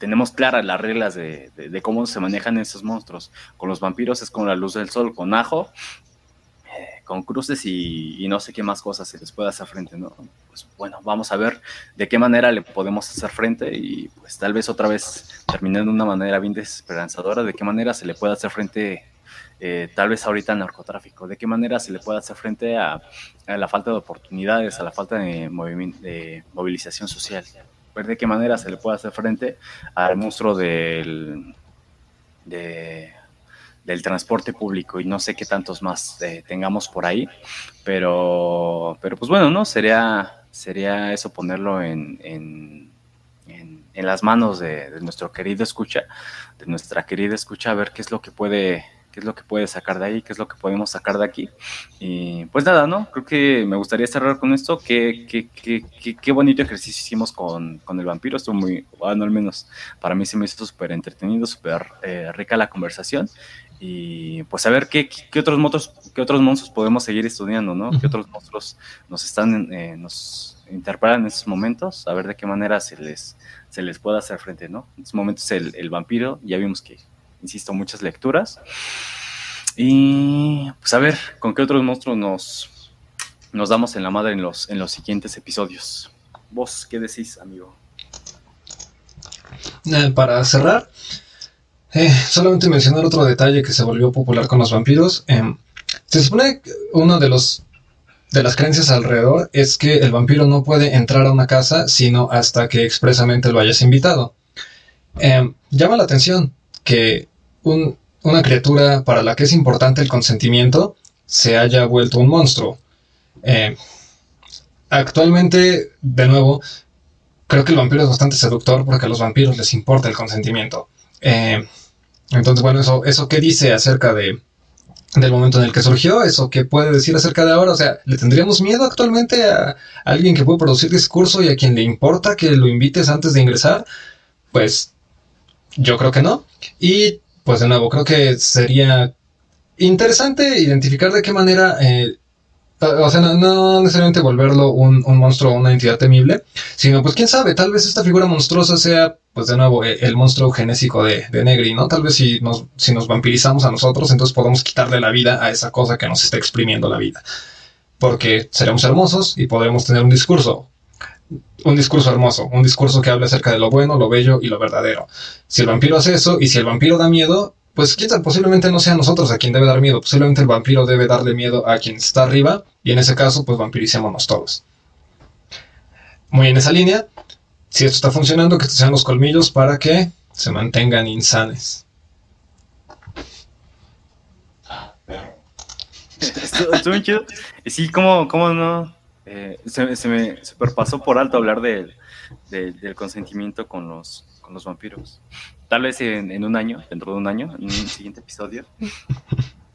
tenemos claras las reglas de, cómo se manejan esos monstruos. Con los vampiros es con la luz del sol, con ajo, eh, con cruces y, no sé qué más cosas se les puede hacer frente, ¿no? Pues bueno, vamos a ver de qué manera le podemos hacer frente y pues tal vez otra vez terminando de una manera bien desesperanzadora, de qué manera se le puede hacer frente eh, tal vez ahorita narcotráfico, de qué manera se le puede hacer frente a, la falta de oportunidades, a la falta de, de movilización social ver de qué manera se le puede hacer frente al monstruo del, del transporte público y no sé qué tantos más eh, tengamos por ahí, pero, pero pues bueno, ¿no? Sería, sería eso ponerlo en, en, las manos de, de, nuestro querido escucha, de nuestra querida escucha, a ver qué es lo que puede qué es lo que puede sacar de ahí, qué es lo que podemos sacar de aquí. Y pues nada, ¿no? Creo que me gustaría cerrar con esto. Qué, qué, qué, qué bonito ejercicio hicimos con, con, el vampiro. Estuvo muy, bueno, al menos para mí se me hizo súper entretenido, súper eh, rica la conversación. Y pues a ver qué, qué, otros monstruos, qué otros monstruos podemos seguir estudiando, ¿no? ¿Qué otros monstruos nos están, eh, nos interpelan en estos momentos? A ver de qué manera se les, se les puede hacer frente, ¿no? En estos momentos el, el vampiro, ya vimos que insisto, muchas lecturas. Y pues a ver, ¿con qué otros monstruos nos, nos damos en la madre en los, en los siguientes episodios? ¿Vos qué decís, amigo? Eh, para cerrar, eh, solamente mencionar otro detalle que se volvió popular con los vampiros. Em, se supone que uno de los de las creencias alrededor es que el vampiro no puede entrar a una casa sino hasta que expresamente lo hayas invitado. Em, llama la atención que una criatura para la que es importante el consentimiento se haya vuelto un monstruo. Eh, actualmente, de nuevo, creo que el vampiro es bastante seductor porque a los vampiros les importa el consentimiento. Eh, entonces, bueno, eso, eso qué dice acerca de, del momento en el que surgió, eso qué puede decir acerca de ahora. O sea, ¿le tendríamos miedo actualmente a alguien que puede producir discurso y a quien le importa que lo invites antes de ingresar? Pues yo creo que no. Y pues de nuevo, creo que sería interesante identificar de qué manera eh, o sea, no, necesariamente volverlo un, monstruo o una entidad temible, sino pues quién sabe, tal vez esta figura monstruosa sea, pues de nuevo, e, el, monstruo genésico de, de, Negri, ¿no? Tal vez si nos, si nos vampirizamos a nosotros, entonces podemos quitarle la vida a esa cosa que nos está exprimiendo la vida. Porque seremos hermosos y podremos tener un discurso. Un discurso hermoso, un discurso que hable acerca de lo bueno, lo bello y lo verdadero. Si el vampiro hace eso y si el vampiro da miedo, pues sabe, posiblemente no sea nosotros a quien debe dar miedo, posiblemente el vampiro debe darle miedo a quien está arriba, y en ese caso, pues vampiricémonos todos. Muy en esa línea, si esto está funcionando, que estos sean los colmillos para que se mantengan insanes. Estuvo chido. Sí, ¿cómo, cómo no? Eh, se, se, me superpasó por alto hablar del consentimiento con los, con los vampiros tal vez en, un año, dentro de un año, en un siguiente episodio.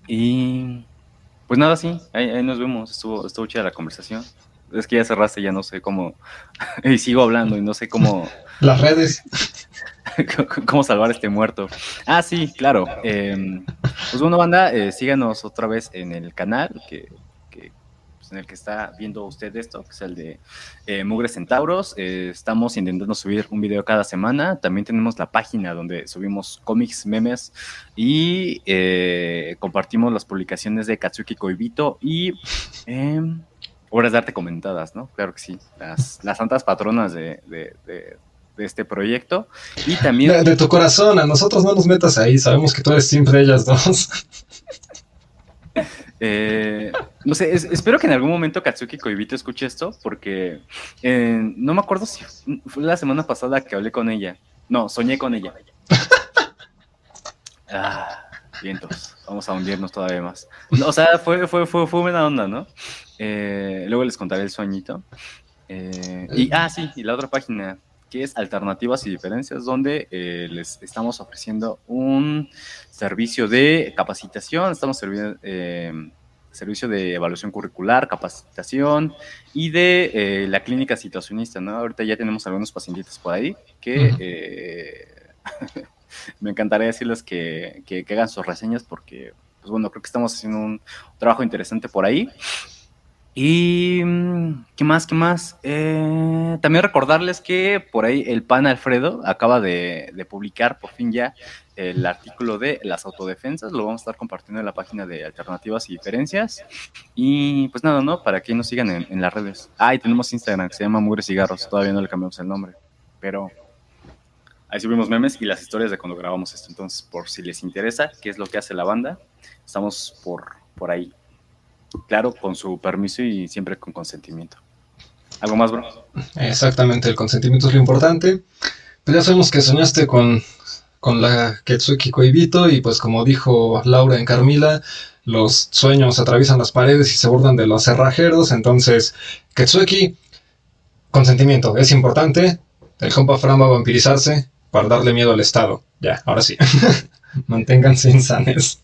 Y pues nada, sí, ahí, nos vemos. Estuvo, estuvo chida la conversación. Es que ya cerraste, ya no sé cómo. y sigo hablando y no sé cómo. Las redes. cómo salvar este muerto. Ah, sí, claro. Em, pues bueno, banda, eh, síganos otra vez en el canal, que pues, en el que está viendo usted esto, que es el de eh, Mugre Centauros. Eh, estamos intentando subir un video cada semana. También tenemos la página donde subimos cómics, memes y eh, compartimos las publicaciones de Katsuki Koibito y em, obras de arte comentadas, ¿no? Claro que sí. Las, las santas patronas de, de, este proyecto. Y también. De, tu corazón, a nosotros no nos metas ahí, sabemos que tú eres siempre ellas dos. Eh, no sé, espero que en algún momento Katsuki Koibito escuche esto, porque eh, no me acuerdo si fue la semana pasada que hablé con ella. No, soñé con ella. Ah, vientos, vamos a hundirnos todavía más. o sea, fue, fue, fue, fue buena onda, ¿no? Eh, luego les contaré el sueñito. y, ah, sí, y la otra página, que es Alternativas y Diferencias, donde eh, les estamos ofreciendo un servicio de capacitación, estamos sirviendo eh, servicio de evaluación curricular, capacitación y de eh, la clínica situacionista, ¿no? Ahorita ya tenemos algunos pacientitos por ahí que me encantaría decirles que, que, que, hagan sus reseñas porque, pues bueno, creo que estamos haciendo un trabajo interesante por ahí. Y mm, qué más, qué más. Eh, también recordarles que por ahí el pan Alfredo acaba de, publicar por fin ya el artículo de las autodefensas. Lo vamos a estar compartiendo en la página de alternativas y diferencias. Y pues nada, ¿no? Para que nos sigan en, las redes. Ah, y tenemos Instagram que se llama Mugre Cigarros. Todavía no le cambiamos el nombre. Pero ahí subimos memes y las historias de cuando grabamos esto. Entonces, por si les interesa qué es lo que hace la banda, estamos por, por ahí. Claro, con su permiso y siempre con consentimiento. ¿Algo más, bro? Exactamente, el consentimiento es lo importante. Pues ya sabemos que soñaste con, con la Ketsuki Koibito y pues como dijo Laura en Carmila, los sueños atraviesan las paredes y se burdan de los cerrajeros. Entonces, Ketsuki, consentimiento, es importante. El compa Fran va a vampirizarse para darle miedo al Estado. Ya, ahora sí. Manténganse insanes.